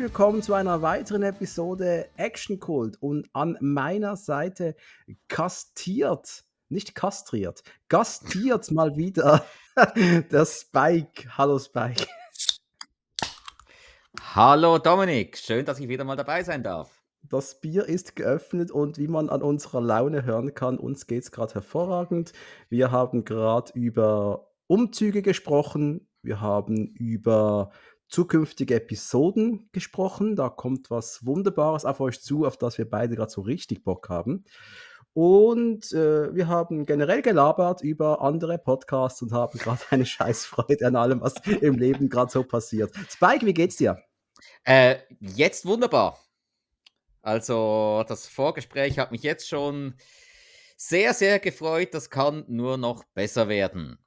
willkommen zu einer weiteren Episode Action Cult und an meiner Seite kastiert, nicht kastriert, gastiert mal wieder der Spike. Hallo Spike. Hallo Dominik, schön, dass ich wieder mal dabei sein darf. Das Bier ist geöffnet und wie man an unserer Laune hören kann, uns geht es gerade hervorragend. Wir haben gerade über Umzüge gesprochen, wir haben über zukünftige Episoden gesprochen. Da kommt was Wunderbares auf euch zu, auf das wir beide gerade so richtig Bock haben. Und äh, wir haben generell gelabert über andere Podcasts und haben gerade eine Scheißfreude an allem, was im Leben gerade so passiert. Spike, wie geht's dir? Äh, jetzt wunderbar. Also das Vorgespräch hat mich jetzt schon sehr, sehr gefreut. Das kann nur noch besser werden.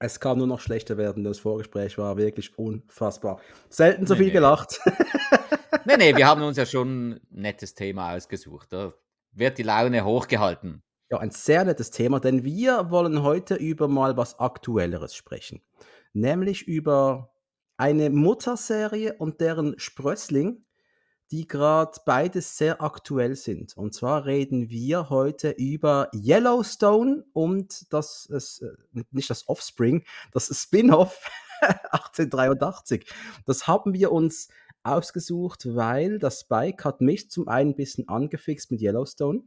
Es kann nur noch schlechter werden. Das Vorgespräch war wirklich unfassbar. Selten so nee, viel nee. gelacht. nee, nee, wir haben uns ja schon ein nettes Thema ausgesucht. Da wird die Laune hochgehalten. Ja, ein sehr nettes Thema, denn wir wollen heute über mal was Aktuelleres sprechen. Nämlich über eine Mutterserie und deren Sprössling, die gerade beides sehr aktuell sind. Und zwar reden wir heute über Yellowstone und das ist äh, nicht das Offspring, das Spin-off 1883. Das haben wir uns ausgesucht, weil das Spike hat mich zum einen ein bisschen angefixt mit Yellowstone.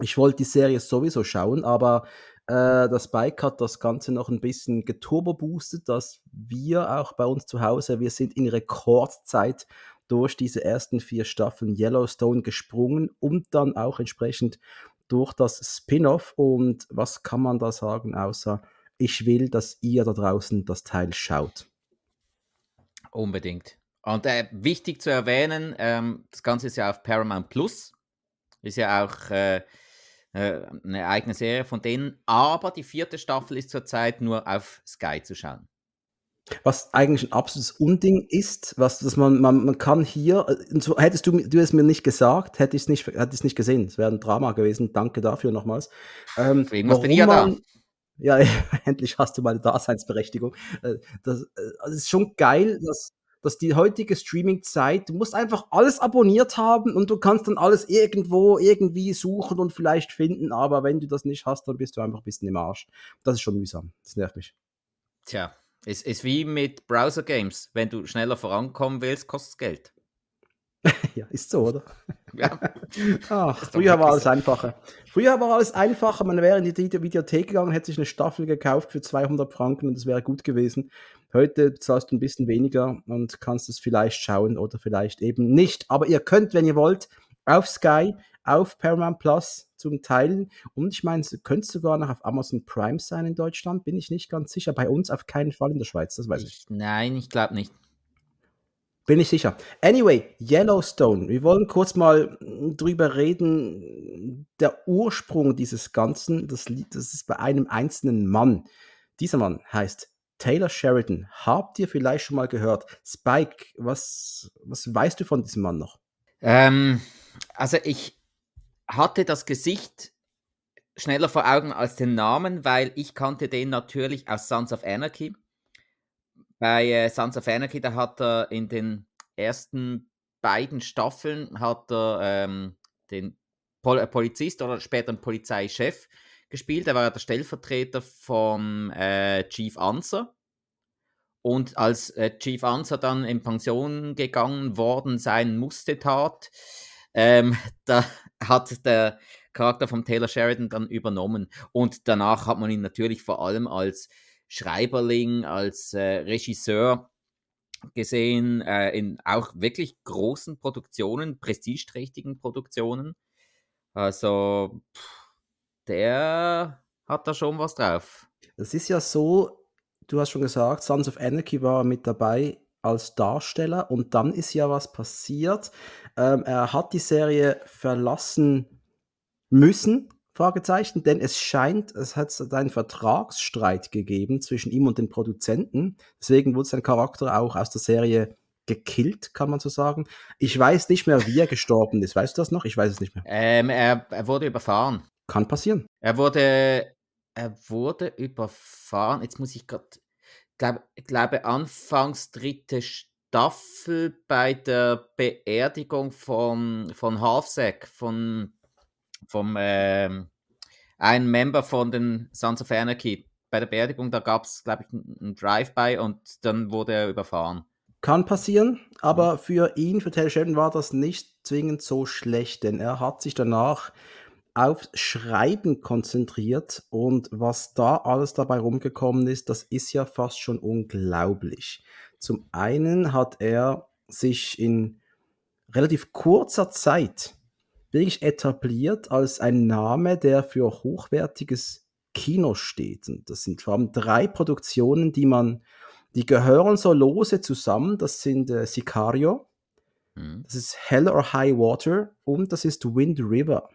Ich wollte die Serie sowieso schauen, aber äh, das Bike hat das Ganze noch ein bisschen geturbo-boostet, dass wir auch bei uns zu Hause, wir sind in Rekordzeit durch diese ersten vier Staffeln Yellowstone gesprungen und dann auch entsprechend durch das Spin-off. Und was kann man da sagen, außer ich will, dass ihr da draußen das Teil schaut. Unbedingt. Und äh, wichtig zu erwähnen, ähm, das Ganze ist ja auf Paramount Plus. Ist ja auch äh, äh eine eigene Serie von denen. Aber die vierte Staffel ist zurzeit nur auf Sky zu schauen. Was eigentlich ein absolutes Unding ist, was dass man, man, man kann hier, so, hättest du, du es mir nicht gesagt, hätte ich es nicht, hätte ich nicht gesehen. Es wäre ein Drama gewesen. Danke dafür nochmals. Ähm, Irgendwas bin ich ja da. Ja, endlich hast du meine Daseinsberechtigung. Äh, das, äh, das ist schon geil, dass, dass die heutige Streaming-Zeit, du musst einfach alles abonniert haben und du kannst dann alles irgendwo irgendwie suchen und vielleicht finden, aber wenn du das nicht hast, dann bist du einfach ein bisschen im Arsch. Das ist schon mühsam. Das nervt mich. Tja, es ist wie mit Browser-Games. Wenn du schneller vorankommen willst, kostet es Geld. ja, ist so, oder? Ja. Ach, früher war alles einfacher. Früher war alles einfacher. Man wäre in die Videothek gegangen, hätte sich eine Staffel gekauft für 200 Franken und es wäre gut gewesen. Heute zahlst du ein bisschen weniger und kannst es vielleicht schauen oder vielleicht eben nicht. Aber ihr könnt, wenn ihr wollt, auf Sky, auf Paramount Plus zum Teilen. Und ich meine, es könnte sogar noch auf Amazon Prime sein in Deutschland, bin ich nicht ganz sicher. Bei uns auf keinen Fall in der Schweiz, das weiß ich. ich. Nein, ich glaube nicht. Bin ich sicher. Anyway, Yellowstone. Wir wollen kurz mal drüber reden. Der Ursprung dieses Ganzen, das, das ist bei einem einzelnen Mann. Dieser Mann heißt Taylor Sheridan. Habt ihr vielleicht schon mal gehört? Spike, was, was weißt du von diesem Mann noch? Ähm, also ich hatte das Gesicht schneller vor Augen als den Namen, weil ich kannte den natürlich aus Sons of Anarchy. Bei äh, Sons of Anarchy, da hat er in den ersten beiden Staffeln hat er ähm, den Pol äh, Polizist oder später einen Polizeichef gespielt. Er war der Stellvertreter vom äh, Chief Answer. Und als äh, Chief Answer dann in Pension gegangen worden sein musste, tat, ähm, da hat der Charakter von Taylor Sheridan dann übernommen. Und danach hat man ihn natürlich vor allem als Schreiberling, als äh, Regisseur gesehen, äh, in auch wirklich großen Produktionen, prestigeträchtigen Produktionen. Also, pff, der hat da schon was drauf. Es ist ja so, du hast schon gesagt, Sons of Anarchy war mit dabei als Darsteller und dann ist ja was passiert. Ähm, er hat die Serie verlassen müssen, Fragezeichen, denn es scheint, es hat einen Vertragsstreit gegeben zwischen ihm und den Produzenten. Deswegen wurde sein Charakter auch aus der Serie gekillt, kann man so sagen. Ich weiß nicht mehr, wie er gestorben ist. Weißt du das noch? Ich weiß es nicht mehr. Ähm, er, er wurde überfahren. Kann passieren. Er wurde, er wurde überfahren. Jetzt muss ich gerade, glaube, glaube anfangs dritte Staffel bei der Beerdigung von, von Halfsack, von, vom ähm, einen Member von den Sons of Anarchy. Bei der Beerdigung, da gab es, glaube ich, einen Drive-by und dann wurde er überfahren. Kann passieren, aber für ihn, für Taylor Sheridan, war das nicht zwingend so schlecht, denn er hat sich danach aufs Schreiben konzentriert und was da alles dabei rumgekommen ist, das ist ja fast schon unglaublich. Zum einen hat er sich in relativ kurzer Zeit wirklich etabliert als ein Name, der für hochwertiges Kino steht. Und das sind vor allem drei Produktionen, die man, die gehören so lose zusammen. Das sind äh, Sicario, mhm. das ist Hell or High Water und das ist Wind River.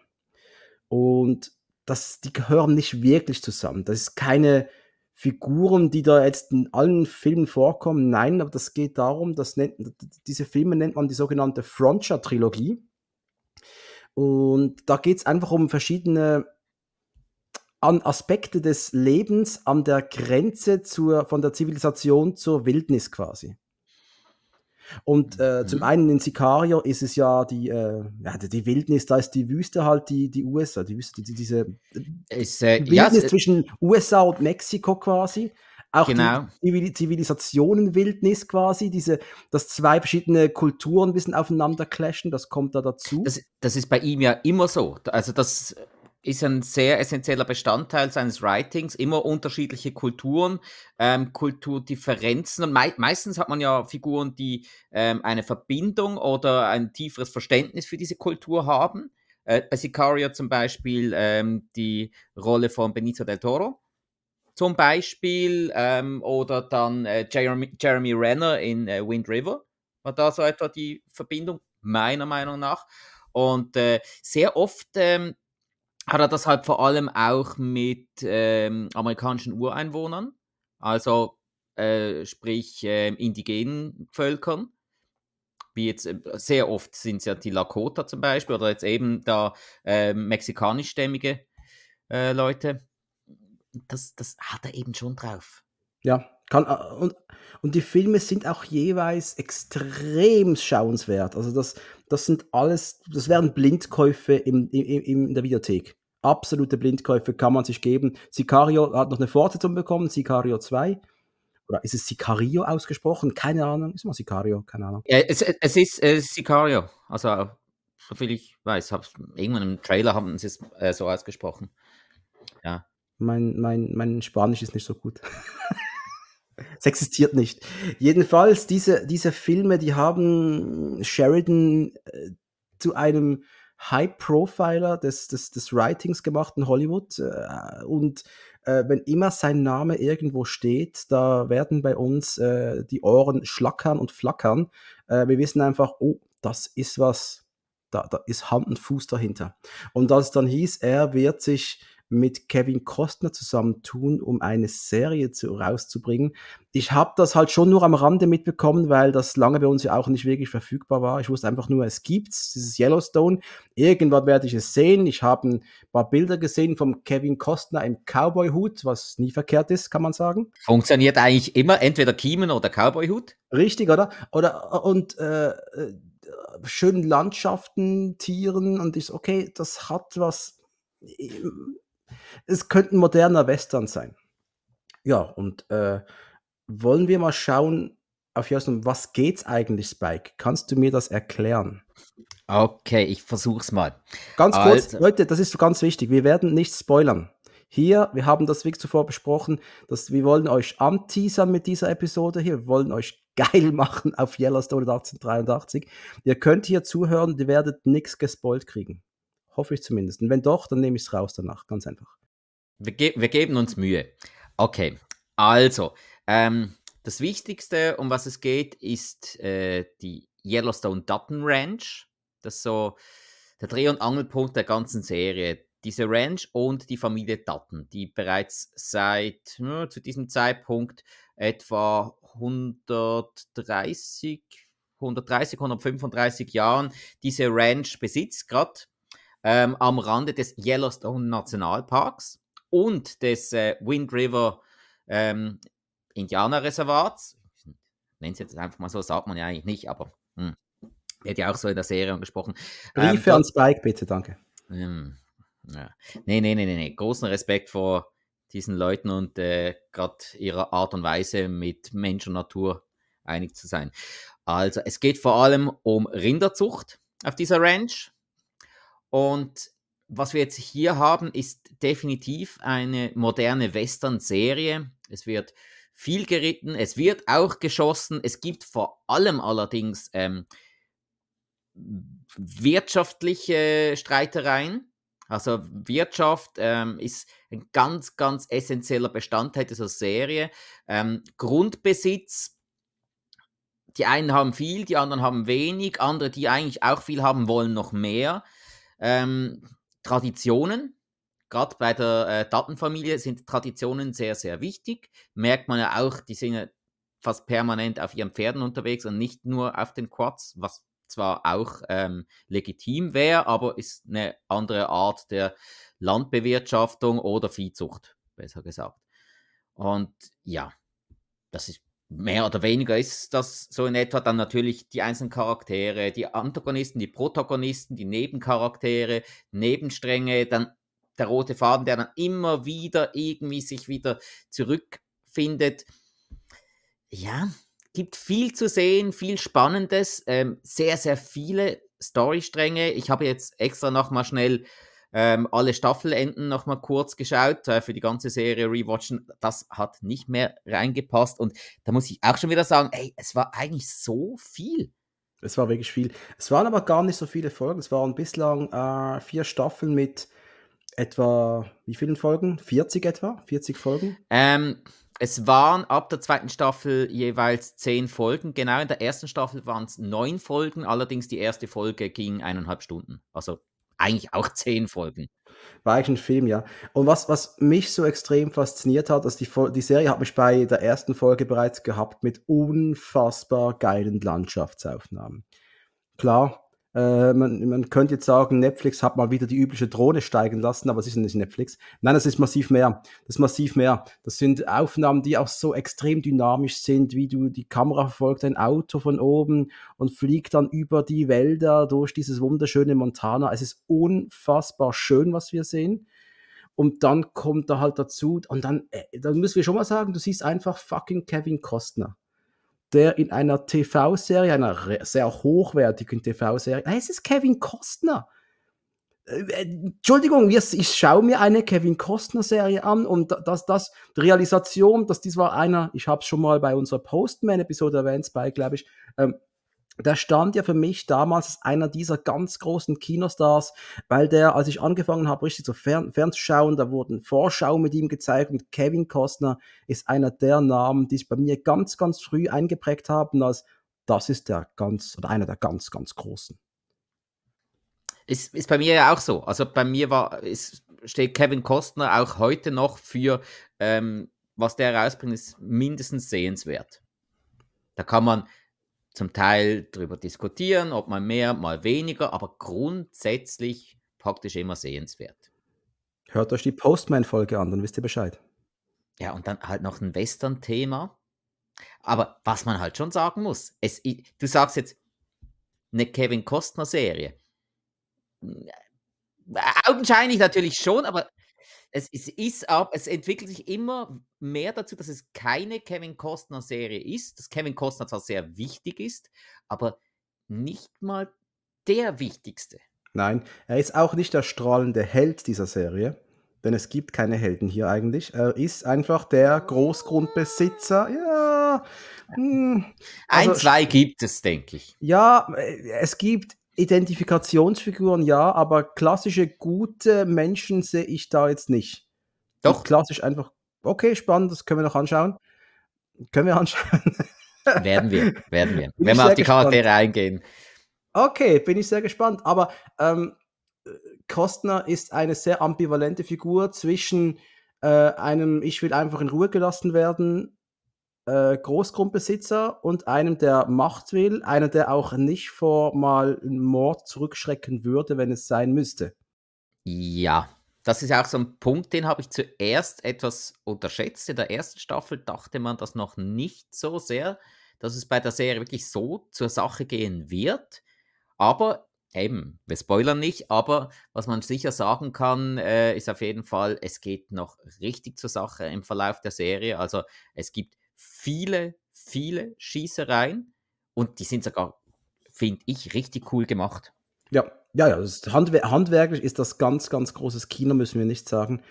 Und das, die gehören nicht wirklich zusammen. Das ist keine Figuren, die da jetzt in allen Filmen vorkommen. Nein, aber das geht darum, dass nennt, diese Filme nennt man die sogenannte Frontier-Trilogie. Und da geht es einfach um verschiedene an Aspekte des Lebens an der Grenze zur, von der Zivilisation zur Wildnis quasi. Und äh, mhm. zum einen in Sicario ist es ja die, äh, ja, die Wildnis, da ist die Wüste halt die, die USA, die Wüste, die, diese ist, äh, Wildnis ja, zwischen USA und Mexiko quasi. Auch genau. die Zivilisationenwildnis quasi, diese, dass zwei verschiedene Kulturen ein bisschen aufeinander clashen, das kommt da dazu. Das, das ist bei ihm ja immer so. Also das ist ein sehr essentieller Bestandteil seines Writings, immer unterschiedliche Kulturen, ähm, Kulturdifferenzen und mei meistens hat man ja Figuren, die ähm, eine Verbindung oder ein tieferes Verständnis für diese Kultur haben. Äh, bei Sicario zum Beispiel ähm, die Rolle von Benito del Toro zum Beispiel ähm, oder dann äh, Jeremy, Jeremy Renner in äh, Wind River war da so etwa die Verbindung, meiner Meinung nach. Und äh, sehr oft ähm, hat er das halt vor allem auch mit ähm, amerikanischen Ureinwohnern, also äh, sprich äh, indigenen Völkern. Wie jetzt äh, sehr oft sind es ja die Lakota zum Beispiel oder jetzt eben da äh, mexikanischstämmige äh, Leute. Das, das hat er eben schon drauf. Ja, kann, äh, und, und die Filme sind auch jeweils extrem schauenswert. Also das, das sind alles, das wären Blindkäufe im, im, in der Videothek. Absolute Blindkäufe kann man sich geben. Sicario hat noch eine Fortsetzung bekommen, Sicario 2. Oder ist es Sicario ausgesprochen? Keine Ahnung. Ist mal Sicario, keine Ahnung. Ja, es, es ist äh, Sicario. Also, soviel ich weiß, hab, irgendwann im Trailer haben sie es äh, so ausgesprochen. Ja. Mein, mein, mein Spanisch ist nicht so gut. es existiert nicht. Jedenfalls, diese, diese Filme, die haben Sheridan äh, zu einem High-Profiler des, des, des Writings gemacht in Hollywood. Äh, und äh, wenn immer sein Name irgendwo steht, da werden bei uns äh, die Ohren schlackern und flackern. Wir wissen einfach, oh, das ist was, da, da ist Hand und Fuß dahinter. Und als es dann hieß, er wird sich mit Kevin Costner zusammentun, um eine Serie zu, rauszubringen. Ich habe das halt schon nur am Rande mitbekommen, weil das lange bei uns ja auch nicht wirklich verfügbar war. Ich wusste einfach nur, es gibt's, dieses Yellowstone. Irgendwann werde ich es sehen. Ich habe ein paar Bilder gesehen vom Kevin Costner im Cowboy-Hut, was nie verkehrt ist, kann man sagen. Funktioniert eigentlich immer entweder Kiemen oder Cowboy-Hut? Richtig, oder? Oder und äh, äh schönen Landschaften, Tieren und ich so, okay, das hat was es könnte ein moderner Western sein. Ja, und äh, wollen wir mal schauen, auf Justin, was geht's eigentlich, Spike? Kannst du mir das erklären? Okay, ich versuch's mal. Ganz kurz, also. Leute, das ist ganz wichtig. Wir werden nicht spoilern. Hier, wir haben das wie zuvor besprochen, dass wir wollen euch anteasern mit dieser Episode hier. Wir wollen euch geil machen auf Yellowstone 1883. Ihr könnt hier zuhören, ihr werdet nichts gespoilt kriegen. Hoffe ich zumindest. Und wenn doch, dann nehme ich es raus danach. Ganz einfach. Wir, ge wir, geben uns Mühe. Okay, also, ähm, das Wichtigste, um was es geht, ist äh, die Yellowstone Dutton Ranch. Das ist so der Dreh- und Angelpunkt der ganzen Serie. Diese Ranch und die Familie Dutton, die bereits seit ja, zu diesem Zeitpunkt etwa 130, 130, 135 Jahren diese Ranch besitzt, gerade ähm, am Rande des Yellowstone Nationalparks und des äh, Wind River ähm, Indianerreservats. nenne es jetzt einfach mal so, sagt man ja eigentlich nicht, aber hm, wird ja auch so in der Serie angesprochen. Briefe ähm, an Spike, bitte, danke. Ähm, ja. Nee, nee, nee, nee, nee. Großen Respekt vor diesen Leuten und äh, gerade ihrer Art und Weise mit Mensch und Natur einig zu sein. Also es geht vor allem um Rinderzucht auf dieser Ranch. Und was wir jetzt hier haben, ist definitiv eine moderne Western-Serie. Es wird viel geritten, es wird auch geschossen. Es gibt vor allem allerdings ähm, wirtschaftliche Streitereien. Also Wirtschaft ähm, ist ein ganz, ganz essentieller Bestandteil dieser Serie. Ähm, Grundbesitz, die einen haben viel, die anderen haben wenig, andere, die eigentlich auch viel haben, wollen noch mehr. Ähm, Traditionen, gerade bei der äh, Datenfamilie sind Traditionen sehr, sehr wichtig. Merkt man ja auch, die sind ja fast permanent auf ihren Pferden unterwegs und nicht nur auf den Quads, was zwar auch ähm, legitim wäre, aber ist eine andere Art der Landbewirtschaftung oder Viehzucht, besser gesagt. Und ja, das ist mehr oder weniger ist das so in etwa dann natürlich die einzelnen Charaktere, die Antagonisten, die Protagonisten, die Nebencharaktere, Nebenstränge, dann der rote Faden, der dann immer wieder irgendwie sich wieder zurückfindet. Ja, gibt viel zu sehen, viel Spannendes, ähm, sehr, sehr viele Storystränge. Ich habe jetzt extra nochmal schnell ähm, alle Staffelenden nochmal kurz geschaut äh, für die ganze Serie rewatchen. Das hat nicht mehr reingepasst und da muss ich auch schon wieder sagen, ey, es war eigentlich so viel. Es war wirklich viel. Es waren aber gar nicht so viele Folgen. Es waren bislang äh, vier Staffeln mit etwa, wie vielen Folgen? 40 etwa? 40 Folgen? Ähm, es waren ab der zweiten Staffel jeweils zehn Folgen. Genau in der ersten Staffel waren es neun Folgen, allerdings die erste Folge ging eineinhalb Stunden. Also eigentlich auch zehn Folgen. War eigentlich ein Film, ja. Und was, was mich so extrem fasziniert hat, dass die, die Serie hat mich bei der ersten Folge bereits gehabt mit unfassbar geilen Landschaftsaufnahmen. Klar, äh, man, man könnte jetzt sagen, Netflix hat mal wieder die übliche Drohne steigen lassen, aber es ist nicht Netflix. Nein, das ist massiv mehr. Das ist massiv mehr. Das sind Aufnahmen, die auch so extrem dynamisch sind, wie du die Kamera verfolgt ein Auto von oben und fliegt dann über die Wälder durch dieses wunderschöne Montana. Es ist unfassbar schön, was wir sehen. Und dann kommt da halt dazu, und dann, äh, dann müssen wir schon mal sagen, du siehst einfach fucking Kevin Costner der in einer TV-Serie, einer sehr hochwertigen TV-Serie, es ist Kevin Costner. Äh, äh, Entschuldigung, ich schaue mir eine Kevin Costner-Serie an und das, das, die Realisation, dass dies war einer, ich habe es schon mal bei unserer Postman-Episode erwähnt, bei, glaube ich, ähm, der stand ja für mich damals als einer dieser ganz großen Kinostars, weil der, als ich angefangen habe, richtig so fern, fernzuschauen, da wurden Vorschauen mit ihm gezeigt und Kevin Costner ist einer der Namen, die sich bei mir ganz, ganz früh eingeprägt haben, als das ist der ganz, oder einer der ganz, ganz großen. Ist, ist bei mir ja auch so. Also bei mir war, ist, steht Kevin Costner auch heute noch für, ähm, was der rausbringt, ist mindestens sehenswert. Da kann man, zum Teil darüber diskutieren, ob man mehr, mal weniger, aber grundsätzlich praktisch immer sehenswert. Hört euch die Postman-Folge an, dann wisst ihr Bescheid. Ja, und dann halt noch ein Western-Thema. Aber was man halt schon sagen muss, es, du sagst jetzt eine Kevin Costner-Serie. Augenscheinlich natürlich schon, aber es, es ist ab, es entwickelt sich immer mehr dazu, dass es keine Kevin Costner Serie ist, dass Kevin Costner zwar sehr wichtig ist, aber nicht mal der wichtigste. Nein, er ist auch nicht der strahlende Held dieser Serie, denn es gibt keine Helden hier eigentlich. Er ist einfach der Großgrundbesitzer. Ja. Hm, also, Ein, zwei gibt es, denke ich. Ja, äh, es gibt Identifikationsfiguren ja, aber klassische gute Menschen sehe ich da jetzt nicht. Doch. Und klassisch einfach, okay, spannend, das können wir noch anschauen. Können wir anschauen. werden wir, werden wir. Wenn wir auf die Charaktere gespannt. eingehen. Okay, bin ich sehr gespannt. Aber ähm, Kostner ist eine sehr ambivalente Figur zwischen äh, einem, ich will einfach in Ruhe gelassen werden äh, Großgrundbesitzer und einem, der Macht will, einer, der auch nicht vor mal Mord zurückschrecken würde, wenn es sein müsste. Ja, das ist auch so ein Punkt, den habe ich zuerst etwas unterschätzt. In der ersten Staffel dachte man das noch nicht so sehr. dass es bei der Serie wirklich so zur Sache gehen wird. Aber eben, wir spoilern nicht, aber was man sicher sagen kann, äh, ist auf jeden Fall, es geht noch richtig zur Sache im Verlauf der Serie. Also es gibt viele, viele Schießereien und die sind sogar, finde ich, richtig cool gemacht. Ja, ja, ja. Handwer handwerklich ist das ganz, ganz großes Kino, müssen wir nicht sagen.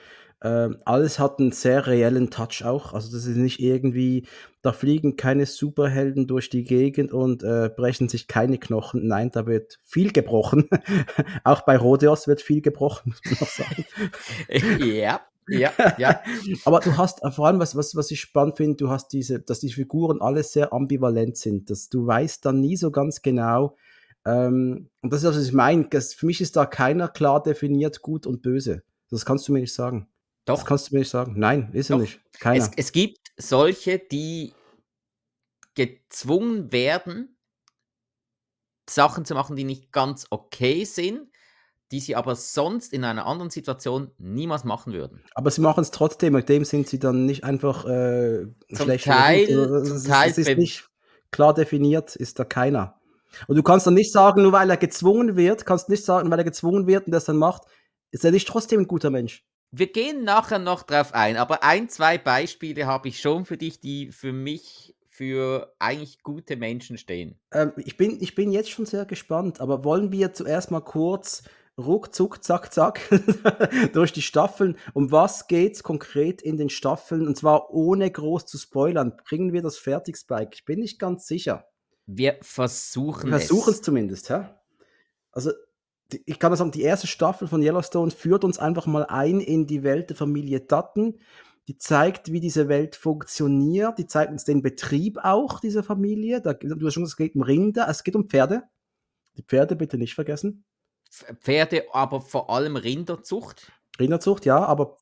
Ähm, alles hat einen sehr reellen Touch auch. Also das ist nicht irgendwie, da fliegen keine Superhelden durch die Gegend und äh, brechen sich keine Knochen. Nein, da wird viel gebrochen. auch bei Rodeos wird viel gebrochen, muss man noch sagen. ja. Ja, ja. Aber du hast vor allem, was, was, was ich spannend finde, du hast diese, dass die Figuren alle sehr ambivalent sind, dass du weißt dann nie so ganz genau, ähm, und das ist, was ich meine, für mich ist da keiner klar definiert gut und böse. Das kannst du mir nicht sagen. Doch. Das kannst du mir nicht sagen. Nein, ist er nicht. Keiner. Es, es gibt solche, die gezwungen werden, Sachen zu machen, die nicht ganz okay sind, die sie aber sonst in einer anderen Situation niemals machen würden. Aber sie machen es trotzdem, mit dem sind sie dann nicht einfach äh, zum schlecht. Teil, zum ist, Teil ist nicht klar definiert, ist da keiner. Und du kannst dann nicht sagen, nur weil er gezwungen wird, kannst nicht sagen, weil er gezwungen wird und das dann macht, ist er nicht trotzdem ein guter Mensch. Wir gehen nachher noch drauf ein, aber ein, zwei Beispiele habe ich schon für dich, die für mich für eigentlich gute Menschen stehen. Ähm, ich, bin, ich bin jetzt schon sehr gespannt, aber wollen wir zuerst mal kurz ruckzuck, zack, zack durch die Staffeln. Um was geht es konkret in den Staffeln? Und zwar ohne groß zu spoilern. Bringen wir das fertig, Spike? Ich bin nicht ganz sicher. Wir versuchen wir es. Versuchen es zumindest, ja. Also ich kann mal sagen, die erste Staffel von Yellowstone führt uns einfach mal ein in die Welt der Familie Dutton. Die zeigt, wie diese Welt funktioniert. Die zeigt uns den Betrieb auch dieser Familie. Da, du hast schon gesagt, es geht um Rinder, es geht um Pferde. Die Pferde bitte nicht vergessen. Pferde, aber vor allem Rinderzucht. Rinderzucht, ja, aber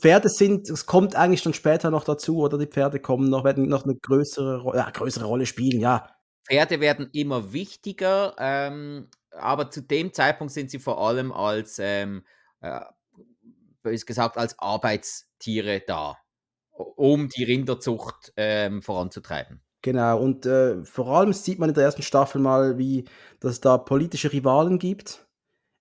Pferde sind, es kommt eigentlich dann später noch dazu, oder die Pferde kommen noch, werden noch eine größere, ja, größere Rolle spielen, ja. Pferde werden immer wichtiger. Ähm, aber zu dem Zeitpunkt sind sie vor allem als, ähm, äh, bös gesagt, als Arbeitstiere da, um die Rinderzucht ähm, voranzutreiben. Genau, und äh, vor allem sieht man in der ersten Staffel mal, wie dass da politische Rivalen gibt.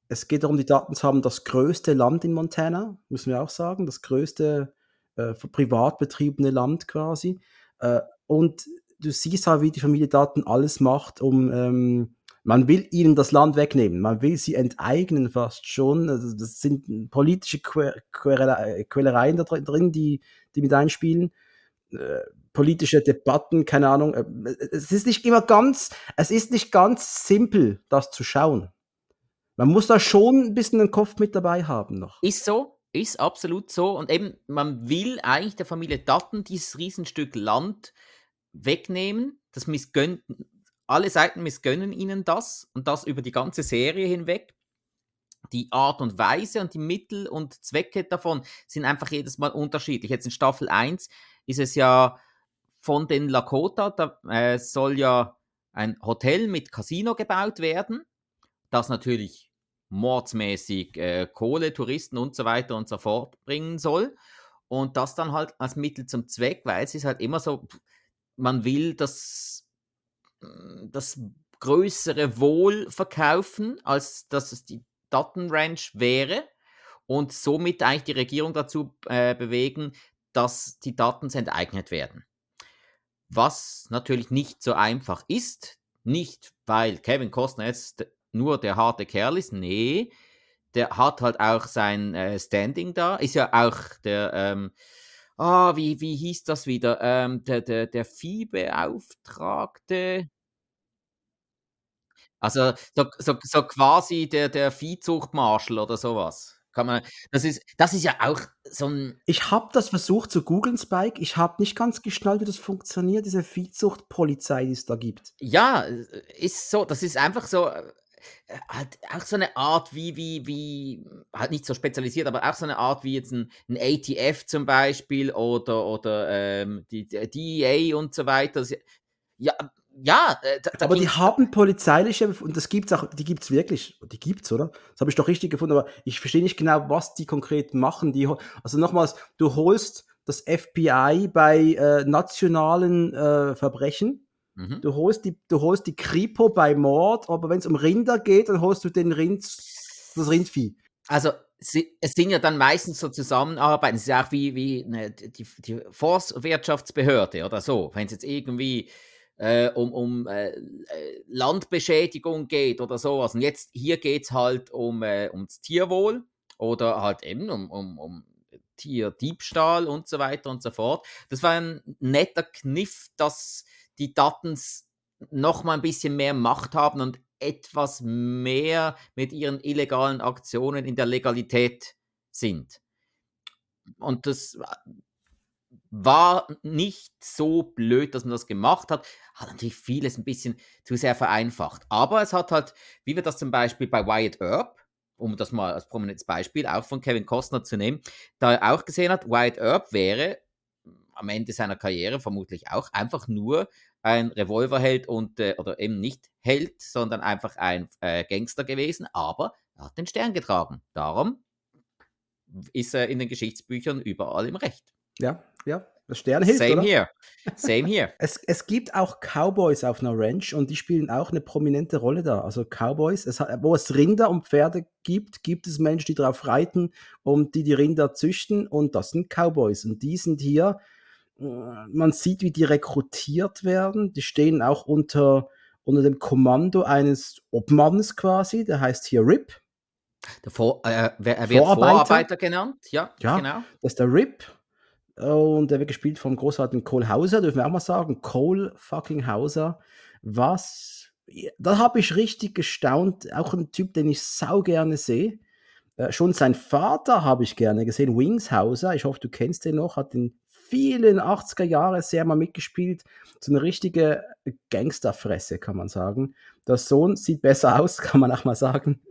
Es geht darum, die Daten haben das größte Land in Montana, müssen wir auch sagen, das größte äh, privat betriebene Land quasi. Äh, und du siehst halt, wie die Familie Daten alles macht, um ähm, man will ihnen das Land wegnehmen, man will sie enteignen fast schon. Also das sind politische Quälereien da drin, die, die mit einspielen. Äh, politische Debatten, keine Ahnung. Äh, es ist nicht immer ganz, es ist nicht ganz simpel, das zu schauen. Man muss da schon ein bisschen den Kopf mit dabei haben noch. Ist so, ist absolut so. Und eben, man will eigentlich der Familie Datten dieses Riesenstück Land wegnehmen. Das missgönnt, alle Seiten missgönnen ihnen das und das über die ganze Serie hinweg. Die Art und Weise und die Mittel und Zwecke davon sind einfach jedes Mal unterschiedlich. Jetzt in Staffel 1 ist es ja von den Lakota, da äh, soll ja ein Hotel mit Casino gebaut werden, das natürlich mordsmäßig äh, Kohle, Touristen und so weiter und so fort bringen soll. Und das dann halt als Mittel zum Zweck, weil es ist halt immer so, man will das das größere Wohl verkaufen, als dass es die Dattenranch wäre und somit eigentlich die Regierung dazu äh, bewegen, dass die Daten enteignet werden. Was natürlich nicht so einfach ist, nicht weil Kevin Costner jetzt nur der harte Kerl ist, nee, der hat halt auch sein äh, Standing da, ist ja auch der, ähm, ah, wie, wie hieß das wieder, ähm, der, der, der Viehbeauftragte, also so, so, so quasi der, der Viehzuchtmarschall oder sowas. Kann man, das, ist, das ist ja auch so ein. Ich habe das versucht zu googeln, Spike. Ich habe nicht ganz geschnallt, wie das funktioniert, diese Viehzuchtpolizei, die es da gibt. Ja, ist so. Das ist einfach so. Äh, halt auch so eine Art wie, wie, wie, halt nicht so spezialisiert, aber auch so eine Art wie jetzt ein, ein ATF zum Beispiel oder, oder ähm, die, die DEA und so weiter. Ja, ja, äh, da, da aber die haben polizeiliche und das gibt's auch, die gibt's wirklich, die gibt's, oder? Das habe ich doch richtig gefunden, aber ich verstehe nicht genau, was die konkret machen. Die, also nochmals, du holst das FBI bei äh, nationalen äh, Verbrechen Mhm. Du, holst die, du holst die Kripo bei Mord, aber wenn es um Rinder geht, dann holst du den Rind, das Rindvieh. Also es sind ja dann meistens so Zusammenarbeiten. Es ist ja auch wie, wie eine, die, die Forstwirtschaftsbehörde oder so. Wenn es jetzt irgendwie äh, um, um äh, äh Landbeschädigung geht oder sowas. Und jetzt hier geht es halt um, äh, ums Tierwohl oder halt eben um, um, um Tierdiebstahl und so weiter und so fort. Das war ein netter Kniff, dass die Datens noch mal ein bisschen mehr Macht haben und etwas mehr mit ihren illegalen Aktionen in der Legalität sind. Und das war nicht so blöd, dass man das gemacht hat. Hat natürlich vieles ein bisschen zu sehr vereinfacht. Aber es hat halt, wie wir das zum Beispiel bei Wyatt Earp, um das mal als prominentes Beispiel auch von Kevin Costner zu nehmen, da er auch gesehen hat, Wyatt Earp wäre am Ende seiner Karriere vermutlich auch einfach nur ein Revolverheld und äh, oder eben nicht Held, sondern einfach ein äh, Gangster gewesen, aber er hat den Stern getragen. Darum ist er in den Geschichtsbüchern überall im Recht. Ja, ja. Das Stern hilft. Same oder? here. Same here. es, es gibt auch Cowboys auf einer Ranch und die spielen auch eine prominente Rolle da. Also Cowboys, es hat, wo es Rinder und Pferde gibt, gibt es Menschen, die darauf reiten und die die Rinder züchten und das sind Cowboys. Und die sind hier man sieht, wie die rekrutiert werden. Die stehen auch unter, unter dem Kommando eines Obmannes quasi, der heißt hier RIP. Der Vor, äh, er wird Vorarbeiter. Vorarbeiter genannt, ja, ja, genau. Das ist der RIP. Und der wird gespielt vom großartigen Cole Hauser, dürfen wir auch mal sagen. Cole fucking Hauser. Was, da habe ich richtig gestaunt. Auch ein Typ, den ich sau gerne sehe. Äh, schon sein Vater habe ich gerne gesehen, Wings Hauser. Ich hoffe, du kennst den noch. Hat den vielen 80er Jahre sehr mal mitgespielt. So eine richtige Gangsterfresse, kann man sagen. Der Sohn sieht besser aus, kann man auch mal sagen.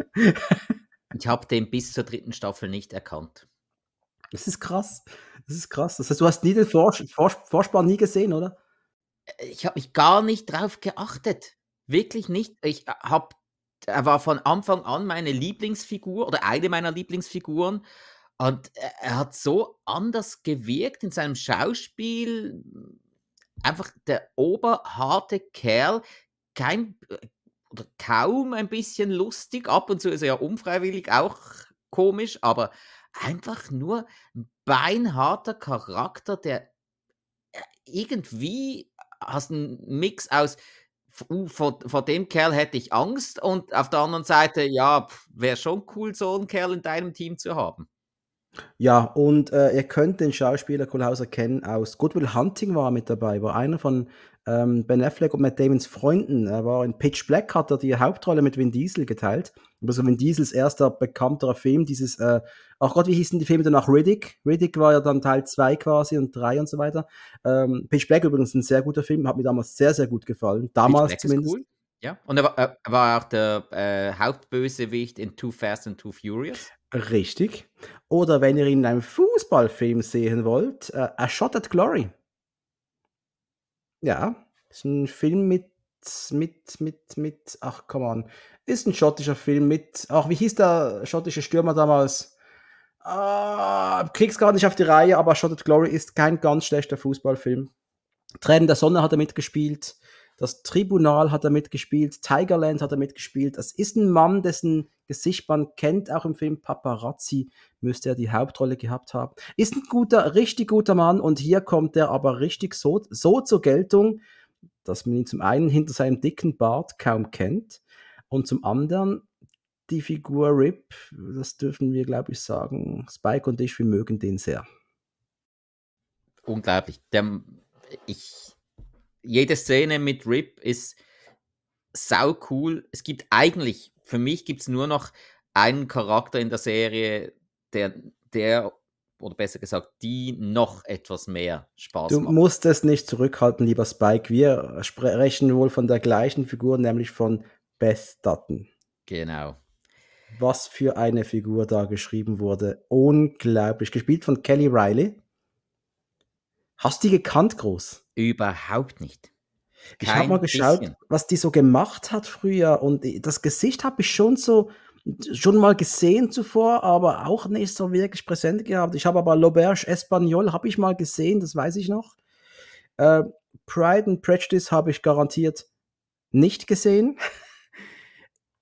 ich habe den bis zur dritten Staffel nicht erkannt. Das ist krass. Das ist krass. Das heißt, du hast nie den Vors Vors Vorspann nie gesehen, oder? Ich habe mich gar nicht drauf geachtet. Wirklich nicht. Ich habe, er war von Anfang an meine Lieblingsfigur oder eine meiner Lieblingsfiguren und er hat so anders gewirkt in seinem Schauspiel. Einfach der oberharte Kerl, kein äh, oder kaum ein bisschen lustig. Ab und zu ist er ja unfreiwillig auch komisch, aber einfach nur ein beinharter Charakter, der äh, irgendwie hast einen Mix aus uh, vor, vor dem Kerl hätte ich Angst und auf der anderen Seite, ja, wäre schon cool, so einen Kerl in deinem Team zu haben. Ja, und äh, ihr könnt den Schauspieler Kohlhauser kennen aus Good Will Hunting war er mit dabei, war einer von ähm, Ben Affleck und Matt Damons Freunden. Er war in Pitch Black, hat er die Hauptrolle mit Vin Diesel geteilt. Also Vin Diesels erster bekannterer Film, dieses, äh, ach Gott, wie hießen die Filme danach? Riddick. Riddick war ja dann Teil 2 quasi und 3 und so weiter. Ähm, Pitch Black übrigens ein sehr guter Film, hat mir damals sehr, sehr gut gefallen. Damals zumindest. Cool. Ja, und er war, er war auch der äh, Hauptbösewicht in Too Fast and Too Furious. Richtig. Oder wenn ihr ihn in einem Fußballfilm sehen wollt, äh, A Shot at Glory. Ja, ist ein Film mit, mit, mit, mit, ach, come on. Ist ein schottischer Film mit, ach, wie hieß der schottische Stürmer damals? Ah, krieg's gar nicht auf die Reihe, aber Shot at Glory ist kein ganz schlechter Fußballfilm. Tränen der Sonne hat er mitgespielt. Das Tribunal hat er mitgespielt, Tigerland hat er mitgespielt. Das ist ein Mann, dessen Gesicht man kennt, auch im Film Paparazzi müsste er die Hauptrolle gehabt haben. Ist ein guter, richtig guter Mann und hier kommt er aber richtig so, so zur Geltung, dass man ihn zum einen hinter seinem dicken Bart kaum kennt und zum anderen die Figur Rip, das dürfen wir, glaube ich, sagen. Spike und ich, wir mögen den sehr. Unglaublich. Der, ich jede Szene mit Rip ist sau cool. Es gibt eigentlich, für mich gibt es nur noch einen Charakter in der Serie, der, der, oder besser gesagt, die noch etwas mehr Spaß du macht. Du musst es nicht zurückhalten, lieber Spike. Wir sprechen wohl von der gleichen Figur, nämlich von Beth Dutton. Genau. Was für eine Figur da geschrieben wurde. Unglaublich. Gespielt von Kelly Riley. Hast du die gekannt, groß? Überhaupt nicht. Kein ich habe mal geschaut, bisschen. was die so gemacht hat früher und das Gesicht habe ich schon so schon mal gesehen zuvor, aber auch nicht so wirklich präsent gehabt. Ich habe aber L'Auberge Espagnol habe ich mal gesehen, das weiß ich noch. Äh, Pride and Prejudice habe ich garantiert nicht gesehen.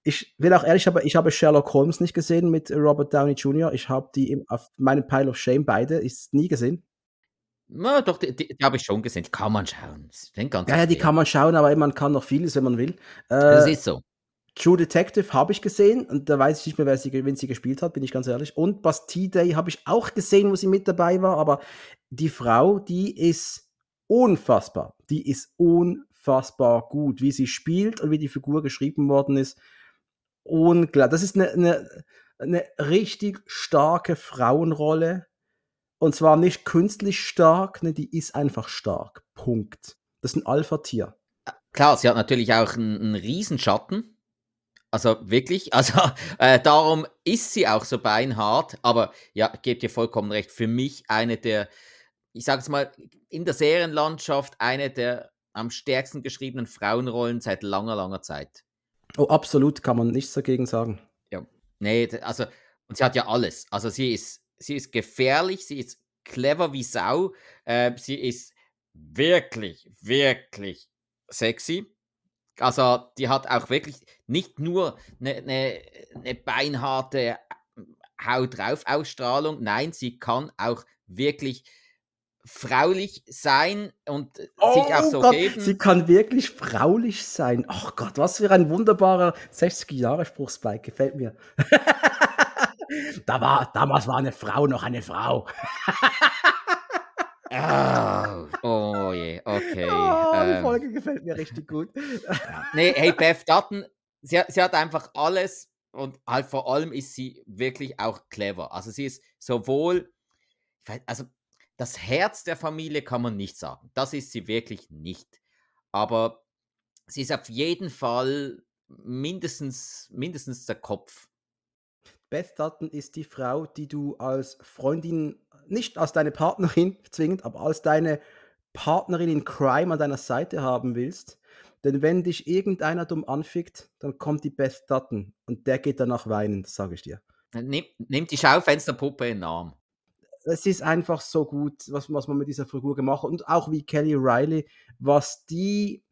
Ich will auch ehrlich, aber ich habe Sherlock Holmes nicht gesehen mit Robert Downey Jr. Ich habe die auf meinem Pile of Shame beide ist nie gesehen. Na, doch, die, die, die habe ich schon gesehen. Die kann man schauen. ja, ja, die kann man schauen, aber man kann noch vieles, wenn man will. Äh, das ist so. True Detective habe ich gesehen und da weiß ich nicht mehr, wer sie, wen sie gespielt hat, bin ich ganz ehrlich. Und Bastille Day habe ich auch gesehen, wo sie mit dabei war, aber die Frau, die ist unfassbar. Die ist unfassbar gut, wie sie spielt und wie die Figur geschrieben worden ist. Unklar. Das ist eine, eine, eine richtig starke Frauenrolle. Und zwar nicht künstlich stark, ne, die ist einfach stark. Punkt. Das ist ein Alpha-Tier. Klar, sie hat natürlich auch einen, einen Riesenschatten. Also wirklich, also äh, darum ist sie auch so beinhart. Aber ja, ich gebe dir vollkommen recht. Für mich eine der, ich sage es mal, in der Serienlandschaft eine der am stärksten geschriebenen Frauenrollen seit langer, langer Zeit. Oh, absolut, kann man nichts dagegen sagen. Ja, nee, also, und sie hat ja alles. Also sie ist, sie ist gefährlich, sie ist clever wie Sau, äh, sie ist wirklich, wirklich sexy. Also die hat auch wirklich nicht nur eine, eine, eine beinharte Haut drauf Ausstrahlung, nein, sie kann auch wirklich fraulich sein und oh sich auch so Gott, geben. Sie kann wirklich fraulich sein. Ach Gott, was für ein wunderbarer 60-Jahre-Spruch-Spike, gefällt mir. da war, damals war eine Frau noch eine Frau. oh, oh je, okay. Oh, die ähm, Folge gefällt mir richtig gut. nee, hey, Beth Dutton, sie, sie hat einfach alles und halt vor allem ist sie wirklich auch clever. Also sie ist sowohl, also das Herz der Familie kann man nicht sagen. Das ist sie wirklich nicht. Aber sie ist auf jeden Fall mindestens, mindestens der Kopf. Beth Dutton ist die Frau, die du als Freundin, nicht als deine Partnerin zwingend, aber als deine Partnerin in Crime an deiner Seite haben willst. Denn wenn dich irgendeiner dumm anfickt, dann kommt die Beth Dutton und der geht danach weinen, das sage ich dir. Nimm, nimm die Schaufensterpuppe in den Arm es ist einfach so gut, was, was man mit dieser Figur gemacht hat. Und auch wie Kelly Riley, was die.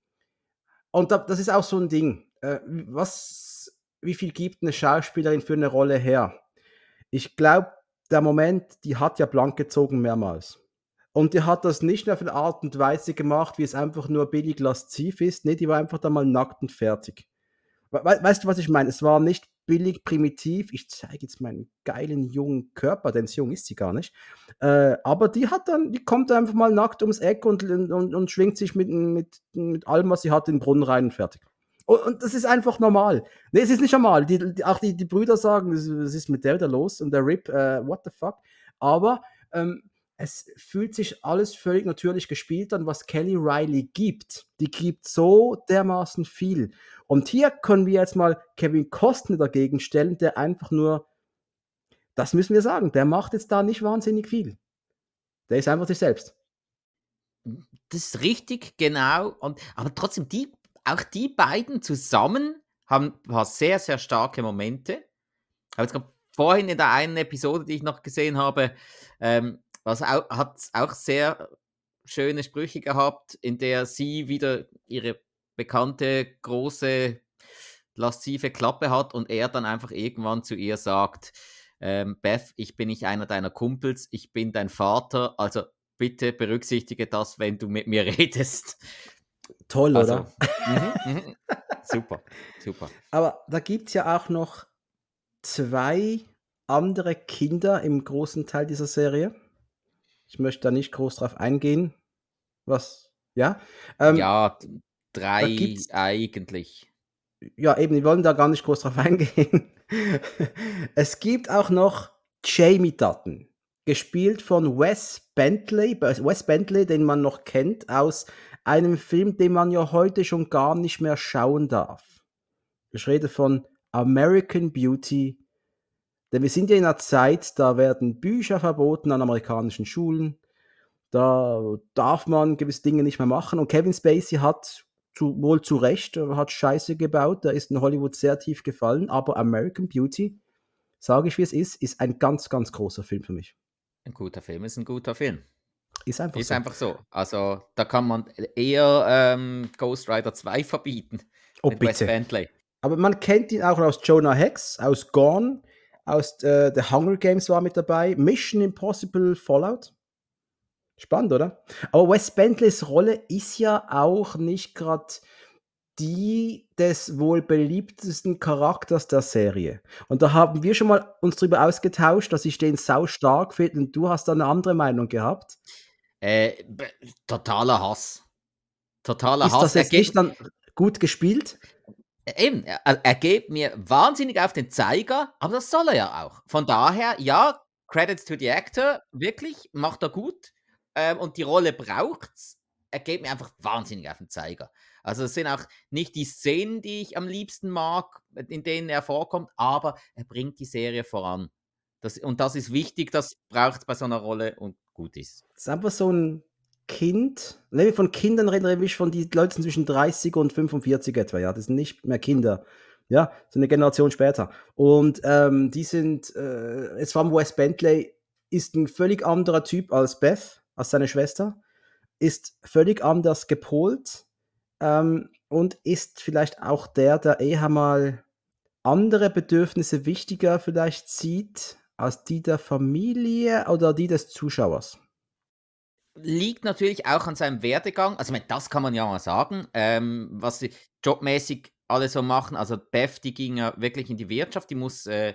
Und das ist auch so ein Ding. Äh, was, wie viel gibt eine Schauspielerin für eine Rolle her? Ich glaube, der Moment, die hat ja blank gezogen mehrmals. Und die hat das nicht nur auf eine Art und Weise gemacht, wie es einfach nur billig lasziv ist. Nee, die war einfach da mal nackt und fertig. We weißt du, was ich meine? Es war nicht billig, primitiv. Ich zeige jetzt meinen geilen jungen Körper, denn so jung ist sie gar nicht. Äh, aber die hat dann, die kommt einfach mal nackt ums Eck und, und, und schwingt sich mit, mit, mit allem, was sie hat, in den Brunnen rein und fertig. Und, und das ist einfach normal. Nee, es ist nicht normal. Die, die, auch die, die Brüder sagen, was ist mit der da los? Und der Rip, äh, what the fuck? Aber ähm, es fühlt sich alles völlig natürlich gespielt an, was Kelly Riley gibt. Die gibt so dermaßen viel. Und hier können wir jetzt mal Kevin Costner dagegen stellen, der einfach nur, das müssen wir sagen, der macht jetzt da nicht wahnsinnig viel. Der ist einfach sich selbst. Das ist richtig, genau. Und, aber trotzdem, die, auch die beiden zusammen haben ein paar sehr, sehr starke Momente. Ich habe jetzt vorhin in der einen Episode, die ich noch gesehen habe, ähm, was auch, hat auch sehr schöne Sprüche gehabt, in der sie wieder ihre bekannte große laszive Klappe hat und er dann einfach irgendwann zu ihr sagt, ähm, Beth, ich bin nicht einer deiner Kumpels, ich bin dein Vater, also bitte berücksichtige das, wenn du mit mir redest. Toll, also, oder? Mhm, mhm. super, super. Aber da gibt es ja auch noch zwei andere Kinder im großen Teil dieser Serie. Ich möchte da nicht groß drauf eingehen. Was? Ja? Ähm, ja, drei eigentlich. Ja, eben, wir wollen da gar nicht groß drauf eingehen. es gibt auch noch Jamie Dutton, gespielt von Wes Bentley, Wes Bentley, den man noch kennt aus einem Film, den man ja heute schon gar nicht mehr schauen darf. Ich rede von American Beauty denn wir sind ja in einer Zeit, da werden Bücher verboten an amerikanischen Schulen. Da darf man gewisse Dinge nicht mehr machen. Und Kevin Spacey hat zu, wohl zu Recht, hat Scheiße gebaut. Da ist in Hollywood sehr tief gefallen. Aber American Beauty, sage ich wie es ist, ist ein ganz, ganz großer Film für mich. Ein guter Film ist ein guter Film. Ist einfach Ist so. einfach so. Also, da kann man eher ähm, Ghost Rider 2 verbieten Oh, bitte. Bentley. Aber man kennt ihn auch aus Jonah Hex, aus Gone, aus äh, The Hunger Games war mit dabei, Mission Impossible Fallout. Spannend, oder? Aber Wes Bentleys Rolle ist ja auch nicht gerade die des wohl beliebtesten Charakters der Serie. Und da haben wir schon mal uns drüber ausgetauscht, dass ich den sau stark finde und du hast da eine andere Meinung gehabt. Äh, totaler Hass. Totaler Ist Hass. das Er jetzt geht- nicht dann gut gespielt? Eben, er, er geht mir wahnsinnig auf den Zeiger, aber das soll er ja auch. Von daher, ja, Credits to the Actor, wirklich, macht er gut. Ähm, und die Rolle braucht's. Er geht mir einfach wahnsinnig auf den Zeiger. Also es sind auch nicht die Szenen, die ich am liebsten mag, in denen er vorkommt, aber er bringt die Serie voran. Das, und das ist wichtig, das braucht bei so einer Rolle und gut ist. Das ist einfach so ein Kind. Wenn wir von Kindern reden, reden wir von die Leuten zwischen 30 und 45 etwa, ja. Das sind nicht mehr Kinder. Ja, so eine Generation später. Und ähm, die sind, äh, jetzt vor Wes Bentley ist ein völlig anderer Typ als Beth, als seine Schwester, ist völlig anders gepolt ähm, und ist vielleicht auch der, der eher mal andere Bedürfnisse wichtiger vielleicht sieht als die der Familie oder die des Zuschauers. liegt natürlich auch an seinem Werdegang. Also, das kann man ja mal sagen, ähm, was sie jobmäßig alle so machen. Also, Beth, die ging ja wirklich in die Wirtschaft, die muss äh,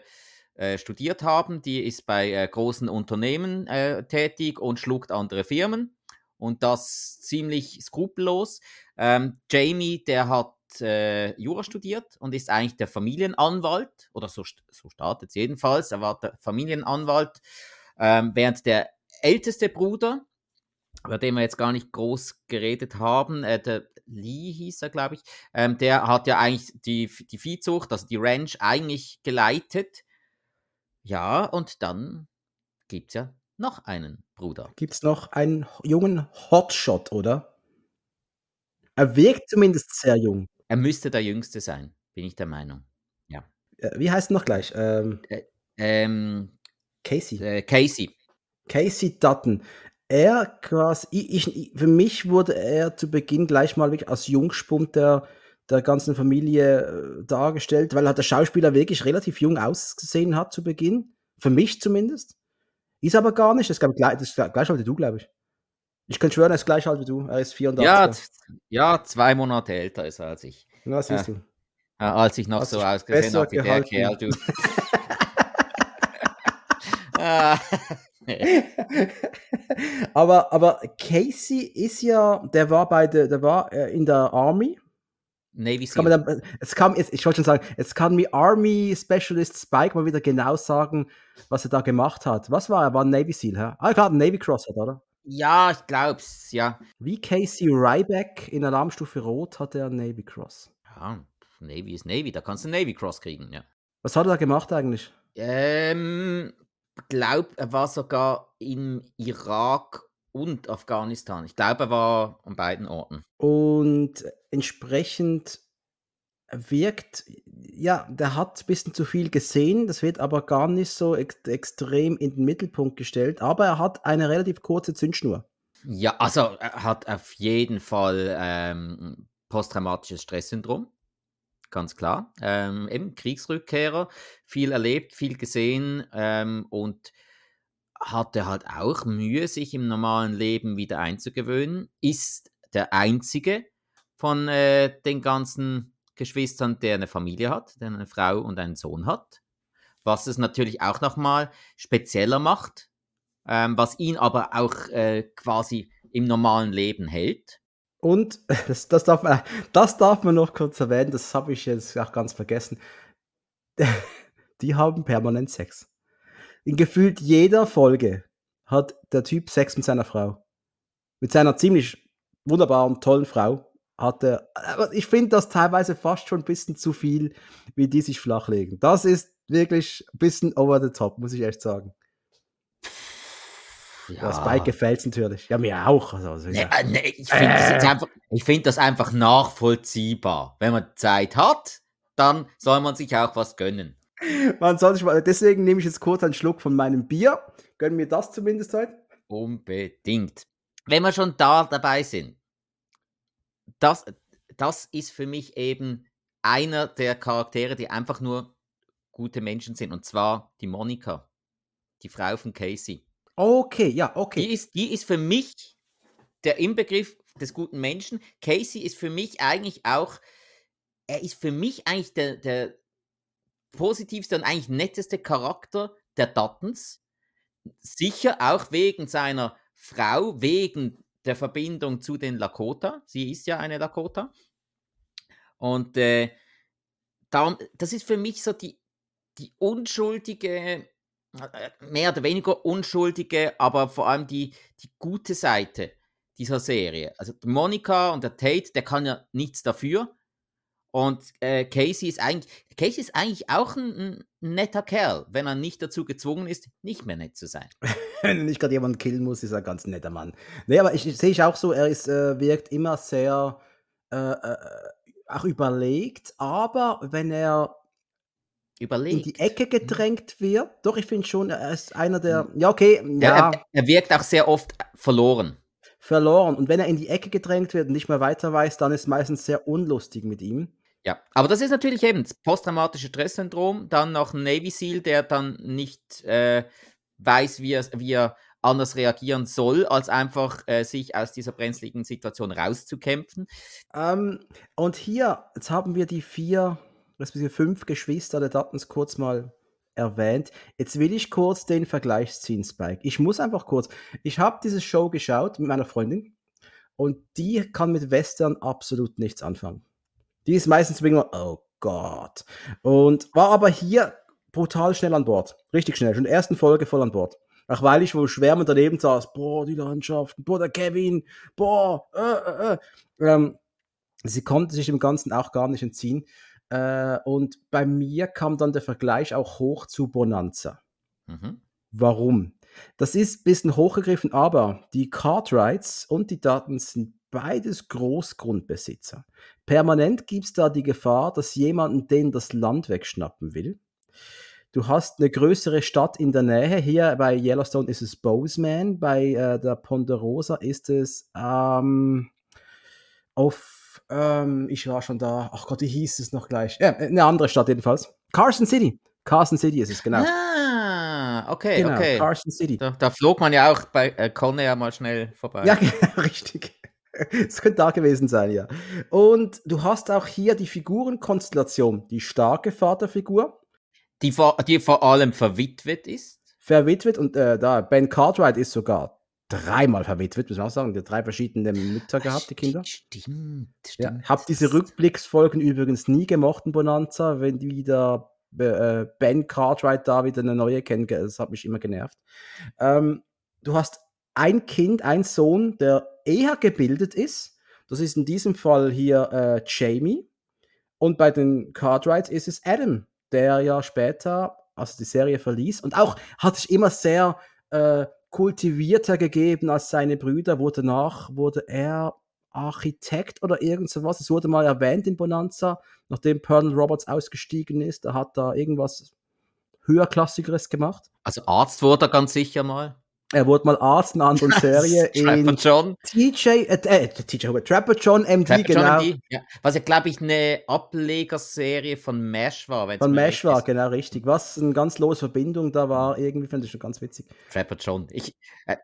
äh, studiert haben, die ist bei äh, großen Unternehmen äh, tätig und schluckt andere Firmen und das ziemlich skrupellos. Ähm, Jamie, der hat äh, Jura studiert und ist eigentlich der Familienanwalt, oder so, so startet es jedenfalls, er war der Familienanwalt, ähm, während der älteste Bruder, über den wir jetzt gar nicht groß geredet haben, äh, der Lee hieß er, glaube ich, ähm, der hat ja eigentlich die, die Viehzucht, also die Ranch, eigentlich geleitet. Ja, und dann gibt es ja noch einen Bruder. gibt es noch einen jungen Hotshot, oder? Er wirkt zumindest sehr jung. Er müsste der Jüngste sein, bin ich der Meinung. Äh, Wie heißt er noch gleich? Ähm, Ähm, Casey. äh, Casey. Casey Dutton. Er quasi, ich, ich, für mich wurde er zu Beginn gleich mal wirklich als Jungspund der, der ganzen Familie äh, dargestellt, weil halt der Schauspieler wirklich relativ jung ausgesehen hat zu Beginn. Für mich zumindest. Ist aber gar nicht. Das gleich, das ist gleich alt wie du, glaube ich. Ich kann schwören, er ist gleich alt wie du. Er ist 84. Ja, ja, zwei Monate älter ist er als ich. Na, siehst du. Äh, als ich noch Hast so ausgesehen habe wie der gehalten. Kerl, du. Aber, aber Casey ist ja, der war bei der, der war äh, in der Army. Navy Jetzt kann Seal. man dann, jetzt kann, jetzt, ich wollte schon sagen, jetzt kann mir Army Specialist Spike mal wieder genau sagen, was er da gemacht hat. Was war er? War ein Navy Seal, hä? Ah, klar, ein Navy Cross hat, oder? Ja, ich glaub's, ja. Wie Casey Ryback in Alarmstufe Rot hat er ein Navy Cross. Ja, Navy ist Navy, da kannst du einen Navy Cross kriegen, ja. Was hat er da gemacht eigentlich? Ähm, glaub, er war sogar im Irak und Afghanistan. Ich glaube, er war an beiden Orten. Und entsprechend wirkt, ja, der hat ein bisschen zu viel gesehen, das wird aber gar nicht so ex extrem in den Mittelpunkt gestellt, aber er hat eine relativ kurze Zündschnur. Ja, also er hat auf jeden Fall ähm, posttraumatisches Stresssyndrom. Ganz klar. Ähm, eben Kriegsrückkehrer, viel erlebt, viel gesehen ähm, und hatte halt auch Mühe, sich im normalen Leben wieder einzugewöhnen. Ist der einzige von äh, den ganzen Geschwistern, der eine Familie hat, der eine Frau und einen Sohn hat. Was es natürlich auch nochmal spezieller macht, ähm, was ihn aber auch äh, quasi im normalen Leben hält. Und das, das, darf man, das darf man noch kurz erwähnen, das habe ich jetzt auch ganz vergessen. Die haben permanent Sex. In gefühlt jeder Folge hat der Typ Sex mit seiner Frau. Mit seiner ziemlich wunderbaren, tollen Frau hat er. Aber ich finde das teilweise fast schon ein bisschen zu viel, wie die sich flachlegen. Das ist wirklich ein bisschen over the top, muss ich echt sagen. Ja. Spike gefällt es natürlich. Ja, mir auch. Also, also, Nee, ja. äh, nee, ich finde das, jetzt einfach- ich find das einfach nachvollziehbar. Wenn man Zeit hat, dann soll man sich auch was gönnen. Man soll sich mal, deswegen nehme ich jetzt kurz einen Schluck von meinem Bier. Gönn mir das zumindest heute. Unbedingt. wenn wir schon da dabei sind, das, das ist für mich eben einer der Charaktere, die einfach nur gute Menschen sind. Und zwar die Monika, die Frau von Casey. Okay, ja, okay. Die ist, die ist für mich der Inbegriff des guten Menschen. Casey ist für mich eigentlich auch, er ist für mich eigentlich der, der positivste und eigentlich netteste Charakter der Dattens. Sicher auch wegen seiner Frau, wegen der Verbindung zu den Lakota. Sie ist ja eine Lakota. Und äh, darum, das ist für mich so die, die unschuldige, äh, mehr oder weniger unschuldige, aber vor allem die, die gute Seite dieser Serie. Also Monika und der Tate, der kann ja nichts dafür. Und äh, Casey ist eigentlich, Casey ist eigentlich auch ein, ein, netter Kerl, wenn er nicht dazu gezwungen ist, nicht mehr nett zu sein. wenn er nicht gerade jemanden killen muss, ist er ein ganz netter Mann. Nee, aber ich, ich sehe ich auch so, er ist, äh, wirkt immer sehr äh, äh auch überlegt, aber wenn er überlegt. in die Ecke gedrängt wird, doch, ich finde schon, er ist einer der, hm. ja, okay, ja. Er, er wirkt auch sehr oft verloren verloren. Und wenn er in die Ecke gedrängt wird und nicht mehr weiter weiß, dann ist es meistens sehr unlustig mit ihm. Ja, aber das ist natürlich eben das posttraumatische Stresssyndrom, dann noch ein Navy SEAL, der dann nicht äh, weiß, wie er, wie er anders reagieren soll, als einfach äh, sich aus dieser brenzligen Situation rauszukämpfen. Ähm, und hier, jetzt haben wir die vier, respektive fünf Geschwister der Dattens kurz mal erwähnt. Jetzt will ich kurz den Vergleich ziehen, Spike. Ich muss einfach kurz. Ich habe diese Show geschaut mit meiner Freundin und die kann mit Western absolut nichts anfangen. Die ist meistens wegen, oh Gott. Und war aber hier brutal schnell an Bord. Richtig schnell. Schon in der ersten Folge voll an Bord. Auch weil ich wohl schwärmend daneben saß. Boah, die Landschaften. Boah, der Kevin. Boah. Äh, äh, äh. Ähm, sie konnte sich dem Ganzen auch gar nicht entziehen. Äh, und bei mir kam dann der Vergleich auch hoch zu Bonanza. Mhm. Warum? Das ist ein bisschen hochgegriffen, aber die Cartwrights und die Daten sind beides Großgrundbesitzer. Permanent gibt es da die Gefahr, dass jemand denen das Land wegschnappen will. Du hast eine größere Stadt in der Nähe. Hier bei Yellowstone ist es Bozeman, bei äh, der Ponderosa ist es ähm, auf ähm, ich war schon da. Ach Gott, wie hieß es noch gleich? Ja, eine andere Stadt jedenfalls. Carson City. Carson City ist es, genau. Ah, okay, genau, okay. Carson City. Da, da, flog man ja auch bei äh, Conne ja mal schnell vorbei. Ja, richtig. Es könnte da gewesen sein, ja. Und du hast auch hier die Figurenkonstellation, die starke Vaterfigur. Die vor, die vor allem verwitwet ist. Verwitwet und äh, da, Ben Cartwright ist sogar dreimal verwitwet, muss man auch sagen. Die drei verschiedene Mütter gehabt, die Kinder. Stimmt, stimmt. Ja, hab diese Rückblicksfolgen übrigens nie gemocht in Bonanza, wenn wieder äh, Ben Cartwright da wieder eine neue kennt. Das hat mich immer genervt. Ähm, du hast ein Kind, ein Sohn, der eher gebildet ist. Das ist in diesem Fall hier äh, Jamie. Und bei den Cartwrights ist es Adam, der ja später, also die Serie verließ, und auch hat sich immer sehr äh, kultivierter gegeben als seine Brüder, wurde danach wurde er Architekt oder irgend sowas. Es wurde mal erwähnt in Bonanza, nachdem Colonel Roberts ausgestiegen ist. Er hat da irgendwas höherklassigeres gemacht. Also Arzt wurde er ganz sicher mal. Er wurde mal Arzt in einer anderen Serie. in John. TJ, äh, äh, TJ Trapper John MD, Trapper genau. John MD, ja. Was ja, glaube ich, eine Ablegerserie von Mesh war. Von Mesh war, ist. genau, richtig. Was eine ganz lose Verbindung da war, irgendwie fand ich schon ganz witzig. Trapper John. Ich, äh,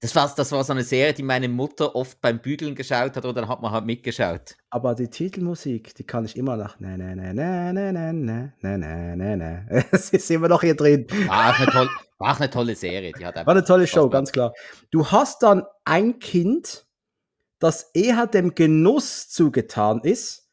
das, war, das war so eine Serie, die meine Mutter oft beim Bügeln geschaut hat und dann hat man halt mitgeschaut. Aber die Titelmusik, die kann ich immer nach. Ne, ne, ne, ne, ne, ne, ne, ne, ne, ne, ne. Es ist immer noch hier drin. War eine tolle, war eine tolle Serie. Die hat war eine tolle Show, ganz klar. Du hast dann ein Kind, das eher dem Genuss zugetan ist.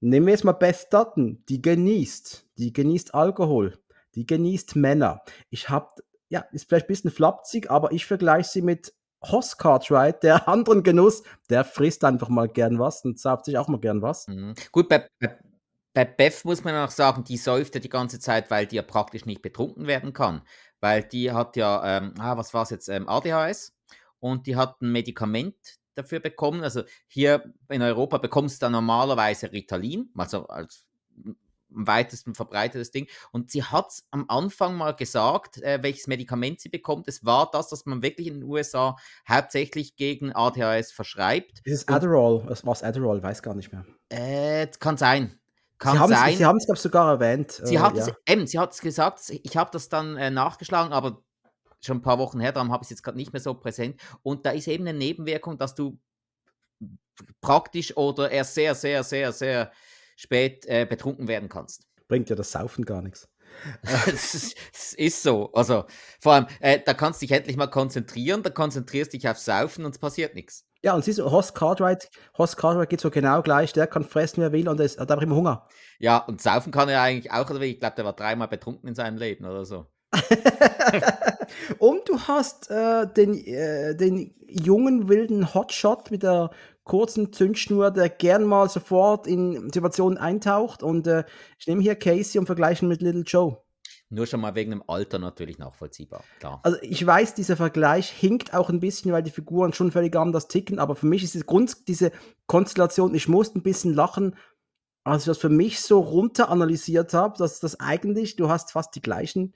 Nehmen wir jetzt mal Beth Dutton. Die genießt. Die genießt Alkohol. Die genießt Männer. Ich habe, ja, ist vielleicht ein bisschen flapsig, aber ich vergleiche sie mit Hoss Cartwright, der anderen Genuss, der frisst einfach mal gern was und sauft sich auch mal gern was. Mhm. Gut, bei, bei, bei Beth muss man auch sagen, die säuft ja die ganze Zeit, weil die ja praktisch nicht betrunken werden kann. Weil die hat ja, ähm, ah, was war es jetzt, ähm, ADHS und die hat ein Medikament dafür bekommen. Also hier in Europa bekommst du normalerweise Ritalin, also als am weitesten verbreitetes Ding. Und sie hat am Anfang mal gesagt, äh, welches Medikament sie bekommt. Es war das, dass man wirklich in den USA hauptsächlich gegen ADHS verschreibt. Ist es Adderall? Was war Adderall? Weiß gar nicht mehr. Äh, kann sein. Kann Sie haben sein. es, Sie haben es, glaube ich, sogar erwähnt. Sie äh, hat ja. es, eben, sie hat es gesagt, ich habe das dann äh, nachgeschlagen, aber schon ein paar Wochen her, darum habe ich es jetzt gerade nicht mehr so präsent. Und da ist eben eine Nebenwirkung, dass du praktisch oder erst sehr, sehr, sehr, sehr spät äh, betrunken werden kannst. Bringt ja das Saufen gar nichts. Es ist, so. Also vor allem, äh, da kannst du dich endlich mal konzentrieren, da konzentrierst dich aufs Saufen und es passiert nichts. Ja, und siehst du, Horst Cartwright, Horst Cartwright geht so genau gleich, der kann fressen, wie er will und er ist- hat einfach immer Hunger. Ja, und saufen kann er eigentlich auch, oder wie? Ich glaube, der war dreimal betrunken in seinem Leben oder so. und du hast äh, den, äh, den jungen, wilden Hotshot mit der kurzen Zündschnur, der gern mal sofort in Situationen eintaucht. Und äh, ich nehme hier Casey und vergleiche ihn mit Little Joe. Nur schon mal wegen dem Alter natürlich nachvollziehbar, klar. Also ich weiß, dieser Vergleich hinkt auch ein bisschen, weil die Figuren schon völlig anders ticken, aber für mich ist die Grund, diese Konstellation, ich musste ein bisschen lachen, als ich das für mich so runter analysiert habe, dass das eigentlich, du hast fast die gleichen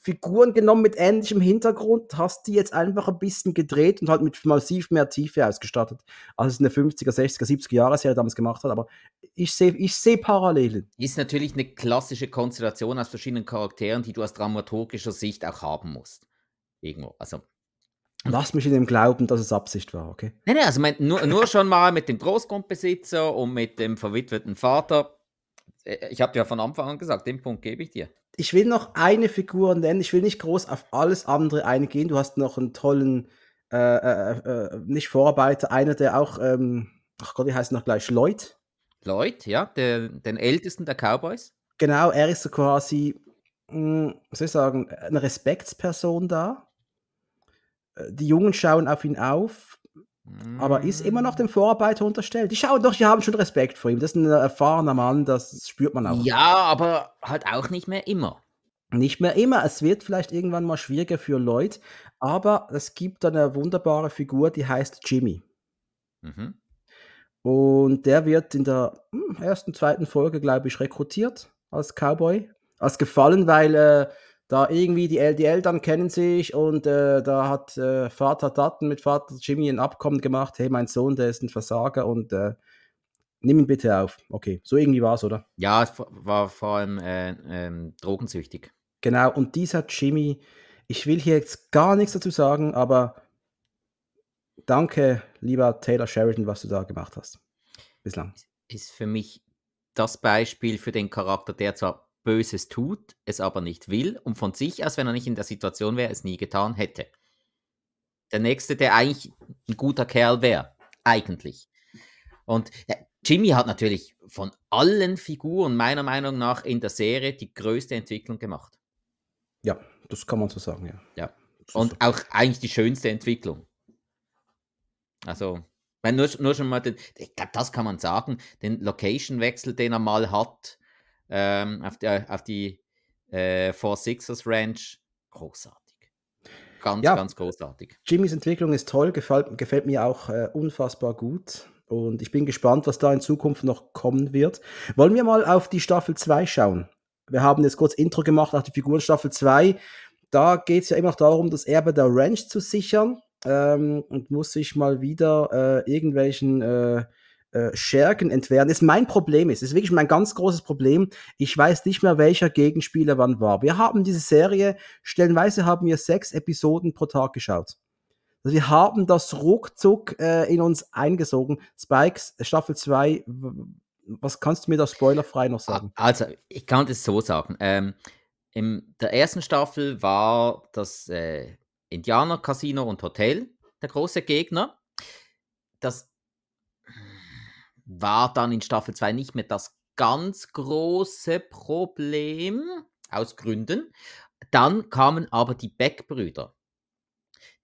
Figuren genommen mit ähnlichem Hintergrund, hast die jetzt einfach ein bisschen gedreht und halt mit massiv mehr Tiefe ausgestattet, als es in der 50er, 60er, 70er Jahre damals gemacht hat. Aber ich sehe ich seh Parallelen. Ist natürlich eine klassische Konstellation aus verschiedenen Charakteren, die du aus dramaturgischer Sicht auch haben musst. Irgendwo. Also, Lass mich in dem glauben, dass es Absicht war, okay? nee, nee, also mein, nur, nur schon mal mit dem Großgrundbesitzer und mit dem verwitweten Vater. Äh, Ich habe ja von Anfang an gesagt, den Punkt gebe ich dir. Ich will noch eine Figur nennen. Ich will nicht groß auf alles andere eingehen. Du hast noch einen tollen, äh, äh, äh, nicht Vorarbeiter, einer, der auch, ähm, ach Gott, wie heißt noch gleich? Lloyd. Lloyd, ja, der, den ältesten der Cowboys. Genau, er ist so quasi, mh, was soll ich sagen, eine Respektsperson da. Äh, Die Jungen schauen auf ihn auf, aber ist immer noch dem Vorarbeiter unterstellt. Die schauen doch, die haben schon Respekt vor ihm. Das ist ein erfahrener Mann, das spürt man auch. Ja, aber halt auch nicht mehr immer. Nicht mehr immer. Es wird vielleicht irgendwann mal schwieriger für Lloyd, aber es gibt eine wunderbare Figur, die heißt Jimmy. Mhm. Und der wird in der hm, ersten, zweiten Folge, glaube ich, rekrutiert als Cowboy. Als gefallen, weil äh, da irgendwie die, El die Eltern kennen sich und äh, da hat äh, Vater Datten mit Vater Jimmy ein Abkommen gemacht. Hey, mein Sohn, der ist ein Versager und äh, nimm ihn bitte auf. Okay, so irgendwie war es, oder? Ja, es war vor allem äh, ähm, drogensüchtig. Genau, und dieser Jimmy, ich will hier jetzt gar nichts dazu sagen, aber danke, lieber Taylor Sheridan, was du da gemacht hast. Bislang. Ist für mich das Beispiel für den Charakter, der zwar Böses tut, es aber nicht will und von sich aus, wenn er nicht in der Situation wäre, es nie getan hätte. Der nächste, der eigentlich ein guter Kerl wäre, eigentlich. Und ja, Jimmy hat natürlich von allen Figuren meiner Meinung nach in der Serie die größte Entwicklung gemacht. Ja, das kann man so sagen, ja. Ja. Und so. auch eigentlich die schönste Entwicklung. Also, wenn nur, nur schon mal, den, ich glaube, das kann man sagen, den Location-Wechsel, den er mal hat, ähm, auf, der, auf die äh, Four Sixers Ranch, großartig. Ganz, Ja. ganz großartig. Jimmys Entwicklung ist toll, gefällt, gefällt mir auch äh, unfassbar gut. Und ich bin gespannt, was da in Zukunft noch kommen wird. Wollen wir mal auf die Staffel 2 schauen? Wir haben jetzt kurz Intro gemacht nach der Figur Staffel 2. Da geht es ja immer noch darum, das Erbe der Ranch zu sichern ähm, und muss sich mal wieder äh, irgendwelchen äh, äh, Schergen entwehren. Das ist mein Problem ist. Ist wirklich mein ganz großes Problem. Ich weiß nicht mehr, welcher Gegenspieler wann war. Wir haben diese Serie, stellenweise haben wir sechs Episoden pro Tag geschaut. Also wir haben das ruckzuck äh, in uns eingesogen. Spikes, Staffel 2, was kannst du mir da spoilerfrei noch sagen? Also, ich kann das so sagen. Ähm, in der ersten Staffel war das äh, Indianer-Casino und Hotel der große Gegner. Das war dann in Staffel 2 nicht mehr das ganz große Problem, aus Gründen. Dann kamen aber die Beck-Brüder.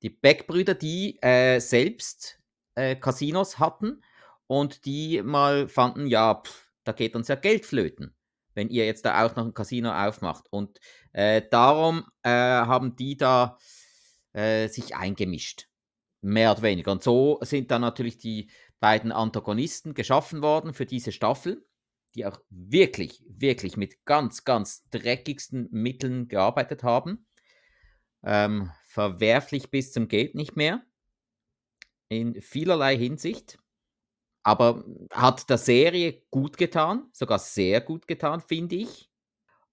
Die Beck-Brüder, die äh, selbst äh, Casinos hatten und die mal fanden, ja, pff, da geht uns ja Geld flöten, wenn ihr jetzt da auch noch ein Casino aufmacht. Und äh, darum äh, haben die da äh, sich eingemischt. Mehr oder weniger. Und so sind dann natürlich die beiden Antagonisten geschaffen worden für diese Staffel, die auch wirklich, wirklich mit ganz, ganz dreckigsten Mitteln gearbeitet haben. Ähm, verwerflich bis zum Geht nicht mehr. In vielerlei Hinsicht. Aber hat der Serie gut getan, sogar sehr gut getan, finde ich.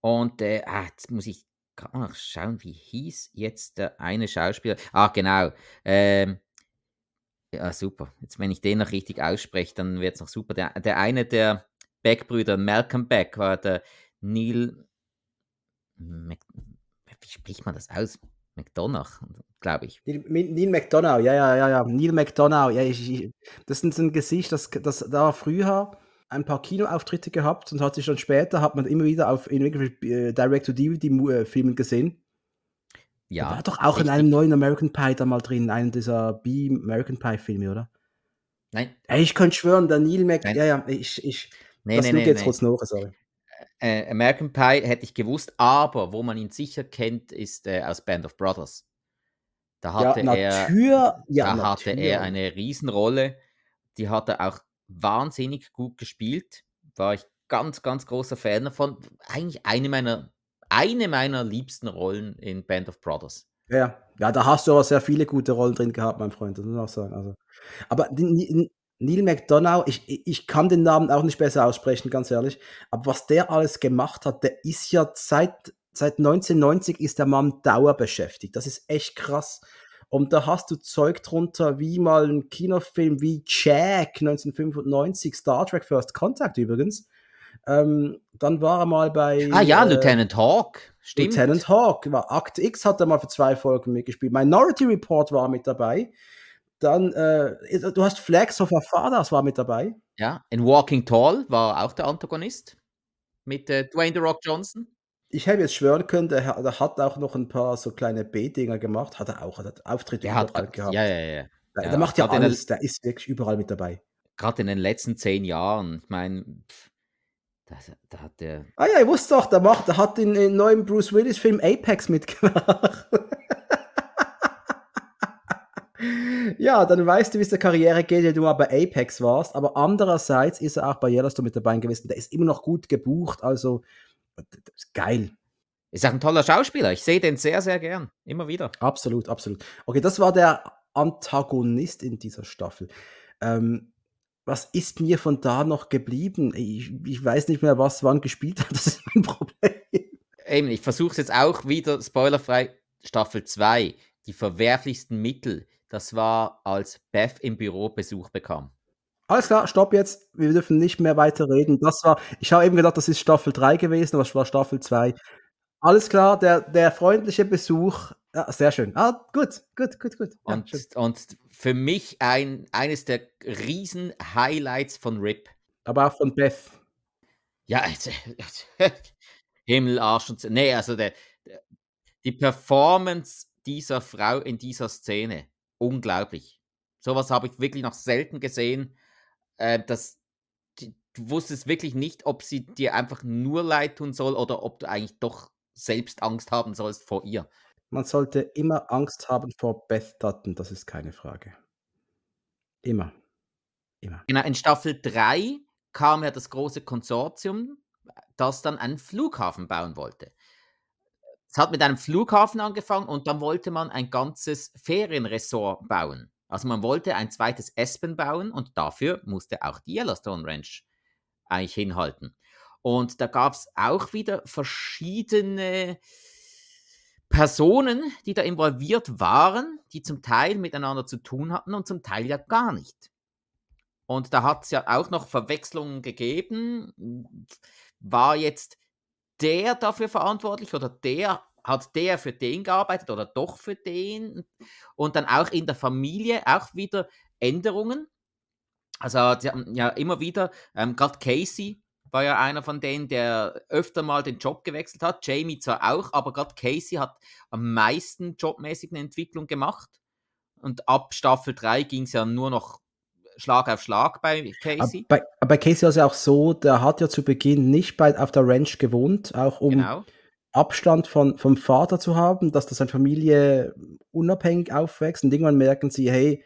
Und äh, ah, jetzt muss ich gerade mal schauen, wie hieß jetzt der eine Schauspieler. Ah, genau. Ähm, ja, super. Jetzt, wenn ich den noch richtig ausspreche, dann wird es noch super. Der, der eine der Beck-Brüder, Malcolm Beck, war der Neil. Mac, wie spricht man das aus? McDonough, glaube ich. Neil, McDonough, ja, ja, ja, ja. Neil McDonough, ja, ich, ich, das ist ein Gesicht, das, das da früher ein paar Kinoauftritte gehabt und hat sich dann später, hat man immer wieder auf in äh, Direct-to-DVD-Filmen gesehen. Ja. Der war doch auch richtig. in einem neuen American Pie da mal drin, einem dieser B-American Pie-Filme, oder? Nein. Ich könnte schwören, der Neil Mac, ja, ja, ich, ich, nee, das nee, nee, jetzt nee. kurz nach, sorry. Äh, American Pie hätte ich gewusst, aber wo man ihn sicher kennt, ist äh, aus Band of Brothers. Da hatte, ja, er, ja, da hatte er eine Riesenrolle. Die hat er auch wahnsinnig gut gespielt. War ich ganz, ganz großer Fan davon. Eigentlich eine meiner, eine meiner liebsten Rollen in Band of Brothers. Ja, ja, da hast du aber sehr viele gute Rollen drin gehabt, mein Freund, das muss man auch sagen. Also, aber Neil McDonough, ich, ich kann den Namen auch nicht besser aussprechen, ganz ehrlich. Aber was der alles gemacht hat, der ist ja seit, seit 1990 ist der Mann dauerbeschäftigt. Das ist echt krass. Und da hast du Zeug drunter, wie mal ein Kinofilm wie Jack 1995, Star Trek First Contact übrigens. Ähm, dann war er mal bei. Ah ja, äh, Lieutenant Hawk. Stimmt. Lieutenant Hawk. War Act X hat er mal für zwei Folgen mitgespielt. Minority Report war mit dabei. Dann, äh, du hast Flags of Our Fathers war mit dabei. Ja, in Walking Tall war auch der Antagonist. Mit äh, Dwayne The Rock Johnson ich hätte jetzt schwören können, der, der, hat auch noch ein paar so kleine B-Dinger gemacht. Hat er auch, hat Auftritte der hat, gehabt. Ja, ja, ja. Der, ja, der macht ja alles, der ist wirklich überall mit dabei. Gerade in den letzten zehn Jahren, ich meine, da, da, hat der. Ah ja, ich wusste doch, der, macht, der hat in den neuen Bruce Willis-Film Apex mitgemacht. ja, dann weißt du, wie es der Karriere geht, wenn du mal bei Apex warst. Aber andererseits ist er auch bei Yellowstone mit dabei gewesen. Der ist immer noch gut gebucht. Also das geil. Ist auch ein toller Schauspieler. Ich sehe den sehr, sehr gern. Immer wieder. Absolut, absolut. Okay, das war der Antagonist in dieser Staffel. Ähm, was ist mir von da noch geblieben? Ich, ich, weiß nicht mehr, was wann gespielt hat. Das ist mein Problem. Eben, ich versuche es jetzt auch wieder spoilerfrei. Staffel 2, die verwerflichsten Mittel. Das war, als Beth im Büro Besuch bekam. Alles klar, stopp jetzt. Wir dürfen nicht mehr weiter reden. Das war, ich habe eben gedacht, das ist Staffel 3 gewesen, aber es war Staffel 2. Alles klar, der, der freundliche Besuch. Ja, sehr schön. Ah, gut, gut, gut, gut. Ja, und, und für mich ein, eines der riesen Highlights von RIP. Aber auch von Beth. Ja, Himmel, Arsch und Nee, also der, die Performance dieser Frau in dieser Szene, unglaublich. Sowas habe ich wirklich noch selten gesehen äh, dass du wusstest wirklich nicht, ob sie dir einfach nur leid tun soll oder ob du eigentlich doch selbst Angst haben sollst vor ihr. Man sollte immer Angst haben vor Beth Dutton, das ist keine Frage. Immer. Immer. Genau, in Staffel 3 kam ja das große Konsortium, das dann einen Flughafen bauen wollte. Es hat mit einem Flughafen angefangen und dann wollte man ein ganzes Ferienresort bauen. Also man wollte ein zweites Aspen bauen und dafür musste auch die Yellowstone Ranch eigentlich hinhalten. Und da gab es auch wieder verschiedene Personen, die da involviert waren, die zum Teil miteinander zu tun hatten und zum Teil ja gar nicht. Und da hat es ja auch noch Verwechslungen gegeben. War jetzt der dafür verantwortlich oder der hat der für den gearbeitet oder doch für den? Und dann auch in der Familie auch wieder Änderungen. Also ja immer wieder, ähm, gerade Casey war ja einer von denen, der öfter mal den Job gewechselt hat. Jamie zwar auch, aber gerade Casey hat am meisten jobmäßig eine Entwicklung gemacht. Und ab Staffel 3 ging es ja nur noch Schlag auf Schlag bei Casey. Bei, bei Casey war es ja auch so, der hat ja zu Beginn nicht bei, auf der Ranch gewohnt, auch um genau. Abstand von, vom Vater zu haben, dass das seine Familie unabhängig aufwächst und irgendwann merken sie, hey,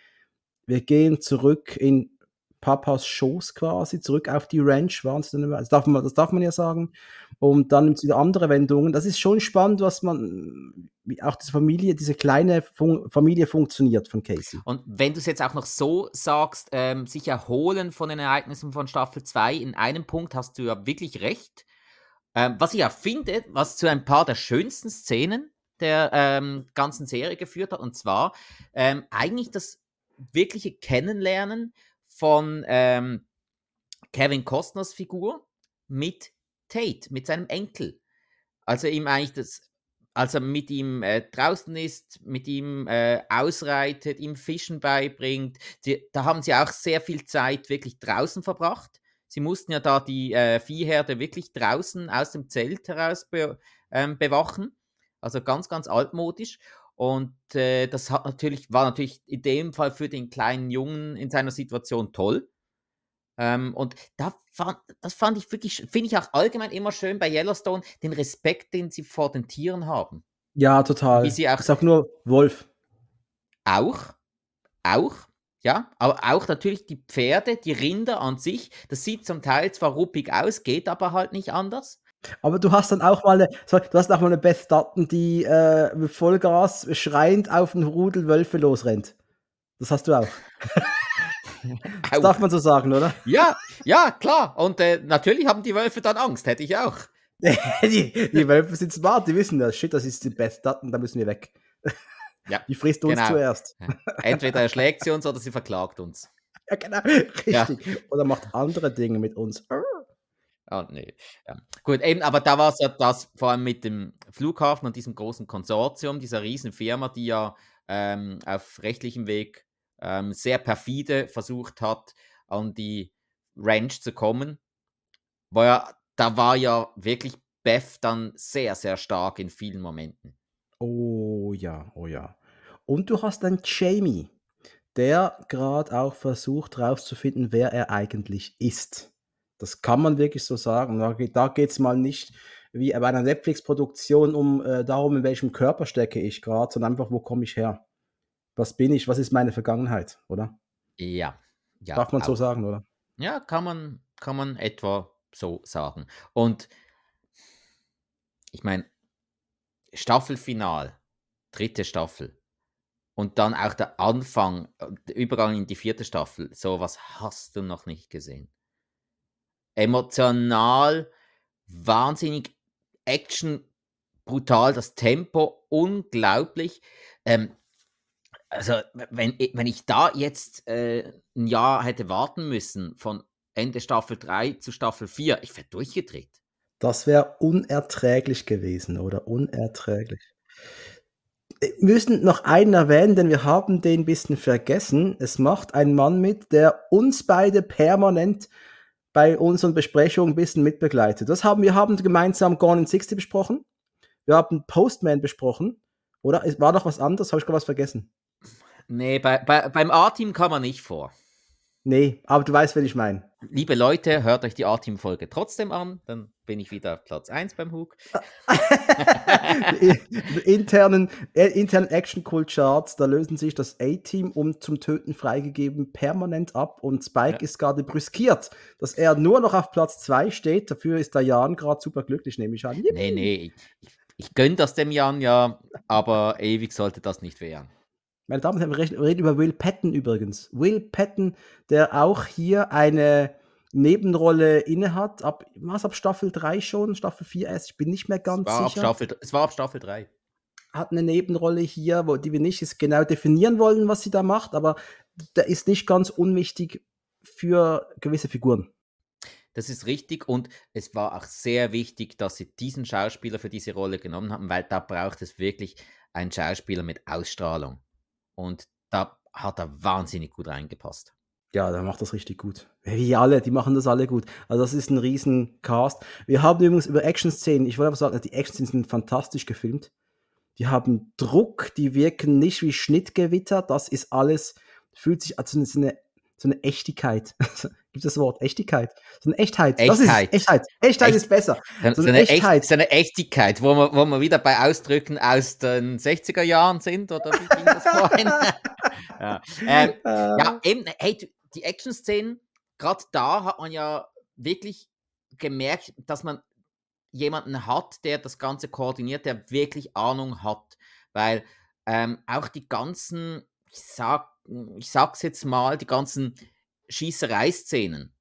wir gehen zurück in Papas Schoß quasi, zurück auf die Ranch waren das darf man, das darf man ja sagen. Und dann nimmt es wieder andere Wendungen. Das ist schon spannend, was man, wie auch diese Familie, diese kleine Fun Familie funktioniert von Casey. Und wenn du es jetzt auch noch so sagst, ähm, sich erholen von den Ereignissen von Staffel 2, in einem Punkt hast du ja wirklich recht. Ähm, was ich ja finde, was zu ein paar der schönsten Szenen der ähm, ganzen Serie geführt hat, und zwar ähm, eigentlich das wirkliche Kennenlernen von ähm, Kevin Costners Figur mit Tate, mit seinem Enkel. Also ihm eigentlich das, als er mit ihm äh, draußen ist, mit ihm äh, ausreitet, ihm Fischen beibringt. Die, da haben sie auch sehr viel Zeit wirklich draußen verbracht. Sie mussten ja da die äh, Viehherde wirklich draußen aus dem Zelt heraus be, ähm, bewachen. Also ganz, ganz altmodisch. Und äh, das hat natürlich, war natürlich in dem Fall für den kleinen Jungen in seiner Situation toll. Ähm, und da fand, das fand ich wirklich, finde ich auch allgemein immer schön bei Yellowstone, den Respekt, den sie vor den Tieren haben. Ja, total. Wie sie auch, ich sag nur Wolf. Auch, auch, ja, aber auch natürlich die Pferde, die Rinder an sich. Das sieht zum Teil zwar ruppig aus, geht aber halt nicht anders. Aber du hast dann auch mal eine, du hast auch mal eine Beth Dutton, die äh, mit Vollgas schreiend auf einen Rudel Wölfe losrennt. Das hast du auch. das darf man so sagen, oder? Ja, ja, klar. Und äh, natürlich haben die Wölfe dann Angst, hätte ich auch. die, die Wölfe sind smart, die wissen das. Shit, das ist die Beth Dutton, da müssen wir weg. Ja, die frisst uns genau. zuerst. Entweder erschlägt sie uns oder sie verklagt uns. Ja, genau. Richtig. Ja. Oder macht andere Dinge mit uns. Ah, nee. Ja. Gut, eben, aber da war es ja das, vor allem mit dem Flughafen und diesem großen Konsortium, dieser riesen Firma, die ja ähm, auf rechtlichem Weg ähm, sehr perfide versucht hat, an die Ranch zu kommen. War ja, da war ja wirklich Beth dann sehr, sehr stark in vielen Momenten. Oh ja, oh ja. Und du hast dann Jamie, der gerade auch versucht herauszufinden, wer er eigentlich ist. Das kann man wirklich so sagen. Da, da geht es mal nicht wie bei einer Netflix-Produktion um äh, darum, in welchem Körper stecke ich gerade, sondern einfach, wo komme ich her? Was bin ich? Was ist meine Vergangenheit, oder? Ja. ja Darf man so sagen, oder? Ja, kann man, kann man etwa so sagen. Und ich meine, Staffelfinal, dritte Staffel. Und dann auch der Anfang, der Übergang in die vierte Staffel. So was hast du noch nicht gesehen emotional, wahnsinnig Action, brutal, das Tempo unglaublich. Ähm, also, wenn, wenn ich da jetzt äh, ein Jahr hätte warten müssen, von Ende Staffel 3 zu Staffel 4, ich wäre durchgedreht. Das wäre unerträglich gewesen, oder? Unerträglich. Wir müssen noch einen erwähnen, denn wir haben den ein bisschen vergessen. Es macht ein Mann mit, der uns beide permanent bei unseren Besprechungen ein bisschen mitbegleitet. Das haben wir haben gemeinsam Gone in 60 besprochen. Wir haben Postman besprochen. Oder war noch was anderes? Habe ich gerade was vergessen? Nee, bei, bei, beim A-Team kann man nicht vor. Nee, aber du weißt, wen ich meine. Liebe Leute, hört euch die A-Team-Folge trotzdem an, dann bin ich wieder auf Platz 1 beim Hook. internen, äh, internen Action-Cool-Charts, da lösen sich das A-Team um zum Töten freigegeben permanent ab und Spike ja. ist gerade brüskiert, dass er nur noch auf Platz 2 steht. Dafür ist der Jan gerade super glücklich, nehme ich an. Yippie. Nee, nee, ich, ich gönne das dem Jan ja, aber ewig sollte das nicht werden. Meine Damen und Herren, wir reden über Will Patton übrigens. Will Patton, der auch hier eine Nebenrolle innehat. Ab, was, ab Staffel 3 schon? Staffel 4 erst? Ich bin nicht mehr ganz es sicher. Staffel, es war ab Staffel 3. Hat eine Nebenrolle hier, wo, die wir nicht genau definieren wollen, was sie da macht, aber der ist nicht ganz unwichtig für gewisse Figuren. Das ist richtig und es war auch sehr wichtig, dass sie diesen Schauspieler für diese Rolle genommen haben, weil da braucht es wirklich einen Schauspieler mit Ausstrahlung. Und da hat er wahnsinnig gut reingepasst. Ja, der macht das richtig gut. Wie alle, die machen das alle gut. Also das ist ein riesen Cast. Wir haben übrigens über Action-Szenen, ich wollte aber sagen, die Action-Szenen sind fantastisch gefilmt. Die haben Druck, die wirken nicht wie Schnittgewitter. Das ist alles, fühlt sich als eine, so eine Echtigkeit. Gibt es das Wort? Echtigkeit? So eine Echtheit. Echtheit. Das ist Echtheit. Echtheit Echt, ist besser. So, eine, eine Echtheit. Echt, so eine Echtigkeit, wo wir, wo wir wieder bei Ausdrücken aus den 60er Jahren sind, oder wie ging das vorhin? ja. Ähm, ja, eben, hey, die Action-Szenen, gerade da hat man ja wirklich gemerkt, dass man jemanden hat, der das Ganze koordiniert, der wirklich Ahnung hat. Weil ähm, auch die ganzen, ich, sag, ich sag's jetzt mal, die ganzen Schießereiszenen,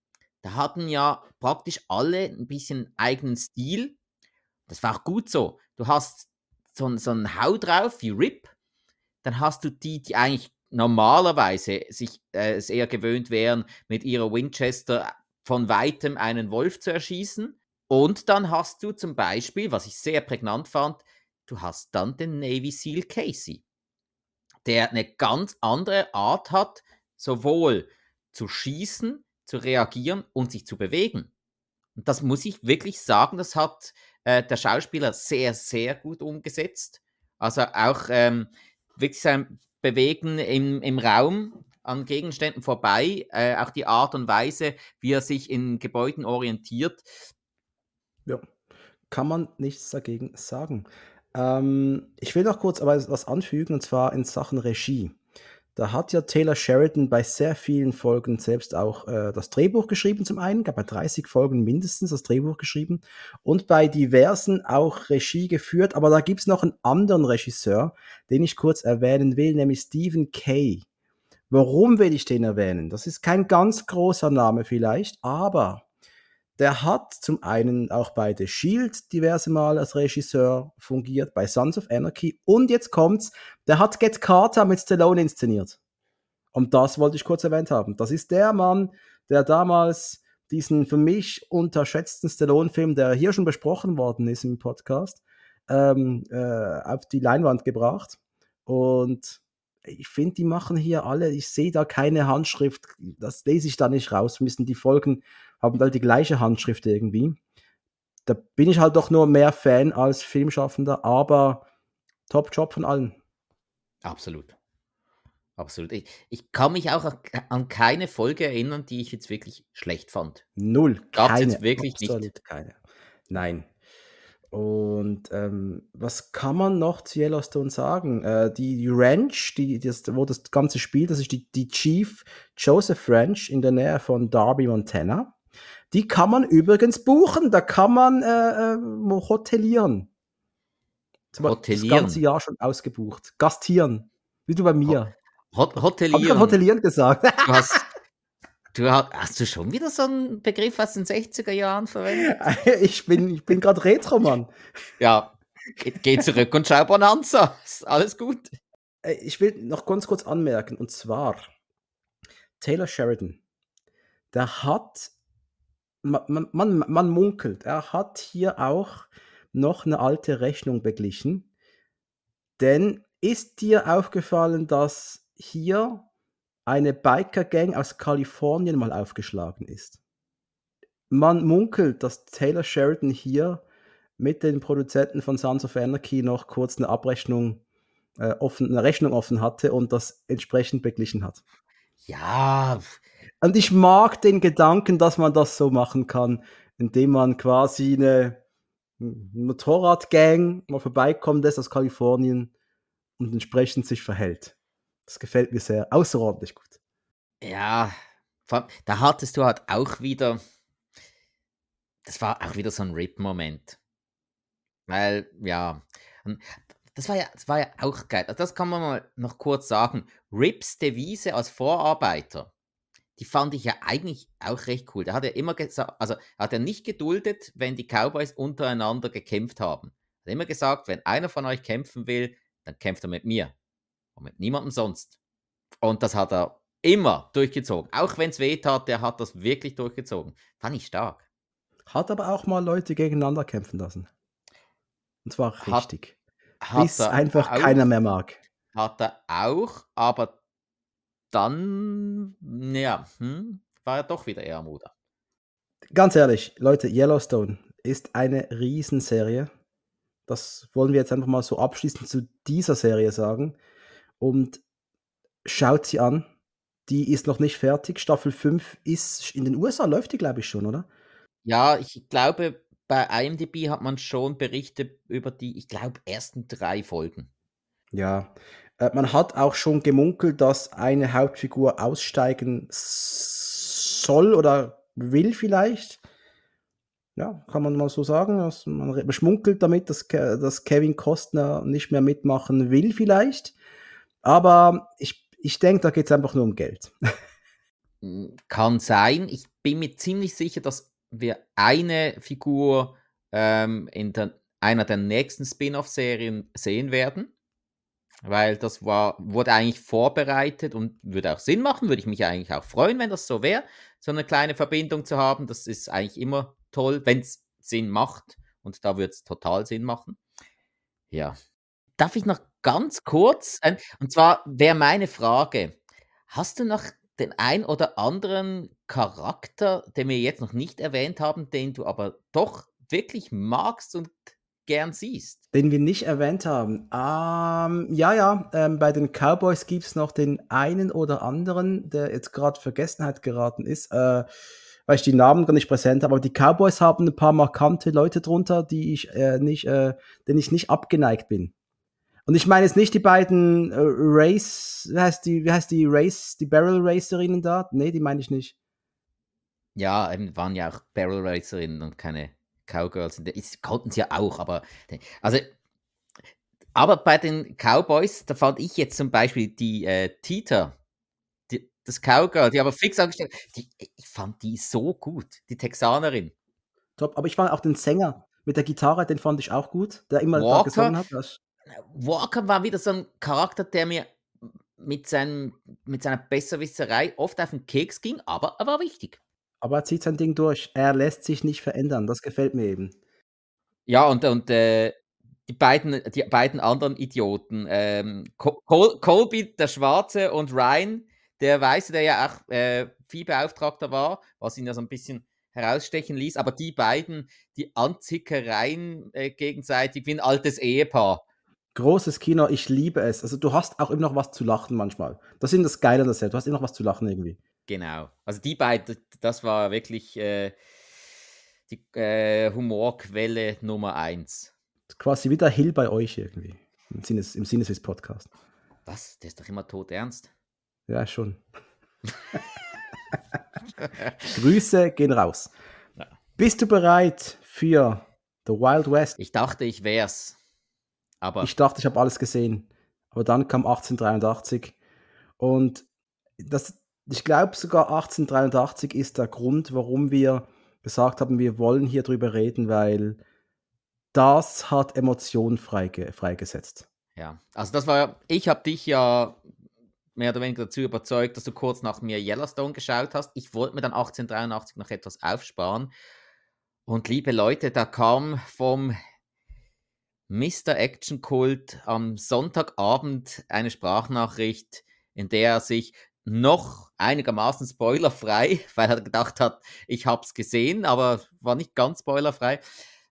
da hatten ja praktisch alle ein bisschen eigenen Stil. Das war auch gut so. Du hast so, so einen Hau drauf wie Rip, dann hast du die, die eigentlich normalerweise sich äh, eher gewöhnt wären, mit ihrer Winchester von weitem einen Wolf zu erschießen. Und dann hast du zum Beispiel, was ich sehr prägnant fand, du hast dann den Navy SEAL Casey, der eine ganz andere Art hat, sowohl zu schießen, zu reagieren und sich zu bewegen. Und das muss ich wirklich sagen, das hat äh, der Schauspieler sehr, sehr gut umgesetzt. Also auch ähm, wirklich sein Bewegen im, im Raum an Gegenständen vorbei, äh, auch die Art und Weise, wie er sich in Gebäuden orientiert. Ja, kann man nichts dagegen sagen. Ähm, ich will noch kurz aber was anfügen, und zwar in Sachen Regie. Da hat ja Taylor Sheridan bei sehr vielen Folgen selbst auch äh, das Drehbuch geschrieben, zum einen, gab bei 30 Folgen mindestens das Drehbuch geschrieben und bei diversen auch Regie geführt. Aber da gibt es noch einen anderen Regisseur, den ich kurz erwähnen will, nämlich Stephen Kay. Warum will ich den erwähnen? Das ist kein ganz großer Name vielleicht, aber der hat zum einen auch bei The Shield diverse Mal als Regisseur fungiert, bei Sons of Anarchy und jetzt kommt's, der hat Get Carter mit Stallone inszeniert. Und das wollte ich kurz erwähnt haben. Das ist der Mann, der damals diesen für mich unterschätzten Stallone-Film, der hier schon besprochen worden ist im Podcast, ähm, äh, auf die Leinwand gebracht. Und ich finde, die machen hier alle, ich sehe da keine Handschrift, das lese ich da nicht raus, müssen die Folgen haben halt die gleiche Handschrift irgendwie. Da bin ich halt doch nur mehr Fan als Filmschaffender, aber Top-Job von allen. Absolut. Absolut. Ich, ich, kann mich auch an keine Folge erinnern, die ich jetzt wirklich schlecht fand. Null. Gab es jetzt wirklich absolut nicht. keine. Nein. Und ähm, was kann man noch zu Yellowstone sagen? Äh, die, die Ranch, die, das, wo das Ganze spielt, das ist die, die Chief Joseph Ranch in der Nähe von Darby, Montana. Die kann man übrigens buchen, da kann man äh, äh, hotelieren. Hotelieren. Das ganze Jahr schon ausgebucht. Gastieren. Wie du bei mir. Hot hotelieren. Ich hotelieren gesagt. Du hast, du hast, hast du schon wieder so einen Begriff aus den 60er Jahren verwendet? ich bin, ich bin gerade Retro, Mann. Ja, geh, geh zurück und schau Bonanza. Ist alles gut. Äh, ich will noch ganz kurz anmerken, und zwar Taylor Sheridan, der hat man, man, man munkelt, er hat hier auch noch eine alte Rechnung beglichen. Denn ist dir aufgefallen, dass hier eine Biker-Gang aus Kalifornien mal aufgeschlagen ist? Man munkelt, dass Taylor Sheridan hier mit den Produzenten von Sons of Anarchy noch kurz eine Abrechnung äh, offen, eine Rechnung offen hatte und das entsprechend beglichen hat. Ja, und ich mag den Gedanken, dass man das so machen kann, indem man quasi eine Motorradgang mal vorbeikommt lässt aus Kalifornien und entsprechend sich verhält. Das gefällt mir sehr außerordentlich gut. Ja, da hattest du halt auch wieder, das war auch wieder so ein Rip-Moment. Weil, ja, das war ja, das war ja auch geil. Also das kann man mal noch kurz sagen. Rips Devise als Vorarbeiter die fand ich ja eigentlich auch recht cool. Da hat er immer gesagt, also hat er nicht geduldet, wenn die Cowboys untereinander gekämpft haben. Er hat immer gesagt, wenn einer von euch kämpfen will, dann kämpft er mit mir und mit niemandem sonst. Und das hat er immer durchgezogen. Auch wenn es weh tat, der hat das wirklich durchgezogen. Fand ich stark. Hat aber auch mal Leute gegeneinander kämpfen lassen. Und zwar richtig. Hat, Bis einfach auch, keiner mehr mag. Hat er auch, aber dann, ja, hm, war er doch wieder eher Mutter. Ganz ehrlich, Leute, Yellowstone ist eine Riesenserie. Das wollen wir jetzt einfach mal so abschließend zu dieser Serie sagen. Und schaut sie an. Die ist noch nicht fertig. Staffel 5 ist in den USA, läuft die, glaube ich, schon, oder? Ja, ich glaube, bei IMDb hat man schon Berichte über die, ich glaube, ersten drei Folgen. Ja, äh, man hat auch schon gemunkelt, dass eine Hauptfigur aussteigen soll oder will vielleicht. Ja, kann man mal so sagen. Also man schmunkelt damit, dass, dass Kevin Costner nicht mehr mitmachen will vielleicht. Aber ich, ich denke, da geht es einfach nur um Geld. Kann sein. Ich bin mir ziemlich sicher, dass wir eine Figur ähm, in der, einer der nächsten Spin-off-Serien sehen werden. Weil das war, wurde eigentlich vorbereitet und würde auch Sinn machen. Würde ich mich eigentlich auch freuen, wenn das so wäre, so eine kleine Verbindung zu haben. Das ist eigentlich immer toll, wenn es Sinn macht. Und da würde es total Sinn machen. Ja. Darf ich noch ganz kurz, und zwar wäre meine Frage, hast du noch den ein oder anderen Charakter, den wir jetzt noch nicht erwähnt haben, den du aber doch wirklich magst und gern siehst? Den wir nicht erwähnt haben. Ähm, ja, ja, ähm, bei den Cowboys gibt es noch den einen oder anderen, der jetzt gerade Vergessenheit geraten ist, äh, weil ich die Namen gar nicht präsent habe. Aber die Cowboys haben ein paar markante Leute drunter, die ich äh, nicht, äh, denen ich nicht abgeneigt bin. Und ich meine jetzt nicht die beiden äh, Race, wie heißt die, wie heißt die Race, die Barrel Racerinnen da? Nee, die meine ich nicht. Ja, waren ja auch Barrel Racerinnen und keine Cowgirls. Das konnten sie ja auch, aber also aber bei den Cowboys, da fand ich jetzt zum Beispiel die äh, Tita, die, das Cowgirl, die aber fix angestellt, die, ich fand die so gut, die Texanerin. Top, aber ich fand auch den Sänger mit der Gitarre, den fand ich auch gut, der immer Walker, gesungen hat. Das Walker war wieder so ein Charakter, der mir mit, seinem, mit seiner Besserwisserei oft auf den Keks ging, aber er war wichtig. Aber er zieht sein Ding durch. Er lässt sich nicht verändern. Das gefällt mir eben. Ja, und, und äh, die, beiden, die beiden anderen Idioten, ähm, Col Colby, der Schwarze, und Ryan, der Weiße, der ja auch äh, Viehbeauftragter war, was ihn ja so ein bisschen herausstechen ließ. Aber die beiden, die Anzickereien äh, gegenseitig wie ein altes Ehepaar. Großes Kino, ich liebe es. Also du hast auch immer noch was zu lachen manchmal. Das ist das Geile an der Set. Du hast immer noch was zu lachen irgendwie. Genau. Also die beiden, das war wirklich äh, die äh, Humorquelle Nummer eins. Quasi wie der Hill bei euch irgendwie. Im Sinne, im Sinne des Podcasts. Was? Der ist doch immer tot ernst. Ja, schon. Grüße gehen raus. Ja. Bist du bereit für The Wild West? Ich dachte, ich wär's. Aber ich dachte, ich habe alles gesehen. Aber dann kam 1883 und das, ich glaube sogar 1883 ist der Grund, warum wir gesagt haben, wir wollen hier drüber reden, weil das hat Emotionen freige, freigesetzt. Ja, also das war, ich habe dich ja mehr oder weniger dazu überzeugt, dass du kurz nach mir Yellowstone geschaut hast. Ich wollte mir dann 1883 noch etwas aufsparen. Und liebe Leute, da kam vom Mr. Action Kult am Sonntagabend eine Sprachnachricht, in der er sich noch einigermaßen spoilerfrei, weil er gedacht hat, ich habe es gesehen, aber war nicht ganz spoilerfrei,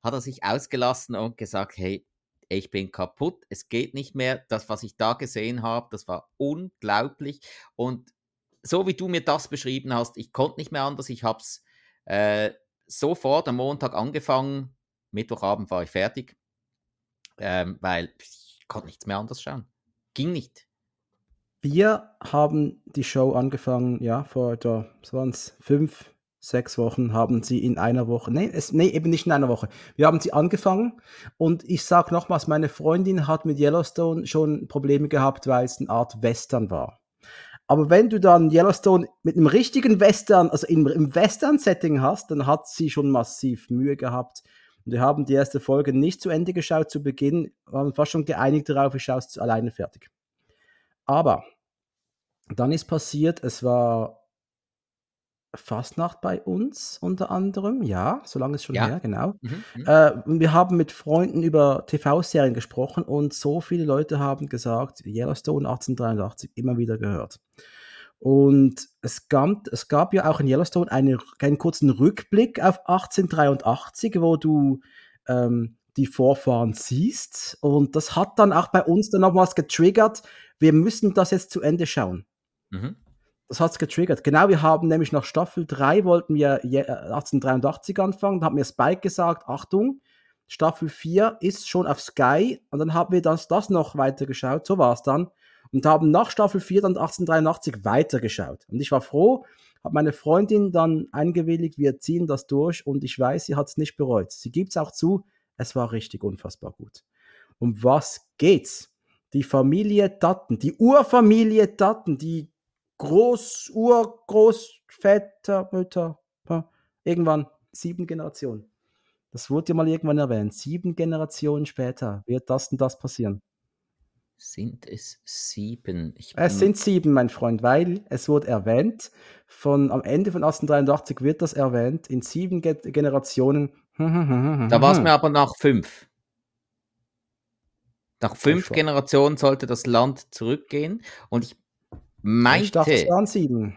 hat er sich ausgelassen und gesagt, hey, ich bin kaputt, es geht nicht mehr. Das, was ich da gesehen habe, das war unglaublich. Und so wie du mir das beschrieben hast, ich konnte nicht mehr anders. Ich habe es äh, sofort am Montag angefangen. Mittwochabend war ich fertig ähm, weil ich konnte nichts mehr anders schauen. Ging nicht. Wir haben die Show angefangen, ja, vor etwa, waren es fünf, sechs Wochen, haben sie in einer Woche, nee, es, nee, eben nicht in einer Woche. Wir haben sie angefangen und ich sage nochmals, meine Freundin hat mit Yellowstone schon Probleme gehabt, weil es eine Art Western war. Aber wenn du dann Yellowstone mit einem richtigen Western, also im, im Western-Setting hast, dann hat sie schon massiv Mühe gehabt. Und wir haben die erste Folge nicht zu Ende geschaut zu Beginn, waren fast schon geeinigt darauf, ich schaue es alleine fertig. Aber dann ist passiert, es war Fastnacht bei uns unter anderem, ja, so lange ist schon ja. her, genau. Mhm, mhm, äh, wir haben mit Freunden über TV-Serien gesprochen und so viele Leute haben gesagt, Yellowstone 1883 immer wieder gehört. Und es gab, es gab ja auch in Yellowstone eine, einen kurzen Rückblick auf 1883, wo du ähm, die Vorfahren siehst. Und das hat dann auch bei uns dann nochmals getriggert, wir müssen das jetzt zu Ende schauen. Mhm. Das hat es getriggert. Genau, wir haben nämlich nach Staffel 3 wollten wir 1883 äh, anfangen. Da hat mir Spike gesagt, Achtung, Staffel 4 ist schon auf Sky. Und dann haben wir das, das noch weiter geschaut. So war es dann. und haben nach Staffel 4 dann 1883 weitergeschaut. Und ich war froh, habe meine Freundin dann eingewilligt, wir ziehen das durch und ich weiß, sie hat es nicht bereut. Sie gibt es auch zu, es war richtig unfassbar gut. Um was geht's? Die Familie Datten, die Urfamilie Datten, die Groß, Urgroßväter, Mütter, irgendwann sieben Generationen. Das wurde ja mal irgendwann erwähnt. Sieben Generationen später wird das und das passieren. Sind es sieben? Es sind sieben, mein Freund, weil es wurde erwähnt, von, am Ende von 1883 wird das erwähnt, in sieben Ge Generationen. Da war es mir aber nach fünf. Nach fünf Generationen sollte das Land zurückgehen und ich meinte... Ich dachte, es waren sieben.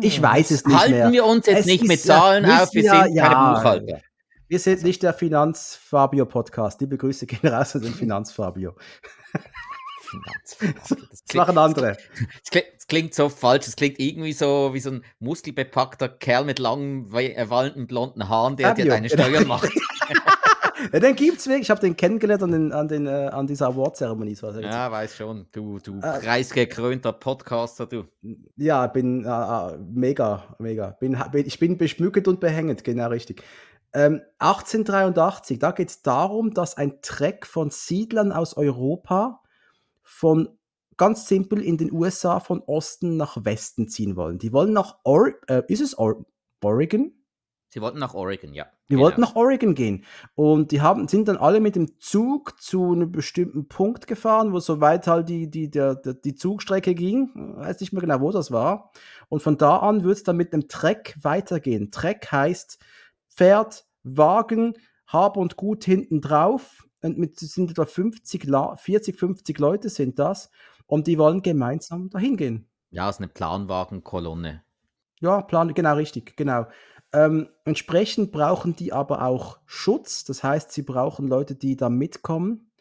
Ich weiß es nicht Halten mehr. wir uns jetzt es nicht mit Zahlen ja, auf, wir ja, sind keine ja, Buchhalter. Wir sind nicht der Finanz-Fabio-Podcast. Liebe Grüße gehen raus an den Finanz-Fabio. Finanzfabio. Das, das machen andere. Das klingt, das klingt, so falsch. Das klingt irgendwie so wie so ein muskelbepackter Kerl mit langen, äh, wallenden blonden Haaren, der dir deine Steuern macht. ja, den gibt's wirklich. Ich habe den kennengelernt an, den, an, den, äh, an dieser Award-Zeremonie. Ja, weiß schon. Du, du äh, preisgekrönter Podcaster, du. Ja, bin äh, äh mega, mega. Bin, bin, ich bin beschmückt und behängt, genau richtig. Ähm, 1883, da geht es darum, dass ein Treck von Siedlern aus Europa von ganz simpel in den USA von Osten nach Westen ziehen wollen. Die wollen nach Or äh, ist es Or Oregon? Sie wollten nach Oregon, ja. Die genau. wollten nach Oregon gehen. Und die haben, sind dann alle mit dem Zug zu einem bestimmten Punkt gefahren, wo so weit halt die, die, der, der, die Zugstrecke ging. weiß nicht mehr genau, wo das war. Und von da an wird es dann mit einem Treck weitergehen. Treck heißt Pferd, Wagen, Hab und Gut hinten drauf. Und mit sind etwa 50, 40, 50 Leute sind das. Und die wollen gemeinsam dahin gehen. Ja, es ist eine Planwagenkolonne. Ja, Plan, genau, richtig, genau. Ähm, entsprechend brauchen die aber auch Schutz. Das heißt, sie brauchen Leute, die da mitkommen,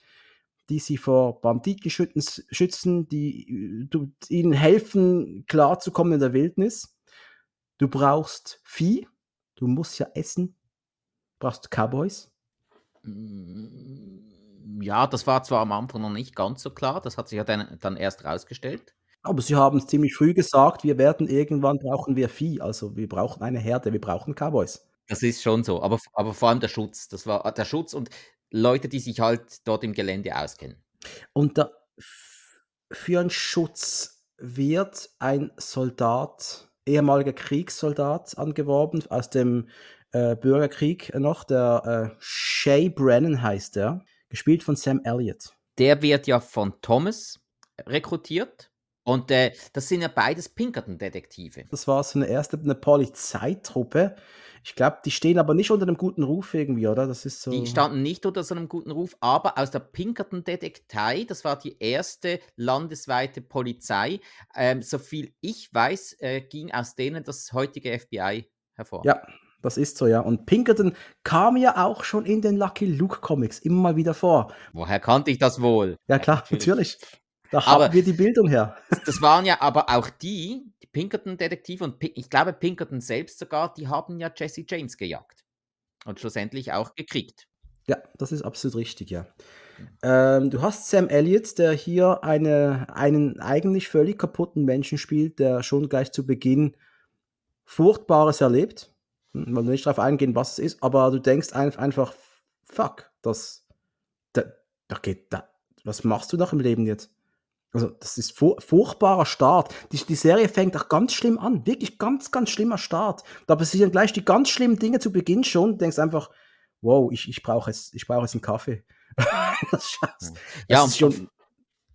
die sie vor Banditen schützen, die, die ihnen helfen, klarzukommen in der Wildnis. Du brauchst Vieh. Du musst ja essen. Du brauchst Cowboys. Mm, ja, das war zwar am Anfang noch nicht ganz so klar. Das hat sich ja dann, dann erst rausgestellt. Aber sie haben es ziemlich früh gesagt, wir werden irgendwann brauchen wir Vieh, also wir brauchen eine Herde, wir brauchen Cowboys. Das ist schon so, aber, aber vor allem der Schutz. Das war der Schutz und Leute, die sich halt dort im Gelände auskennen. Und da, für einen Schutz wird ein Soldat, ehemaliger Kriegssoldat, angeworben aus dem äh, Bürgerkrieg noch, der äh, Shay Brennan heißt er, gespielt von Sam Elliott. Der wird ja von Thomas rekrutiert und äh, das sind ja beides Pinkerton-Detektive. Das war so eine erste eine Polizeitruppe. Ich glaube, die stehen aber nicht unter einem guten Ruf irgendwie, oder? Das ist so. Die standen nicht unter so einem guten Ruf, aber aus der Pinkerton-Detektei, das war die erste landesweite Polizei, ähm, soviel ich weiß, äh, ging aus denen das heutige FBI hervor. Ja, das ist so, ja. Und Pinkerton kam ja auch schon in den Lucky Luke Comics immer mal wieder vor. Woher kannte ich das wohl? Ja, klar, natürlich. natürlich. Da aber haben wir die Bildung her. Das waren ja aber auch die, die Pinkerton-Detektive und ich glaube Pinkerton selbst sogar, die haben ja Jesse James gejagt. Und schlussendlich auch gekriegt. Ja, das ist absolut richtig, ja. Ähm, du hast Sam Elliott, der hier eine, einen eigentlich völlig kaputten Menschen spielt, der schon gleich zu Beginn Furchtbares erlebt. Hm, wollen nicht darauf eingehen, was es ist, aber du denkst einfach, fuck, das, da, da geht, da, was machst du noch im Leben jetzt? Also, das ist fu furchtbarer Start. Die, die Serie fängt auch ganz schlimm an. Wirklich ganz, ganz schlimmer Start. Da passieren gleich die ganz schlimmen Dinge zu Beginn schon. Du denkst einfach, wow, ich, ich brauche jetzt, ich brauche jetzt einen Kaffee. das, das ja, ist schon.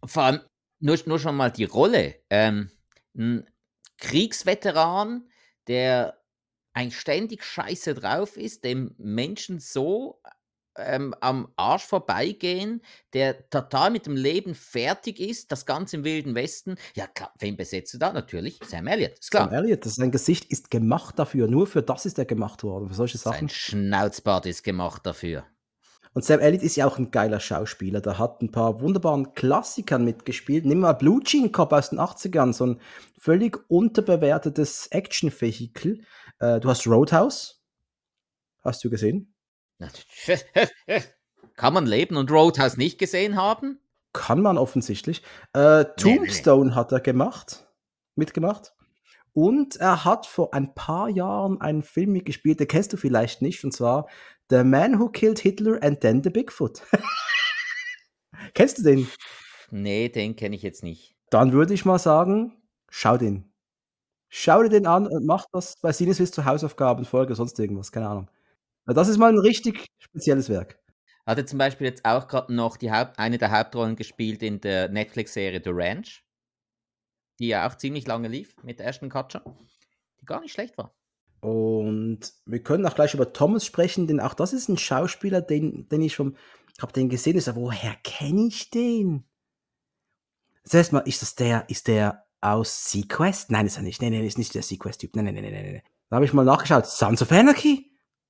Vor allem nur, nur schon mal die Rolle. Ähm, ein Kriegsveteran, der ein ständig scheiße drauf ist, dem Menschen so ähm, am Arsch vorbeigehen, der total mit dem Leben fertig ist, das Ganze im Wilden Westen. Ja, klar, wen besetzt du da? Natürlich Sam Elliott, ist klar. Sam Elliott, sein Gesicht ist gemacht dafür. Nur für das ist er gemacht worden, für solche Sachen. Sein Schnauzbart ist gemacht dafür. Und Sam Elliott ist ja auch ein geiler Schauspieler. Der hat ein paar wunderbaren Klassikern mitgespielt. Nimm mal Blue Jean Cop aus den 80ern, so ein völlig unterbewertetes Action-Vehikel. Äh, du hast Roadhouse. Hast du gesehen? Kann man Leben und Roadhouse nicht gesehen haben? kann man offensichtlich. Äh, Tombstone nee, nee. hat er gemacht, mitgemacht. Und er hat vor ein paar Jahren einen Film mitgespielt, den kennst du vielleicht nicht, und zwar The Man Who Killed Hitler and Then the Bigfoot. kennst du den? Nee, den kenne ich jetzt nicht. Dann würde ich mal sagen, schau den. Schau dir den an und mach das bei Sinneswiss zur Hausaufgaben, Folge, sonst irgendwas, keine Ahnung. Das ist mal ein richtig spezielles Werk. Hat er zum Beispiel jetzt auch gerade noch die Haupt eine der Hauptrollen gespielt in der Netflix-Serie The Ranch, die ja auch ziemlich lange lief mit Ashton Kutcher, die gar nicht schlecht war. Und wir können auch gleich über Thomas sprechen, denn auch das ist ein Schauspieler, den, den ich schon, ich habe den gesehen, ist so, woher kenne ich den? Zuerst mal, ist das der, ist der aus Sequest? Nein, ist er nicht. Nein, nein, ist nicht der Sequest-Typ. Nein, nein, nein, nein, nein. Da habe ich mal nachgeschaut. Sons of Anarchy?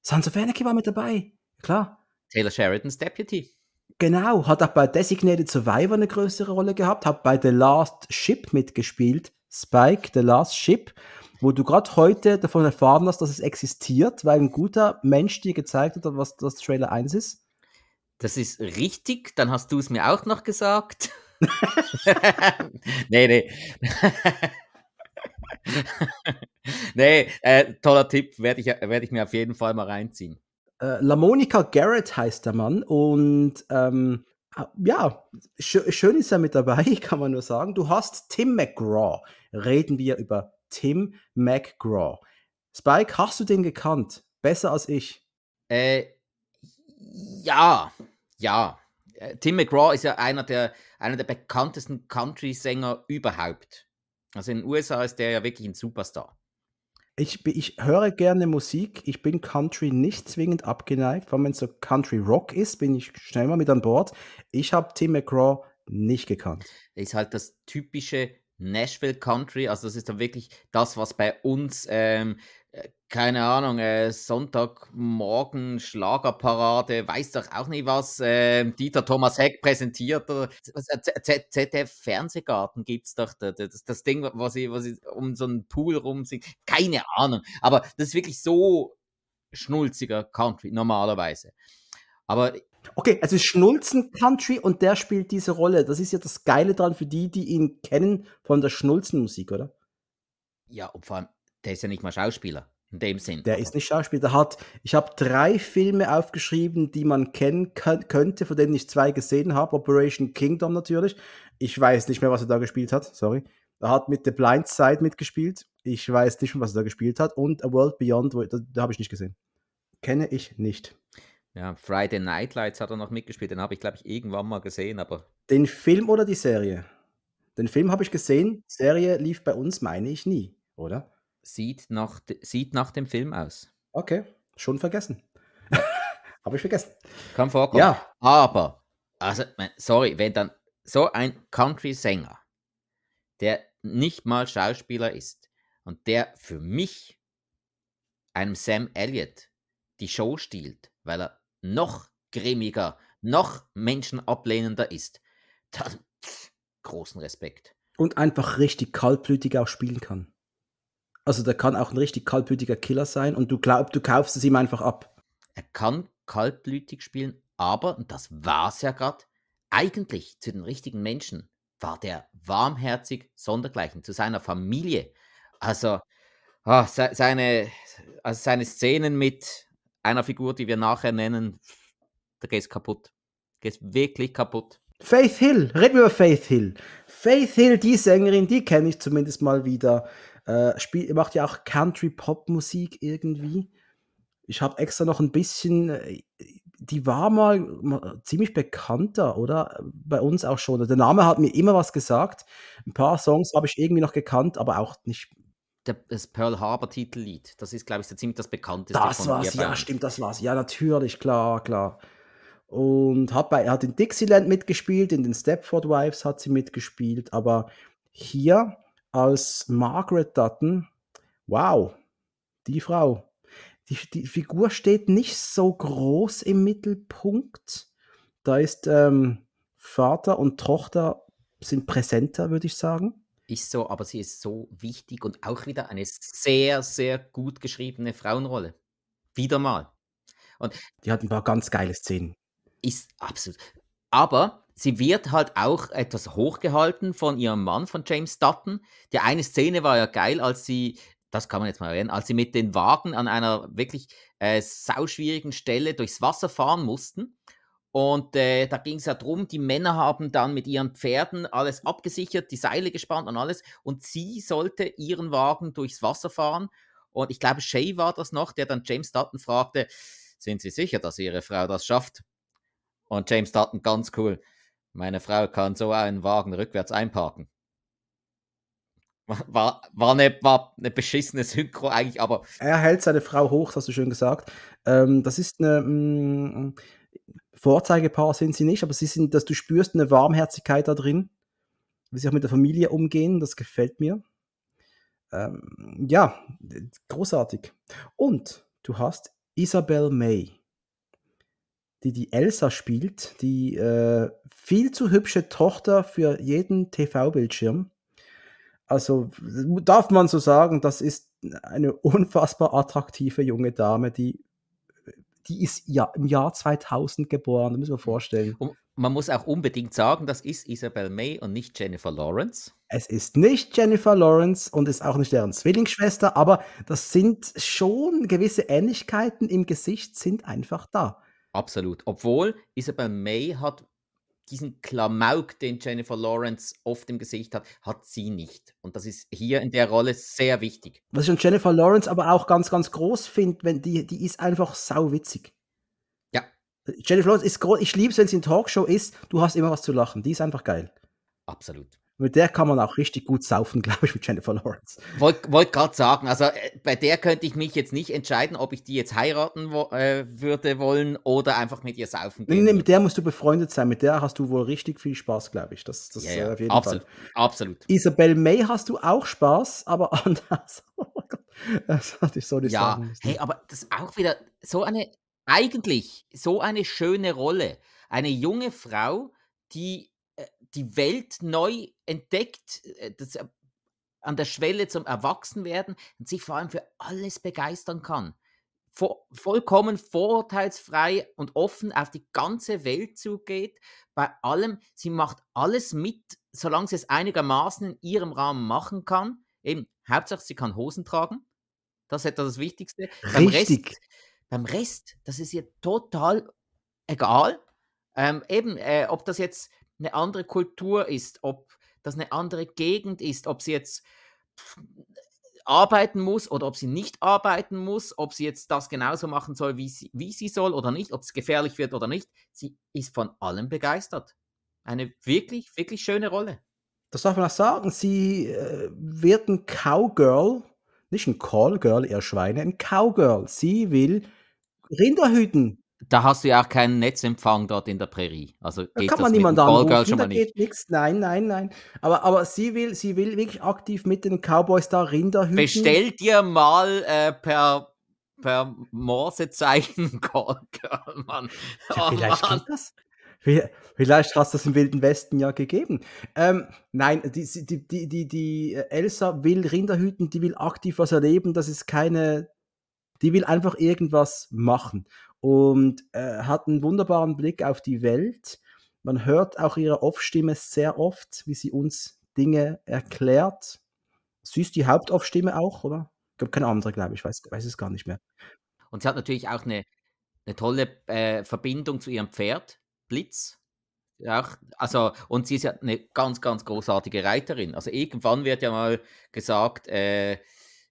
Sons of Anarchy war mit dabei. Klar. Taylor Sheridans Deputy. Genau, hat auch bei Designated Survivor eine größere Rolle gehabt, hat bei The Last Ship mitgespielt, Spike, The Last Ship, wo du gerade heute davon erfahren hast, dass es existiert, weil ein guter Mensch dir gezeigt hat, was das Trailer 1 ist. Das ist richtig, dann hast du es mir auch noch gesagt. nee, nee. nee, äh, toller Tipp, werde ich, werd ich mir auf jeden Fall mal reinziehen. Äh, LaMonica Garrett heißt der Mann und ähm, ja, sch schön ist er mit dabei, kann man nur sagen. Du hast Tim McGraw. Reden wir über Tim McGraw. Spike, hast du den gekannt? Besser als ich? Äh, ja, ja. Äh, Tim McGraw ist ja einer der, einer der bekanntesten Country-Sänger überhaupt. Also in den USA ist der ja wirklich ein Superstar. Ich, ich höre gerne Musik. Ich bin Country nicht zwingend abgeneigt. Vor allem, wenn es so Country Rock ist, bin ich schnell mal mit an Bord. Ich habe Tim McGraw nicht gekannt. Ist halt das typische Nashville Country. Also das ist dann wirklich das, was bei uns ähm, äh, keine Ahnung, äh, Sonntagmorgen Schlagerparade, weiß doch auch nicht was, äh, Dieter Thomas Heck präsentiert oder ZDF Fernsehgarten gibt es doch, das, das Ding, was ich, was ich um so einen Pool rumsingt, keine Ahnung, aber das ist wirklich so schnulziger Country normalerweise. Aber Okay, also Schnulzen Country und der spielt diese Rolle. Das ist ja das Geile dran für die, die ihn kennen von der Schnulzenmusik, oder? Ja, und vor allem, der ist ja nicht mal Schauspieler. In dem Sinn. Der ist nicht Schauspieler. Der hat, ich habe drei Filme aufgeschrieben, die man kennen könnte, von denen ich zwei gesehen habe. Operation Kingdom natürlich. Ich weiß nicht mehr, was er da gespielt hat. Sorry. Er hat mit The Blind Side mitgespielt. Ich weiß nicht mehr, was er da gespielt hat. Und A World Beyond, wo, da, da habe ich nicht gesehen. Kenne ich nicht. Ja, Friday Night Lights hat er noch mitgespielt. Den habe ich, glaube ich, irgendwann mal gesehen, aber. Den Film oder die Serie? Den Film habe ich gesehen. Serie lief bei uns, meine ich, nie, oder? Sieht nach, sieht nach dem Film aus. Okay, schon vergessen. Habe ich vergessen. Kann vorkommen. Ja. Aber, also, sorry, wenn dann so ein Country-Sänger, der nicht mal Schauspieler ist und der für mich einem Sam Elliott die Show stiehlt, weil er noch grimmiger, noch menschenablehnender ist, dann pff, großen Respekt. Und einfach richtig kaltblütig auch spielen kann. Also der kann auch ein richtig kaltblütiger Killer sein und du glaubst, du kaufst es ihm einfach ab. Er kann kaltblütig spielen, aber, und das war es ja gerade, eigentlich zu den richtigen Menschen war der warmherzig sondergleichen, zu seiner Familie. Also, oh, seine, also seine Szenen mit einer Figur, die wir nachher nennen, da gehst kaputt. Gehst wirklich kaputt. Faith Hill, reden wir über Faith Hill. Faith Hill, die Sängerin, die kenne ich zumindest mal wieder. Äh, spiel, macht ja auch Country-Pop-Musik irgendwie. Ich habe extra noch ein bisschen, äh, die war mal ziemlich bekannter, oder? Bei uns auch schon. Der Name hat mir immer was gesagt. Ein paar Songs habe ich irgendwie noch gekannt, aber auch nicht. das Pearl Harbor Titellied, das ist, glaube ich, so ziemlich das bekannteste. Das war's, ja, stimmt, das war's. Ja, natürlich, klar, klar. Und hat bei, hat in Dixieland mitgespielt, in den Stepford Wives hat sie mitgespielt, aber hier als Margaret Dutton. Wow, die Frau. Die, die Figur steht nicht so groß im Mittelpunkt. Da ist ähm, Vater und Tochter sind präsenter, würde ich sagen. Ist so, aber sie ist so wichtig und auch wieder eine sehr, sehr gut geschriebene Frauenrolle. Wieder mal. Und die hat ein paar ganz geile Szenen. Ist absolut. Aber sie wird halt auch etwas hochgehalten von ihrem Mann, von James Dutton. Die eine Szene war ja geil, als sie, das kann man jetzt mal erwähnen, als sie mit den Wagen an einer wirklich äh, sauschwierigen Stelle durchs Wasser fahren mussten. Und äh, da ging es ja darum, die Männer haben dann mit ihren Pferden alles abgesichert, die Seile gespannt und alles. Und sie sollte ihren Wagen durchs Wasser fahren. Und ich glaube, Shay war das noch, der dann James Dutton fragte, sind Sie sicher, dass Ihre Frau das schafft? Und James Dutton ganz cool, meine Frau kann so einen Wagen rückwärts einparken. War, war, eine, war eine beschissene Synchro eigentlich, aber. Er hält seine Frau hoch, hast du schön gesagt. Ähm, das ist eine. Mh, mm, Vorzeigepaar sind sie nicht, aber sie sind, dass du spürst eine Warmherzigkeit da drin, wie sie auch mit der Familie umgehen, das gefällt mir. Ähm, ja, großartig. Und du hast Isabel May, die die Elsa spielt, die äh, viel zu hübsche Tochter für jeden TV-Bildschirm. Also darf man so sagen, das ist eine unfassbar attraktive junge Dame, die die ist ja im Jahr 2000 geboren, das müssen wir vorstellen. Und man muss auch unbedingt sagen, das ist Isabel May und nicht Jennifer Lawrence. Es ist nicht Jennifer Lawrence und ist auch nicht deren Zwillingsschwester, aber das sind schon gewisse Ähnlichkeiten im Gesicht sind einfach da. Absolut. Obwohl Isabel May hat diesen Klamauk, den Jennifer Lawrence oft im Gesicht hat, hat sie nicht. Und das ist hier in der Rolle sehr wichtig. Was ich an Jennifer Lawrence aber auch ganz, ganz groß finde, wenn die, die ist einfach sauwitzig. Ja. Jennifer Lawrence ist groß, ich liebe es, wenn sie in Talkshow ist, du hast immer was zu lachen. Die ist einfach geil. Absolut. Mit der kann man auch richtig gut saufen, glaube ich, mit Jennifer Lawrence. Wollte wollt gerade sagen, also äh, bei der könnte ich mich jetzt nicht entscheiden, ob ich die jetzt heiraten wo, äh, würde wollen oder einfach mit ihr saufen gehen. Nee, nee, mit der musst du befreundet sein. Mit der hast du wohl richtig viel Spaß, glaube ich. Das, das ja, ja. Äh, auf jeden absolut, Fall. Absolut. Isabel May hast du auch Spaß, aber anders. Oh Gott, das hatte ich so nicht ja, sagen hey, aber das ist auch wieder so eine, eigentlich so eine schöne Rolle. Eine junge Frau, die die Welt neu entdeckt, äh, das, äh, an der Schwelle zum Erwachsenwerden und sich vor allem für alles begeistern kann. Vo vollkommen vorurteilsfrei und offen auf die ganze Welt zugeht. Bei allem, sie macht alles mit, solange sie es einigermaßen in ihrem Rahmen machen kann. Eben, Hauptsache, sie kann Hosen tragen. Das ist etwa das Wichtigste. Beim Richtig. Rest, beim Rest, das ist ihr total egal. Ähm, eben, äh, ob das jetzt eine andere Kultur ist, ob das eine andere Gegend ist, ob sie jetzt arbeiten muss oder ob sie nicht arbeiten muss, ob sie jetzt das genauso machen soll, wie sie, wie sie soll oder nicht, ob es gefährlich wird oder nicht. Sie ist von allem begeistert. Eine wirklich, wirklich schöne Rolle. Das darf man auch sagen. Sie äh, wird ein Cowgirl, nicht ein Callgirl, eher Schweine, ein Cowgirl. Sie will Rinder hüten. Da hast du ja auch keinen Netzempfang dort in der Prärie. Also Da geht kann das man niemanden anrufen, schon da mal geht nichts. Nein, nein, nein. Aber, aber sie, will, sie will wirklich aktiv mit den Cowboys da Rinder hüten. Bestell dir mal äh, per, per Morsezeichen Callgirl, Mann. Ja, Oh vielleicht Mann. geht das. Vi- Vielleicht hast du das im Wilden Westen ja gegeben. Ähm, nein, die, die, die, die, die äh, Elsa will Rinder hüten, die will aktiv was erleben. Das ist keine. Die will einfach irgendwas machen und äh, hat einen wunderbaren Blick auf die Welt. Man hört auch ihre Off-Stimme sehr oft, wie sie uns Dinge erklärt. Sie ist die Hauptoff-Stimme auch, oder? Ich glaube, keine andere, glaube ich. Weiß, weiß es gar nicht mehr. Und sie hat natürlich auch eine, eine tolle äh, Verbindung zu ihrem Pferd, Blitz. Ja, also, und sie ist ja eine ganz, ganz großartige Reiterin. Also irgendwann wird ja mal gesagt, äh,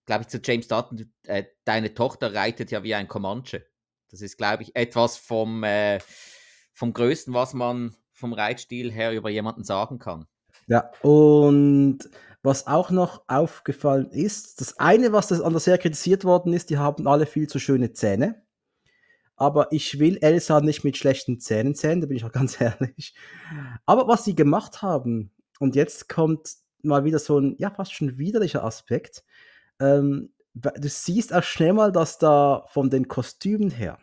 glaube ich, zu James Dutton, äh, deine Tochter reitet ja wie ein Comanche. Das ist, glaube ich, etwas vom, äh, vom Größten, was man vom Reitstil her über jemanden sagen kann. Ja, und was auch noch aufgefallen ist, das eine, was das an der Serie kritisiert worden ist, die haben alle viel zu schöne Zähne. Aber ich will Elsa nicht mit schlechten Zähnen sehen, da bin ich auch ganz ehrlich. Aber was sie gemacht haben, und jetzt kommt mal wieder so ein, ja, fast schon widerlicher Aspekt. Ähm, du siehst auch schnell mal, dass da von den Kostümen her,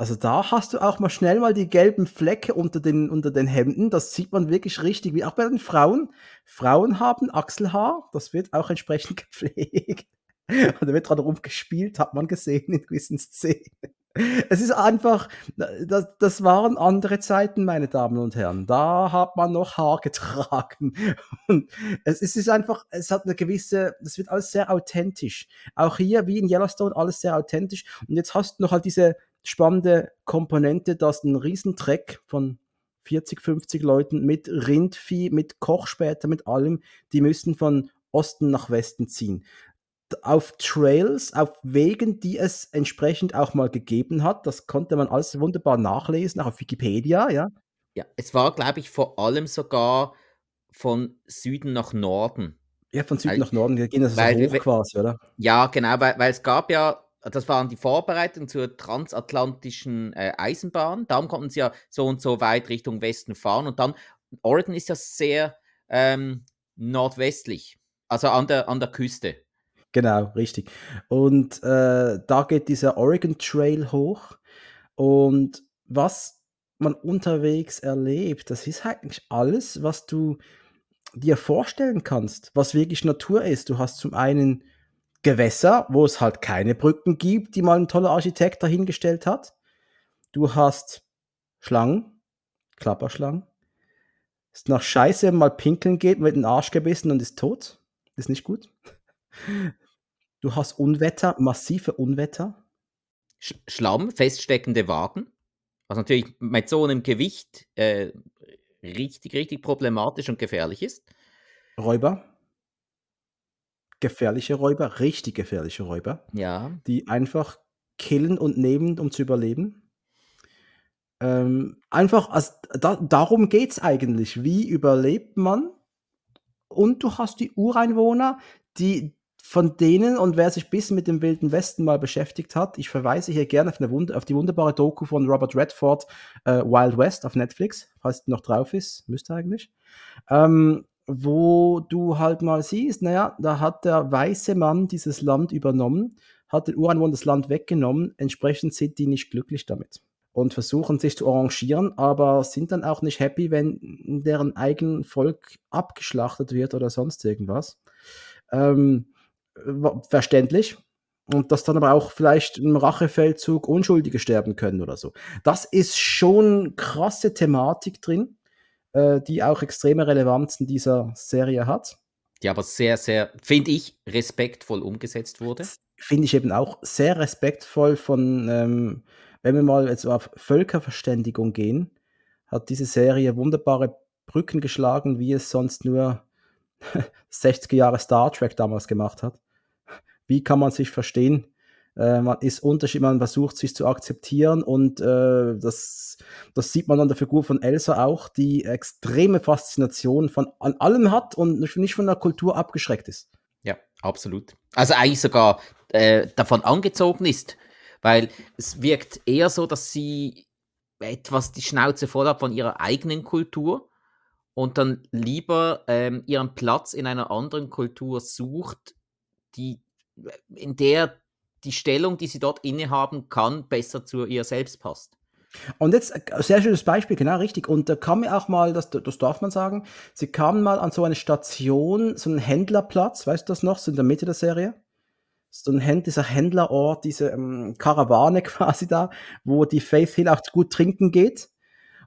also da hast du auch mal schnell mal die gelben Flecke unter den, unter den Hemden. Das sieht man wirklich richtig, wie auch bei den Frauen. Frauen haben Achselhaar, das wird auch entsprechend gepflegt. Und da wird dran rumgespielt, hat man gesehen in gewissen Szenen. Es ist einfach, das, das waren andere Zeiten, meine Damen und Herren. Da hat man noch Haar getragen. Und es, es ist einfach, es hat eine gewisse, das wird alles sehr authentisch. Auch hier, wie in Yellowstone, alles sehr authentisch. Und jetzt hast du noch halt diese spannende Komponente, dass ein Riesentreck von 40, 50 Leuten mit Rindvieh, mit Koch später, mit allem, die müssen von Osten nach Westen ziehen auf Trails, auf Wegen, die es entsprechend auch mal gegeben hat. Das konnte man alles wunderbar nachlesen, auch auf Wikipedia, ja. Ja, es war, glaube ich, vor allem sogar von Süden nach Norden. Ja, von Süden weil, nach Norden, wir gehen das so hoch quasi, oder? Ja, genau, weil, weil es gab ja, das waren die Vorbereitungen zur transatlantischen äh, Eisenbahn. Darum konnten sie ja so und so weit Richtung Westen fahren. Und dann, Oregon ist ja sehr ähm, nordwestlich, also an der, an der Küste. Genau, richtig. Und äh, da geht dieser Oregon Trail hoch. Und was man unterwegs erlebt, das ist eigentlich alles, was du dir vorstellen kannst, was wirklich Natur ist. Du hast zum einen Gewässer, wo es halt keine Brücken gibt, die mal ein toller Architekt dahingestellt hat. Du hast Schlangen, Klapperschlangen. Ist nach Scheiße mal pinkeln geht, wird den Arsch gebissen und ist tot. Ist nicht gut. Du hast Unwetter, massive Unwetter. Sch Schlamm, feststeckende Wagen. Was natürlich mit so einem Gewicht äh, richtig, richtig problematisch und gefährlich ist. Räuber. Gefährliche Räuber, richtig gefährliche Räuber. Ja. Die einfach killen und nehmen, um zu überleben. Ähm, einfach, also, da, darum geht es eigentlich. Wie überlebt man? Und du hast die Ureinwohner, die, von denen und wer sich bisschen mit dem Wilden Westen mal beschäftigt hat, ich verweise hier gerne auf, eine, auf die wunderbare Doku von Robert Redford, äh, Wild West auf Netflix, falls die noch drauf ist, müsste eigentlich, ähm, wo du halt mal siehst, naja, da hat der weiße Mann dieses Land übernommen, hat den Ureinwohnern das Land weggenommen, entsprechend sind die nicht glücklich damit und versuchen sich zu arrangieren, aber sind dann auch nicht happy, wenn deren eigen Volk abgeschlachtet wird oder sonst irgendwas. Ähm, verständlich. Und dass dann aber auch vielleicht im Rachefeldzug Unschuldige sterben können oder so. Das ist schon krasse Thematik drin, äh, die auch extreme Relevanz in dieser Serie hat. Die aber sehr, sehr, finde ich, respektvoll umgesetzt wurde. Finde ich eben auch sehr respektvoll von, ähm, wenn wir mal jetzt auf Völkerverständigung gehen, hat diese Serie wunderbare Brücken geschlagen, wie es sonst nur 60er Jahre Star Trek damals gemacht hat wie kann man sich verstehen? Äh, man ist unterschiedlich, man versucht sich zu akzeptieren und äh, das, das sieht man an der Figur von Elsa auch, die extreme Faszination von an allem hat und nicht von der Kultur abgeschreckt ist. Ja, absolut. Also eigentlich sogar äh, davon angezogen ist, weil es wirkt eher so, dass sie etwas die Schnauze voll hat von ihrer eigenen Kultur und dann lieber ähm, ihren Platz in einer anderen Kultur sucht, die in der die Stellung, die sie dort innehaben kann, besser zu ihr selbst passt. Und jetzt, äh, sehr schönes Beispiel, genau richtig. Und da kam mir auch mal, das, das darf man sagen, sie kamen mal an so eine Station, so einen Händlerplatz, weißt du das noch, so in der Mitte der Serie? So ein dieser Händlerort, diese ähm, Karawane quasi da, wo die Faith Hill auch gut trinken geht.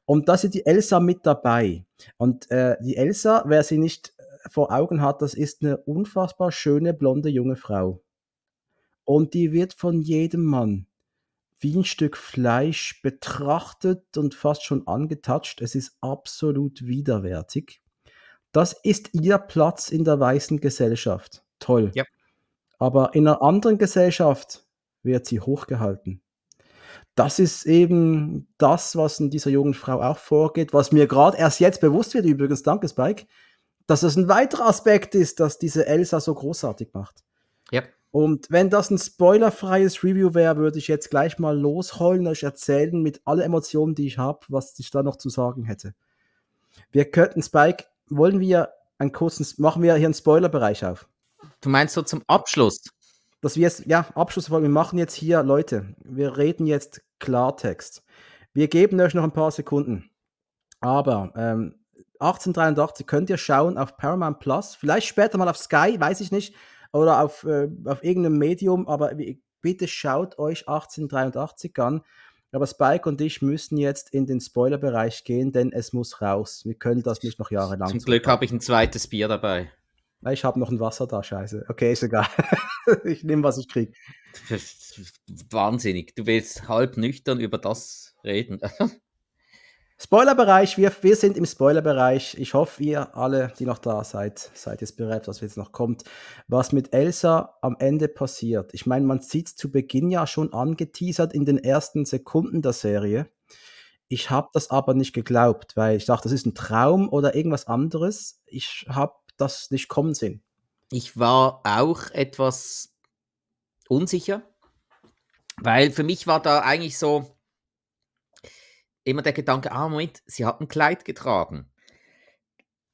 Und da ist die Elsa mit dabei. Und äh, die Elsa, wer sie nicht vor Augen hat, das ist eine unfassbar schöne, blonde, junge Frau. Und die wird von jedem Mann wie ein Stück Fleisch betrachtet und fast schon angetatscht. Es ist absolut widerwärtig. Das ist ihr Platz in der weißen Gesellschaft. Toll. Ja. Aber in einer anderen Gesellschaft wird sie hochgehalten. Das ist eben das, was in dieser jungen Frau auch vorgeht, was mir gerade erst jetzt bewusst wird, übrigens, danke Spike, dass es ein weiterer Aspekt ist, dass diese Elsa so großartig macht. Ja. Und wenn das ein spoilerfreies Review wäre, würde ich jetzt gleich mal losheulen, euch erzählen mit allen Emotionen, die ich habe, was ich da noch zu sagen hätte. Wir könnten, Spike, wollen wir einen kurzen, machen wir hier einen Spoilerbereich auf. Du meinst so zum Abschluss? Dass wir jetzt, ja, Abschluss, wir machen jetzt hier, Leute, wir reden jetzt Klartext. Wir geben euch noch ein paar Sekunden. Aber ähm, 1883 könnt ihr schauen auf Paramount Plus, vielleicht später mal auf Sky, weiß ich nicht, oder auf, äh, auf irgendeinem Medium, aber bitte schaut euch 1883 an. Aber Spike und ich müssen jetzt in den Spoilerbereich gehen, denn es muss raus. Wir können das nicht noch jahrelang. Zum Glück habe ich ein zweites Bier dabei. Ich habe noch ein Wasser da, scheiße. Okay, ist egal. ich nehme, was ich kriege. Wahnsinnig. Du willst halb nüchtern über das reden. Spoilerbereich, wir, wir sind im Spoilerbereich. Ich hoffe, ihr alle, die noch da seid, seid jetzt bereit, was jetzt noch kommt. Was mit Elsa am Ende passiert. Ich meine, man sieht es zu Beginn ja schon angeteasert in den ersten Sekunden der Serie. Ich habe das aber nicht geglaubt, weil ich dachte, das ist ein Traum oder irgendwas anderes. Ich habe das nicht kommen sehen. Ich war auch etwas unsicher, weil für mich war da eigentlich so, immer der Gedanke, ah, Moment, sie hat ein Kleid getragen.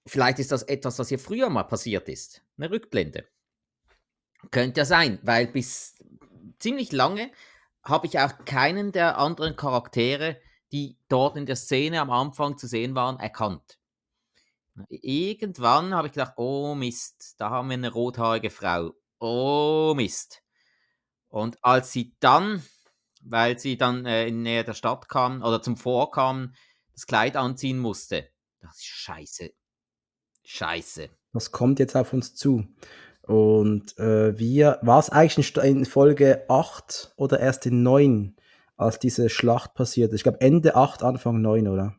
Vielleicht ist das etwas, was ihr früher mal passiert ist. Eine Rückblende. Könnte ja sein, weil bis ziemlich lange habe ich auch keinen der anderen Charaktere, die dort in der Szene am Anfang zu sehen waren, erkannt. Irgendwann habe ich gedacht, oh Mist, da haben wir eine rothaarige Frau. Oh Mist. Und als sie dann weil sie dann äh, in Nähe der Stadt kam oder zum Vorkam das Kleid anziehen musste. Das ist scheiße. Scheiße. Das kommt jetzt auf uns zu. Und äh, wir, war es eigentlich in Folge 8 oder erst in 9, als diese Schlacht passiert Ich glaube Ende 8, Anfang 9, oder?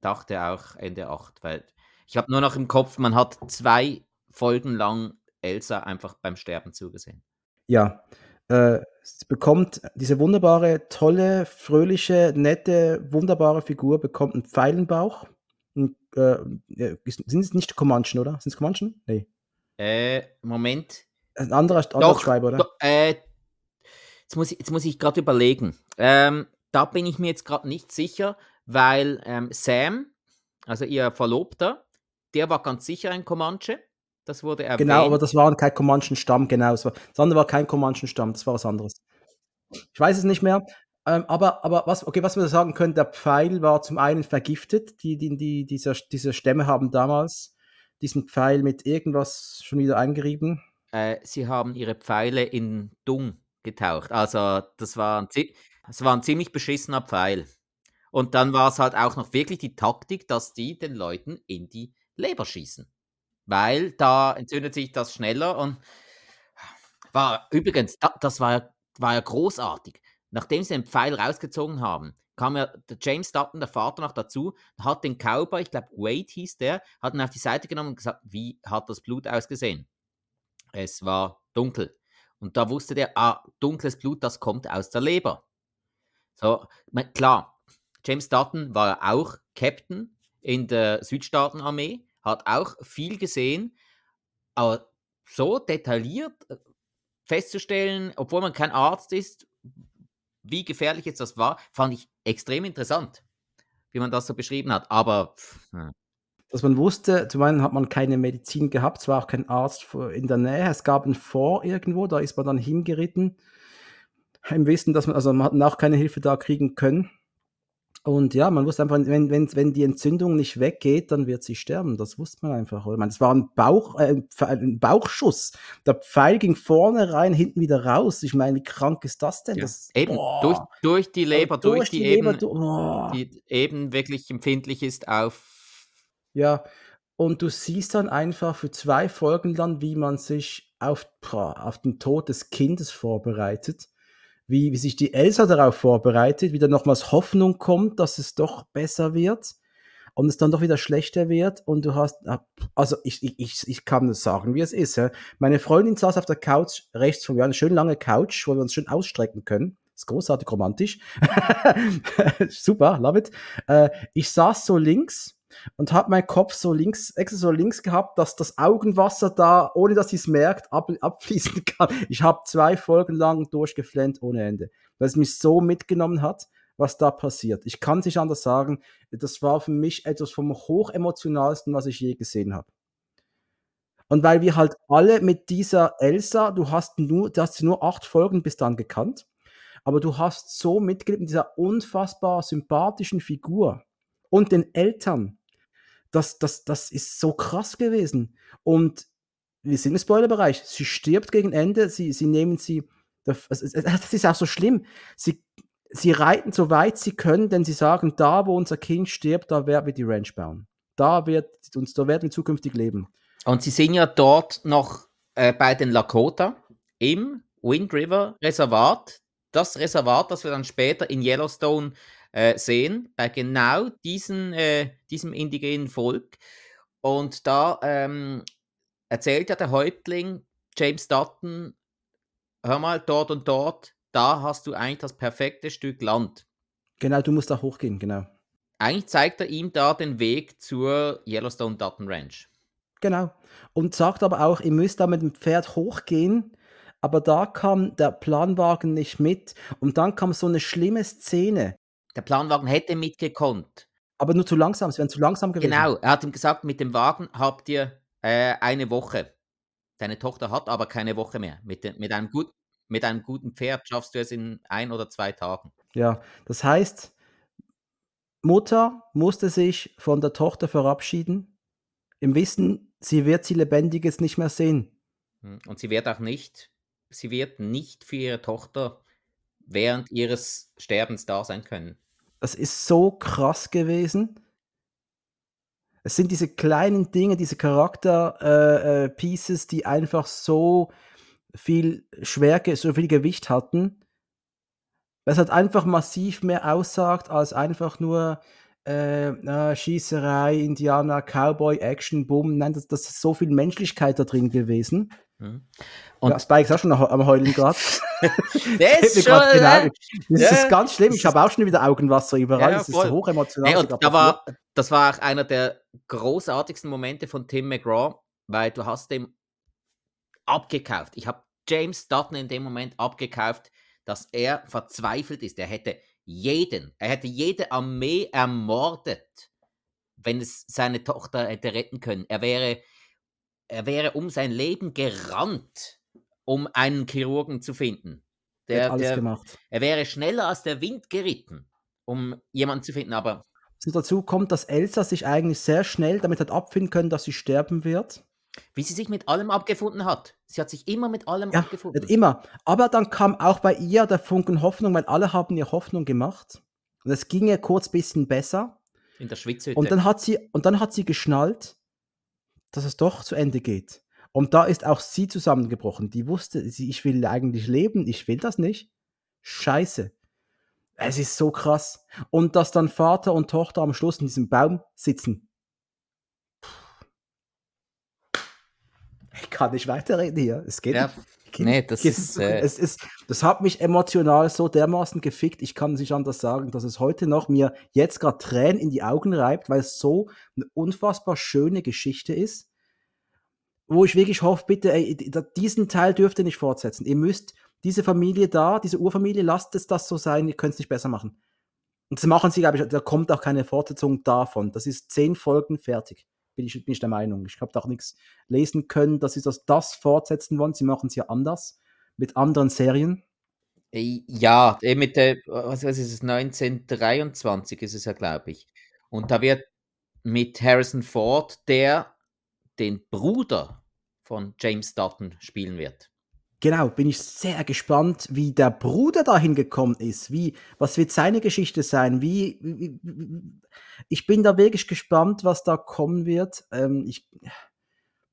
Dachte auch Ende 8, weil ich habe nur noch im Kopf, man hat zwei Folgen lang Elsa einfach beim Sterben zugesehen. Ja, äh, bekommt diese wunderbare, tolle, fröhliche, nette, wunderbare Figur, bekommt einen Pfeilenbauch. Und, äh, sind es nicht Comanchen, oder? Sind es Comanchen? Nee. Äh, Moment. Ein anderer, anderer doch, Schreiber, oder? Doch, äh, jetzt muss ich, ich gerade überlegen. Ähm, da bin ich mir jetzt gerade nicht sicher, weil ähm, Sam, also ihr Verlobter, der war ganz sicher ein Comanche. Das wurde erwähnt. Genau, aber das war kein Comanchen-Stamm, genau. Das, war, das andere war kein Comanchen-Stamm, das war was anderes. Ich weiß es nicht mehr. Ähm, aber, aber was, okay, was wir sagen können, der Pfeil war zum einen vergiftet. Die, die, die, diese, diese Stämme haben damals diesen Pfeil mit irgendwas schon wieder eingerieben. Äh, sie haben ihre Pfeile in Dung getaucht. Also das war, ein, das war ein ziemlich beschissener Pfeil. Und dann war es halt auch noch wirklich die Taktik, dass die den Leuten in die Leber schießen weil da entzündet sich das schneller und war übrigens, das war, war ja großartig. Nachdem sie den Pfeil rausgezogen haben, kam ja der James Dutton, der Vater, noch dazu, hat den Cowboy, ich glaube Wade hieß der, hat ihn auf die Seite genommen und gesagt, wie hat das Blut ausgesehen? Es war dunkel. Und da wusste der, ah, dunkles Blut, das kommt aus der Leber. So, klar, James Dutton war ja auch Captain in der Südstaatenarmee hat auch viel gesehen, aber so detailliert äh, festzustellen, obwohl man kein Arzt ist, wie gefährlich jetzt das war, fand ich extrem interessant, wie man das so beschrieben hat. Aber dass man wusste, zum einen hat man keine Medizin gehabt, es war auch kein Arzt in der Nähe, es gab ein Fort irgendwo, da ist man dann hingeritten, im Wissen, dass man, also man hat auch keine Hilfe da kriegen können. Und ja, man wusste einfach, wenn, wenn, wenn die Entzündung nicht weggeht, dann wird sie sterben. Das wusste man einfach. Ich meine, es war ein, Bauch, äh, ein Bauchschuss. Der Pfeil ging vorne rein, hinten wieder raus. Ich meine, wie krank ist das denn? Ja. Das, eben, durch, durch die Leber, durch, durch die, die Leber, eben, oh. die eben wirklich empfindlich ist auf. Ja, und du siehst dann einfach für zwei Folgen dann, wie man sich auf, auf den Tod des Kindes vorbereitet wie, wie sich die Elsa darauf vorbereitet, wie dann nochmals Hoffnung kommt, dass es doch besser wird und es dann doch wieder schlechter wird und du hast, also ich, ich, ich kann das sagen, wie es ist. Ja. Meine Freundin saß auf der Couch rechts von mir, eine schön lange Couch, wo wir uns schön ausstrecken können. Das ist großartig romantisch. Super, love it. Äh, ich saß so links und habe meinen Kopf so links, extra so links gehabt, dass das Augenwasser da, ohne dass ich es merkt, ab, abfließen kann. Ich habe zwei Folgen lang durchgeflennt ohne Ende, weil es mich so mitgenommen hat, was da passiert. Ich kann es nicht anders sagen. Das war für mich etwas vom hochemotionalsten, was ich je gesehen habe. Und weil wir halt alle mit dieser Elsa, du hast nur, du hast nur acht Folgen bis dann gekannt, aber du hast so mitgelebt mit dieser unfassbar sympathischen Figur und den Eltern, das, das, das ist so krass gewesen. Und wir sind im Spoilerbereich. Sie stirbt gegen Ende, sie, sie nehmen sie Das, ist auch so schlimm. Sie, sie reiten so weit sie können, denn sie sagen, da wo unser Kind stirbt, da werden wir die Ranch bauen. Da, wird uns, da werden wir zukünftig leben. Und sie sind ja dort noch äh, bei den Lakota im Wind River Reservat. Das Reservat, das wir dann später in Yellowstone äh, sehen, bei genau diesen, äh, diesem indigenen Volk. Und da ähm, erzählt ja der Häuptling James Dutton, hör mal, dort und dort, da hast du eigentlich das perfekte Stück Land. Genau, du musst da hochgehen, genau. Eigentlich zeigt er ihm da den Weg zur Yellowstone Dutton Ranch. Genau. Und sagt aber auch, ihr müsst da mit dem Pferd hochgehen, aber da kam der Planwagen nicht mit. Und dann kam so eine schlimme Szene. Der Planwagen hätte mitgekonnt. Aber nur zu langsam, es wäre zu langsam gewesen. Genau, er hat ihm gesagt, mit dem Wagen habt ihr äh, eine Woche. Deine Tochter hat aber keine Woche mehr. Mit, de, mit, einem gut, mit einem guten Pferd schaffst du es in ein oder zwei Tagen. Ja, das heißt, Mutter musste sich von der Tochter verabschieden, im Wissen, sie wird sie lebendiges nicht mehr sehen. Hm, und sie wird auch nicht, sie wird nicht für ihre Tochter während ihres Sterbens da sein können. Das ist so krass gewesen. Es sind diese kleinen Dinge, diese Charakter-Pieces, äh, äh, die einfach so viel Schwerke, so viel Gewicht hatten. Was halt einfach massiv mehr aussagt als einfach nur äh, äh, Schießerei, Indianer, Cowboy, Action, Boom. Nein, das, das ist so viel Menschlichkeit da drin gewesen. Und ja, Spike ist auch schon am Heulen gerade. das ist schon, genau. Das ja, ist ganz schlimm. Ich habe auch schon wieder Augenwasser überall. Ja, das ist so hoch emotional. Hey, da war, das war auch einer der großartigsten Momente von Tim McGraw, weil du hast dem abgekauft. Ich habe James Dutton in dem Moment abgekauft, dass er verzweifelt ist. Er hätte jeden, er hätte jede Armee ermordet, wenn es seine Tochter hätte retten können. Er wäre er wäre um sein Leben gerannt, um einen Chirurgen zu finden. Der, alles der, gemacht. Er wäre schneller als der Wind geritten, um jemanden zu finden, aber. dazu kommt, dass Elsa sich eigentlich sehr schnell damit hat abfinden können, dass sie sterben wird. Wie sie sich mit allem abgefunden hat. Sie hat sich immer mit allem ja, abgefunden. Immer. Aber dann kam auch bei ihr der Funken Hoffnung, weil alle haben ihr Hoffnung gemacht. Und es ging ihr kurz ein bisschen besser. In der Schwitzhütte. Und dann hat sie, und dann hat sie geschnallt, dass es doch zu Ende geht. Und da ist auch sie zusammengebrochen. Die wusste, sie, ich will eigentlich leben, ich will das nicht. Scheiße. Es ist so krass. Und dass dann Vater und Tochter am Schluss in diesem Baum sitzen. Ich kann nicht weiterreden hier. Es geht ja. nicht. Nee, das ist, äh es ist, das hat mich emotional so dermaßen gefickt. Ich kann nicht anders sagen, dass es heute noch mir jetzt gerade Tränen in die Augen reibt, weil es so eine unfassbar schöne Geschichte ist, wo ich wirklich hoffe, bitte, ey, diesen Teil dürft ihr nicht fortsetzen. Ihr müsst diese Familie da, diese Urfamilie, lasst es das so sein, ihr könnt es nicht besser machen. Und das machen sie, glaube ich, da kommt auch keine Fortsetzung davon. Das ist zehn Folgen fertig bin ich, bin ich der Meinung. Ich habe da auch nichts lesen können, dass sie das, das fortsetzen wollen. Sie machen es ja anders mit anderen Serien. Ja, eh mit der, was ist es, 1923 ist es ja, glaube ich. Und da wird mit Harrison Ford, der den Bruder von James Dutton spielen wird. Genau, bin ich sehr gespannt, wie der Bruder dahin gekommen ist. Wie, was wird seine Geschichte sein? Wie, wie, wie ich bin da wirklich gespannt, was da kommen wird. Ähm, ich,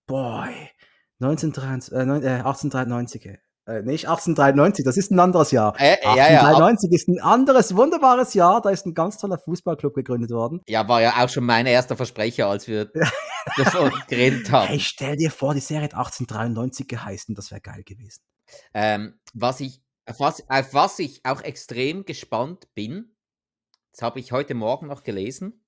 boy, 1993, äh, 1893. Äh, nicht 1893, das ist ein anderes Jahr. Äh, 1893 ja, ja, ist ein anderes, wunderbares Jahr. Da ist ein ganz toller Fußballclub gegründet worden. Ja, war ja auch schon mein erster Versprecher, als wir davon geredet haben. Hey, stell dir vor, die Serie hat 1893 geheißen, das wäre geil gewesen. Ähm, was ich, auf was, auf was ich auch extrem gespannt bin, das habe ich heute Morgen noch gelesen.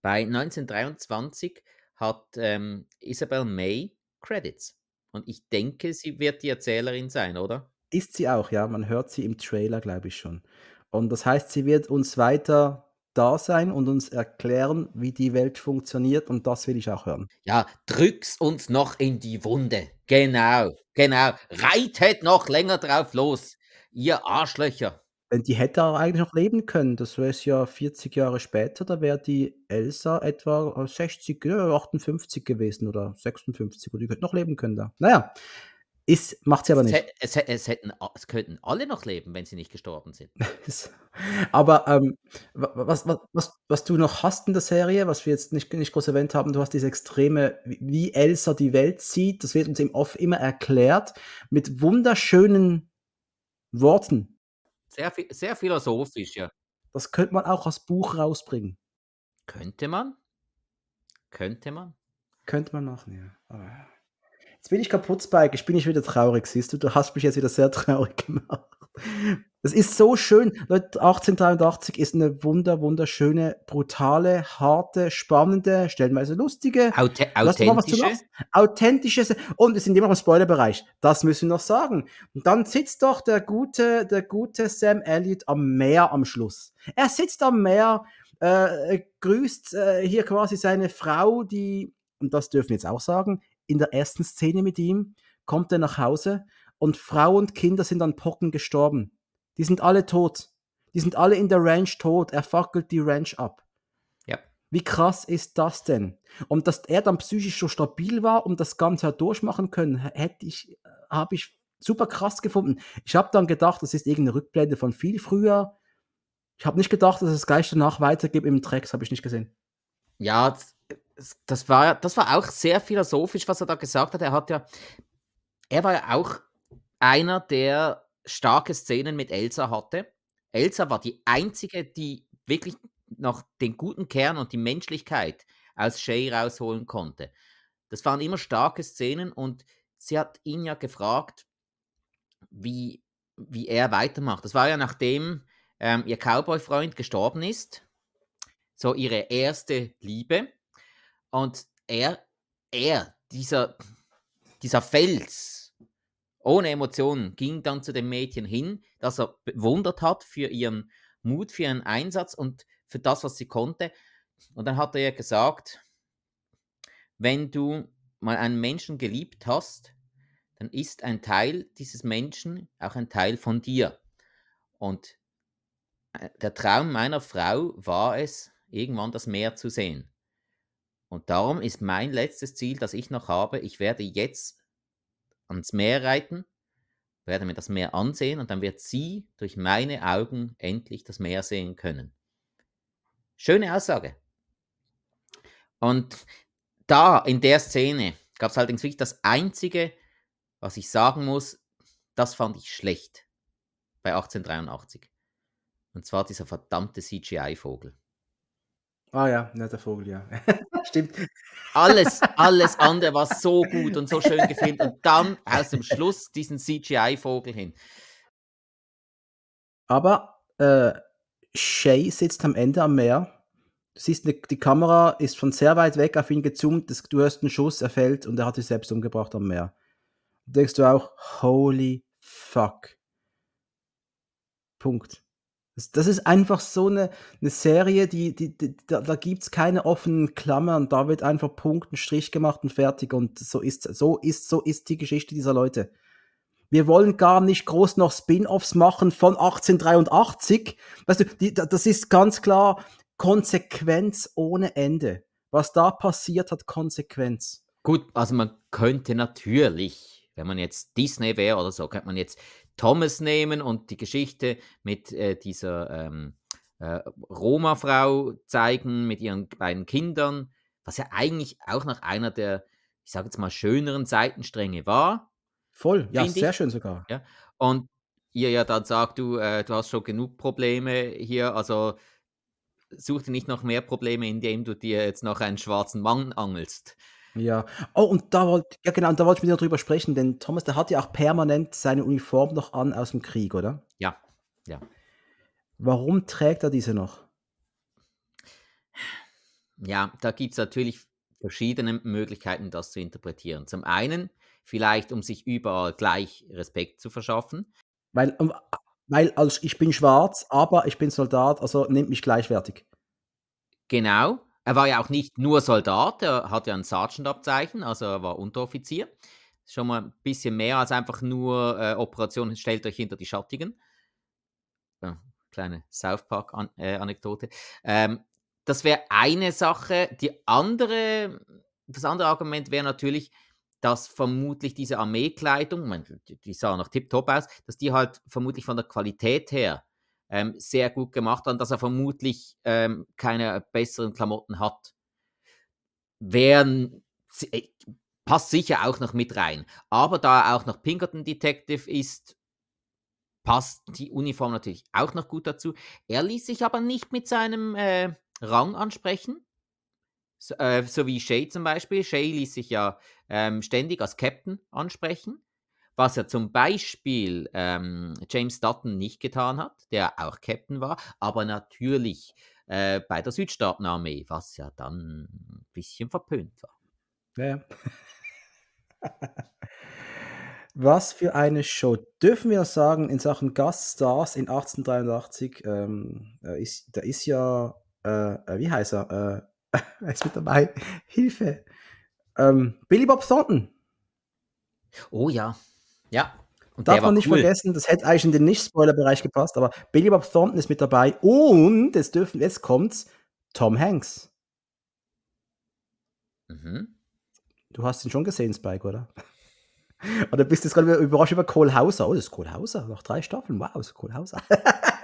Bei 1923 hat ähm, Isabel May Credits. Und ich denke, sie wird die Erzählerin sein, oder? Ist sie auch, ja. Man hört sie im Trailer, glaube ich schon. Und das heißt, sie wird uns weiter da sein und uns erklären, wie die Welt funktioniert. Und das will ich auch hören. Ja, drück's uns noch in die Wunde. Genau, genau. Reitet noch länger drauf los, ihr Arschlöcher. Denn die hätte auch eigentlich noch leben können. Das wäre es ja 40 Jahre später, da wäre die Elsa etwa 60, 58 gewesen oder 56 oder die könnte noch leben können da. Naja, Ist, macht sie aber Es, nicht. es, hä- es, hätten, es könnten alle noch leben, wenn sie nicht gestorben sind. aber ähm, wa- wa- was, was, was, was du noch hast in der Serie, was wir jetzt nicht, nicht groß erwähnt haben, du hast diese extreme, wie- wie Elsa die Welt sieht, das wird uns im Off immer erklärt, mit wunderschönen Worten. Sehr, sehr philosophisch, ja. Das könnte man auch als Buch rausbringen. Könnte man? Könnte man? Könnte man machen, ja. Aber jetzt bin ich kaputt, Spike. Ich bin nicht wieder traurig, siehst du? Du hast mich jetzt wieder sehr traurig gemacht. Das ist so schön. Leute, 1883 ist eine wunder, wunderschöne, brutale, harte, spannende, stellenweise lustige, Auth authentische? authentische und wir sind immer noch im Spoilerbereich. Das müssen wir noch sagen. Und dann sitzt doch der gute, der gute Sam Elliott am Meer am Schluss. Er sitzt am Meer, äh, grüßt äh, hier quasi seine Frau, die, und das dürfen wir jetzt auch sagen, in der ersten Szene mit ihm kommt er nach Hause und Frau und Kinder sind an Pocken gestorben. Die sind alle tot. Die sind alle in der Ranch tot. Er fackelt die Ranch ab. Ja. Wie krass ist das denn? Und dass er dann psychisch so stabil war und das Ganze hat durchmachen können, hätte ich, habe ich super krass gefunden. Ich habe dann gedacht, das ist irgendeine Rückblende von viel früher. Ich habe nicht gedacht, dass es gleich danach weitergeht im Tracks, habe ich nicht gesehen. Ja, das, das, war, das war auch sehr philosophisch, was er da gesagt hat. Er hat ja, er war ja auch einer, der starke Szenen mit Elsa hatte. Elsa war die einzige, die wirklich noch den guten Kern und die Menschlichkeit aus Shay rausholen konnte. Das waren immer starke Szenen und sie hat ihn ja gefragt, wie, wie er weitermacht. Das war ja nachdem ähm, ihr Cowboy-Freund gestorben ist, so ihre erste Liebe. Und er, er, dieser, dieser Fels, ohne Emotionen, ging dann zu dem Mädchen hin, das er bewundert hat für ihren Mut, für ihren Einsatz und für das, was sie konnte. Und dann hat er ihr gesagt, wenn du mal einen Menschen geliebt hast, dann ist ein Teil dieses Menschen auch ein Teil von dir. Und äh, der Traum meiner Frau war es, irgendwann das Meer zu sehen. Und darum ist mein letztes Ziel, das ich noch habe, ich werde jetzt ans Meer reiten, werde mir das Meer ansehen und dann wird sie durch meine Augen endlich das Meer sehen können. Schöne Aussage. Und da in der Szene gab es allerdings wirklich das Einzige, was ich sagen muss, das fand ich schlecht bei 1883. Und zwar dieser verdammte CGI-Vogel. Ah ja, ja, der Vogel, ja. Stimmt. Alles, alles andere war so gut und so schön gefilmt und dann aus dem Schluss diesen CGI-Vogel hin. Aber äh, Shay sitzt am Ende am Meer. Du siehst, ne, die Kamera ist von sehr weit weg auf ihn gezoomt. Das, du hörst einen Schuss, er fällt und er hat sich selbst umgebracht am Meer. Da denkst du auch, holy fuck. Punkt. Das, ist einfach so eine, eine Serie, die, die, die, da, da gibt es keine offenen Klammern. Da wird einfach Punkt, ein Strich gemacht und fertig. Und so ist, so ist, so ist die Geschichte dieser Leute. Wir wollen gar nicht groß noch Spin-offs machen von 1883. Weißt du, die, das ist ganz klar Konsequenz ohne Ende. Was da passiert, hat Konsequenz. Gut, also man könnte natürlich, wenn man jetzt Disney wäre oder so, könnte man jetzt Thomas nehmen und die Geschichte mit äh, dieser ähm, äh, Roma-Frau zeigen, mit ihren beiden Kindern, was ja eigentlich auch nach einer der, ich sage jetzt mal, schöneren Seitenstränge war. Voll, ja, sehr ich. schön sogar. Ja. Und ihr ja dann sagt, du, äh, du hast schon genug Probleme hier, also such dir nicht noch mehr Probleme, indem du dir jetzt noch einen schwarzen Mann angelst. Ja. Oh, und da wollte, ja genau, und da wollte ich mit dir drüber sprechen, denn Thomas, der hat ja auch permanent seine Uniform noch an aus dem Krieg, oder? Ja, ja. Warum trägt er diese noch? Ja, da gibt es natürlich verschiedene Möglichkeiten, das zu interpretieren. Zum einen, vielleicht um sich überall gleich Respekt zu verschaffen. Weil, weil also ich bin schwarz, aber ich bin Soldat, also nimmt mich gleichwertig. Genau. Er war ja auch nicht nur Soldat, er hat ja ein Sergeant-Abzeichen, also er war Unteroffizier. Schon mal ein bisschen mehr als einfach nur äh, Operation, stellt euch hinter die Schattigen. Ja, kleine South Park-Anekdote. Äh, ähm, das wäre eine Sache. Die andere, das andere Argument wäre natürlich, dass vermutlich diese Armeekleidung, die sah noch tiptop aus, dass die halt vermutlich von der Qualität her ähm, sehr gut gemacht waren, dass er vermutlich ähm, keine besseren Klamotten hat. Wären, äh, passt sicher auch noch mit rein. Aber da er auch noch Pinkerton Detective ist, passt die Uniform natürlich auch noch gut dazu. Er ließ sich aber nicht mit seinem äh, Rang ansprechen. So, äh, so, wie Shay zum Beispiel. Shay ließ sich ja ähm, ständig als Captain ansprechen, was ja zum Beispiel ähm, James Dutton nicht getan hat, der auch Captain war, aber natürlich äh, bei der Südstaatenarmee, was ja dann ein bisschen verpönt war. Ja. Was für eine Show. Dürfen wir sagen, in Sachen Gaststars in 1883, ähm, ist, da ist ja, äh, äh, wie heißt er? Äh, er ist mit dabei. Hilfe. Ähm, Billy Bob Thornton. Oh ja. Ja. Und Darf man nicht cool. vergessen, das hätte eigentlich in den Nicht-Spoiler-Bereich gepasst, aber Billy Bob Thornton ist mit dabei und es dürfen, jetzt kommt's, Tom Hanks. Mhm. Du hast ihn schon gesehen, Spike, oder? Oder bist du jetzt gerade überrascht über Kohlhauser? Oh, das ist Kohlhauser, noch drei Staffeln. Wow, das ist Kohlhauser.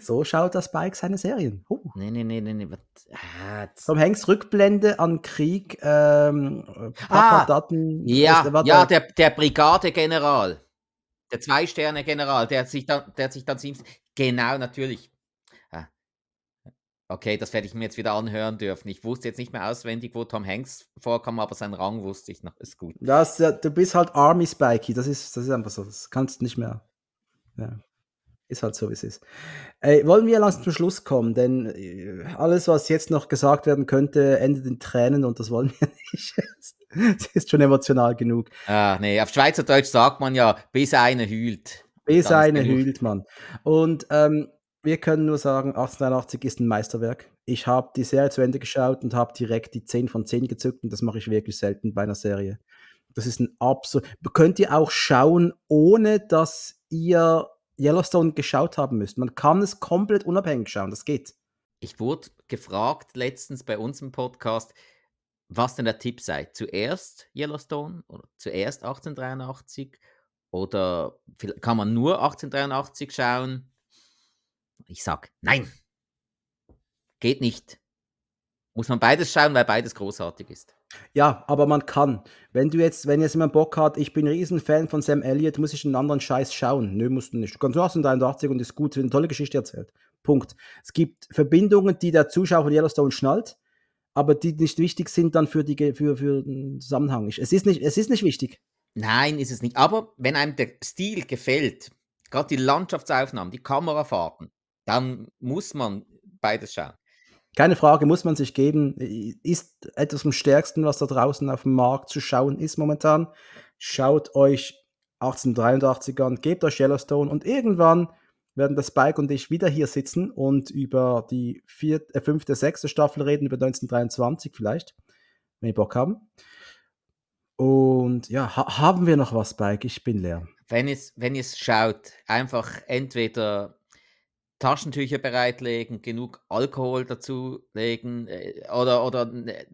so schaut das Spike seine Serien. Oh. Nee, nee, nee, nee. nee. Ah, Tom Hanks Rückblende an Krieg. Ähm, Papa ah, Daten. Ja, was, ja der, der Brigadegeneral. Der Zwei-Sterne-General, der sich dann, der sich dann Genau, natürlich. Okay, das werde ich mir jetzt wieder anhören dürfen. Ich wusste jetzt nicht mehr auswendig, wo Tom Hanks vorkam, aber seinen Rang wusste ich noch. Ist gut. Das, du bist halt Army Spikey. Das ist, das ist einfach so. Das kannst du nicht mehr. Ja. Ist halt so, wie es ist. Ey, wollen wir langsam zum Schluss kommen, denn äh, alles, was jetzt noch gesagt werden könnte, endet in Tränen und das wollen wir nicht. Es ist schon emotional genug. Ah, nee, auf Schweizerdeutsch sagt man ja, bis eine hühlt. Bis eine hühlt man. Und ähm, wir können nur sagen, 1883 ist ein Meisterwerk. Ich habe die Serie zu Ende geschaut und habe direkt die 10 von 10 gezückt und das mache ich wirklich selten bei einer Serie. Das ist ein absolut. Könnt ihr auch schauen, ohne dass ihr Yellowstone geschaut haben müsst. Man kann es komplett unabhängig schauen, das geht. Ich wurde gefragt letztens bei uns im Podcast, was denn der Tipp sei. Zuerst Yellowstone oder zuerst 1883 oder kann man nur 1883 schauen? Ich sag, nein, geht nicht. Muss man beides schauen, weil beides großartig ist. Ja, aber man kann. Wenn du jetzt, wenn jetzt jemand Bock hat, ich bin ein Riesenfan von Sam Elliott, muss ich einen anderen Scheiß schauen. Nö, musst du nicht. Du kannst nur 83 und ist gut, eine tolle Geschichte erzählt. Punkt. Es gibt Verbindungen, die der Zuschauer von Yellowstone schnallt, aber die nicht wichtig sind dann für, die, für, für den Zusammenhang. Es ist, nicht, es ist nicht wichtig. Nein, ist es nicht. Aber wenn einem der Stil gefällt, gerade die Landschaftsaufnahmen, die Kamerafahrten, dann muss man beides schauen. Keine Frage, muss man sich geben. Ist etwas am stärksten, was da draußen auf dem Markt zu schauen ist momentan. Schaut euch 1883 an, gebt euch Yellowstone und irgendwann werden das Spike und ich wieder hier sitzen und über die vierte, äh, fünfte, sechste Staffel reden, über 1923 vielleicht, wenn ihr Bock haben. Und ja, ha haben wir noch was, Spike? Ich bin leer. Wenn es, wenn es schaut, einfach entweder Taschentücher bereitlegen, genug Alkohol dazulegen äh, oder, oder ne,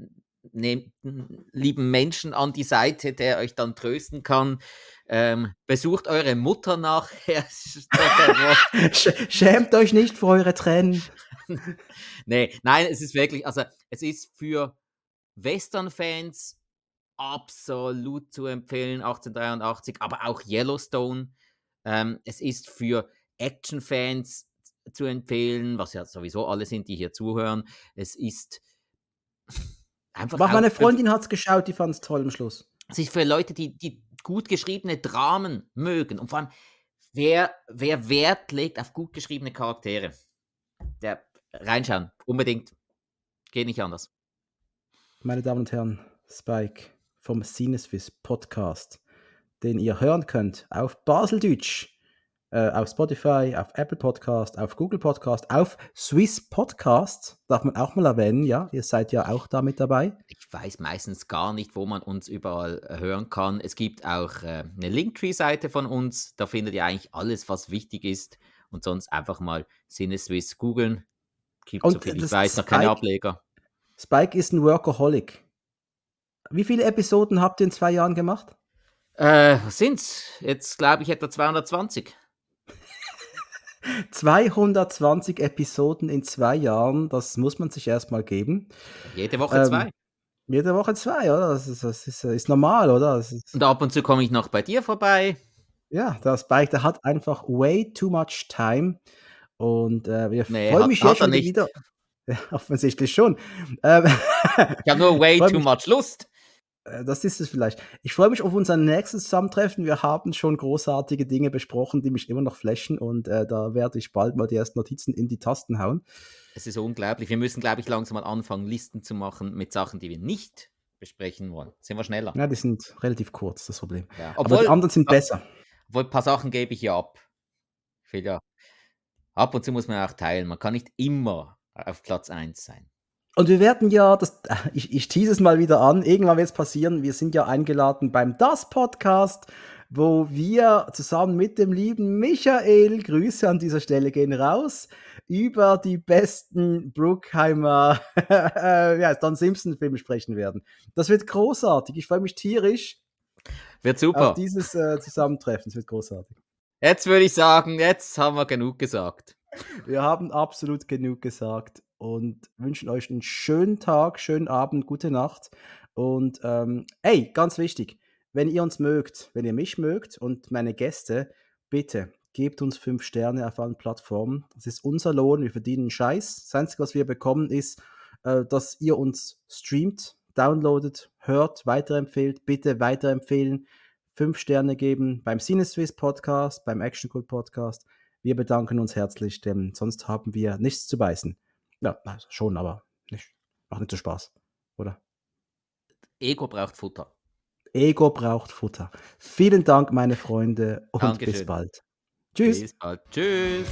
nehmt einen lieben Menschen an die Seite, der euch dann trösten kann. Ähm, besucht eure Mutter nachher. Schämt euch nicht für eure Tränen. nee, nein, es ist wirklich, also es ist für Western-Fans absolut zu empfehlen, 1883, aber auch Yellowstone. Ähm, es ist für Action-Fans zu empfehlen, was ja sowieso alle sind, die hier zuhören. Es ist einfach. Aber meine Freundin hat es geschaut, die fand es toll am Schluss. Es ist für Leute, die, die gut geschriebene Dramen mögen und vor allem, wer, wer Wert legt auf gut geschriebene Charaktere, der reinschauen, unbedingt. Geht nicht anders. Meine Damen und Herren, Spike vom Sinneswiss Podcast, den ihr hören könnt auf Baseldeutsch äh, auf Spotify, auf Apple Podcast, auf Google Podcast, auf Swiss Podcast, darf man auch mal erwähnen, ja, ihr seid ja auch da mit dabei. Ich weiß meistens gar nicht, wo man uns überall äh, hören kann. Es gibt auch äh, eine Linktree-Seite von uns, da findet ihr eigentlich alles, was wichtig ist und sonst einfach mal Sinneswiss googeln. Gibt, so viel ich weiß, noch keine Ableger. Spike ist ein Workaholic. Wie viele Episoden habt ihr in zwei Jahren gemacht? Äh, sind's? Jetzt glaube ich etwa 220. 220 Episoden in zwei Jahren, das muss man sich erstmal geben. Jede Woche ähm, zwei. Jede Woche zwei, oder? Das ist, das ist, ist normal, oder? Ist, und ab und zu komme ich noch bei dir vorbei. Ja, das Bike, der hat einfach way too much time. Und äh, wir nee, freuen mich hat, schon nicht. wieder. Ja, offensichtlich schon. Ähm, ich habe nur way too much Lust. Äh, das ist es vielleicht. Ich freue mich auf unser nächstes Zusammentreffen. Wir haben schon großartige Dinge besprochen, die mich immer noch flashen und äh, da werde ich bald mal die ersten Notizen in die Tasten hauen. Es ist unglaublich. Wir müssen, glaube ich, langsam mal anfangen, Listen zu machen mit Sachen, die wir nicht besprechen wollen. Sind wir schneller? Ja, die sind relativ kurz, das Problem. Ja. Obwohl, Aber die anderen sind besser. Obwohl, ein paar Sachen gebe ich ja ab. Ja. Ab und zu muss man auch teilen. Man kann nicht immer auf Platz 1 sein. Und wir werden ja, das, ich, ich tease es mal wieder an, irgendwann wird es passieren, wir sind ja eingeladen beim Das Podcast, wo wir zusammen mit dem lieben Michael, Grüße an dieser Stelle gehen raus, über die besten Brookheimer, ja, Don Simpson-Filme sprechen werden. Das wird großartig, ich freue mich tierisch. Wird super. Auf dieses äh, Zusammentreffen, es wird großartig. Jetzt würde ich sagen, jetzt haben wir genug gesagt. Wir haben absolut genug gesagt und wünschen euch einen schönen Tag, schönen Abend, gute Nacht. Und ähm, ey, ganz wichtig, wenn ihr uns mögt, wenn ihr mich mögt und meine Gäste, bitte gebt uns fünf Sterne auf allen Plattformen. Das ist unser Lohn, wir verdienen Scheiß. Das Einzige, was wir bekommen, ist, äh, dass ihr uns streamt, downloadet, hört, weiterempfehlt. Bitte weiterempfehlen, fünf Sterne geben beim Cineswiss Podcast, beim Action Cool Podcast. Wir bedanken uns herzlich, denn sonst haben wir nichts zu beißen. Ja, schon, aber nicht, macht nicht so Spaß, oder? Ego braucht Futter. Ego braucht Futter. Vielen Dank, meine Freunde, und Dankeschön. bis bald. Tschüss. Bis bald. Tschüss.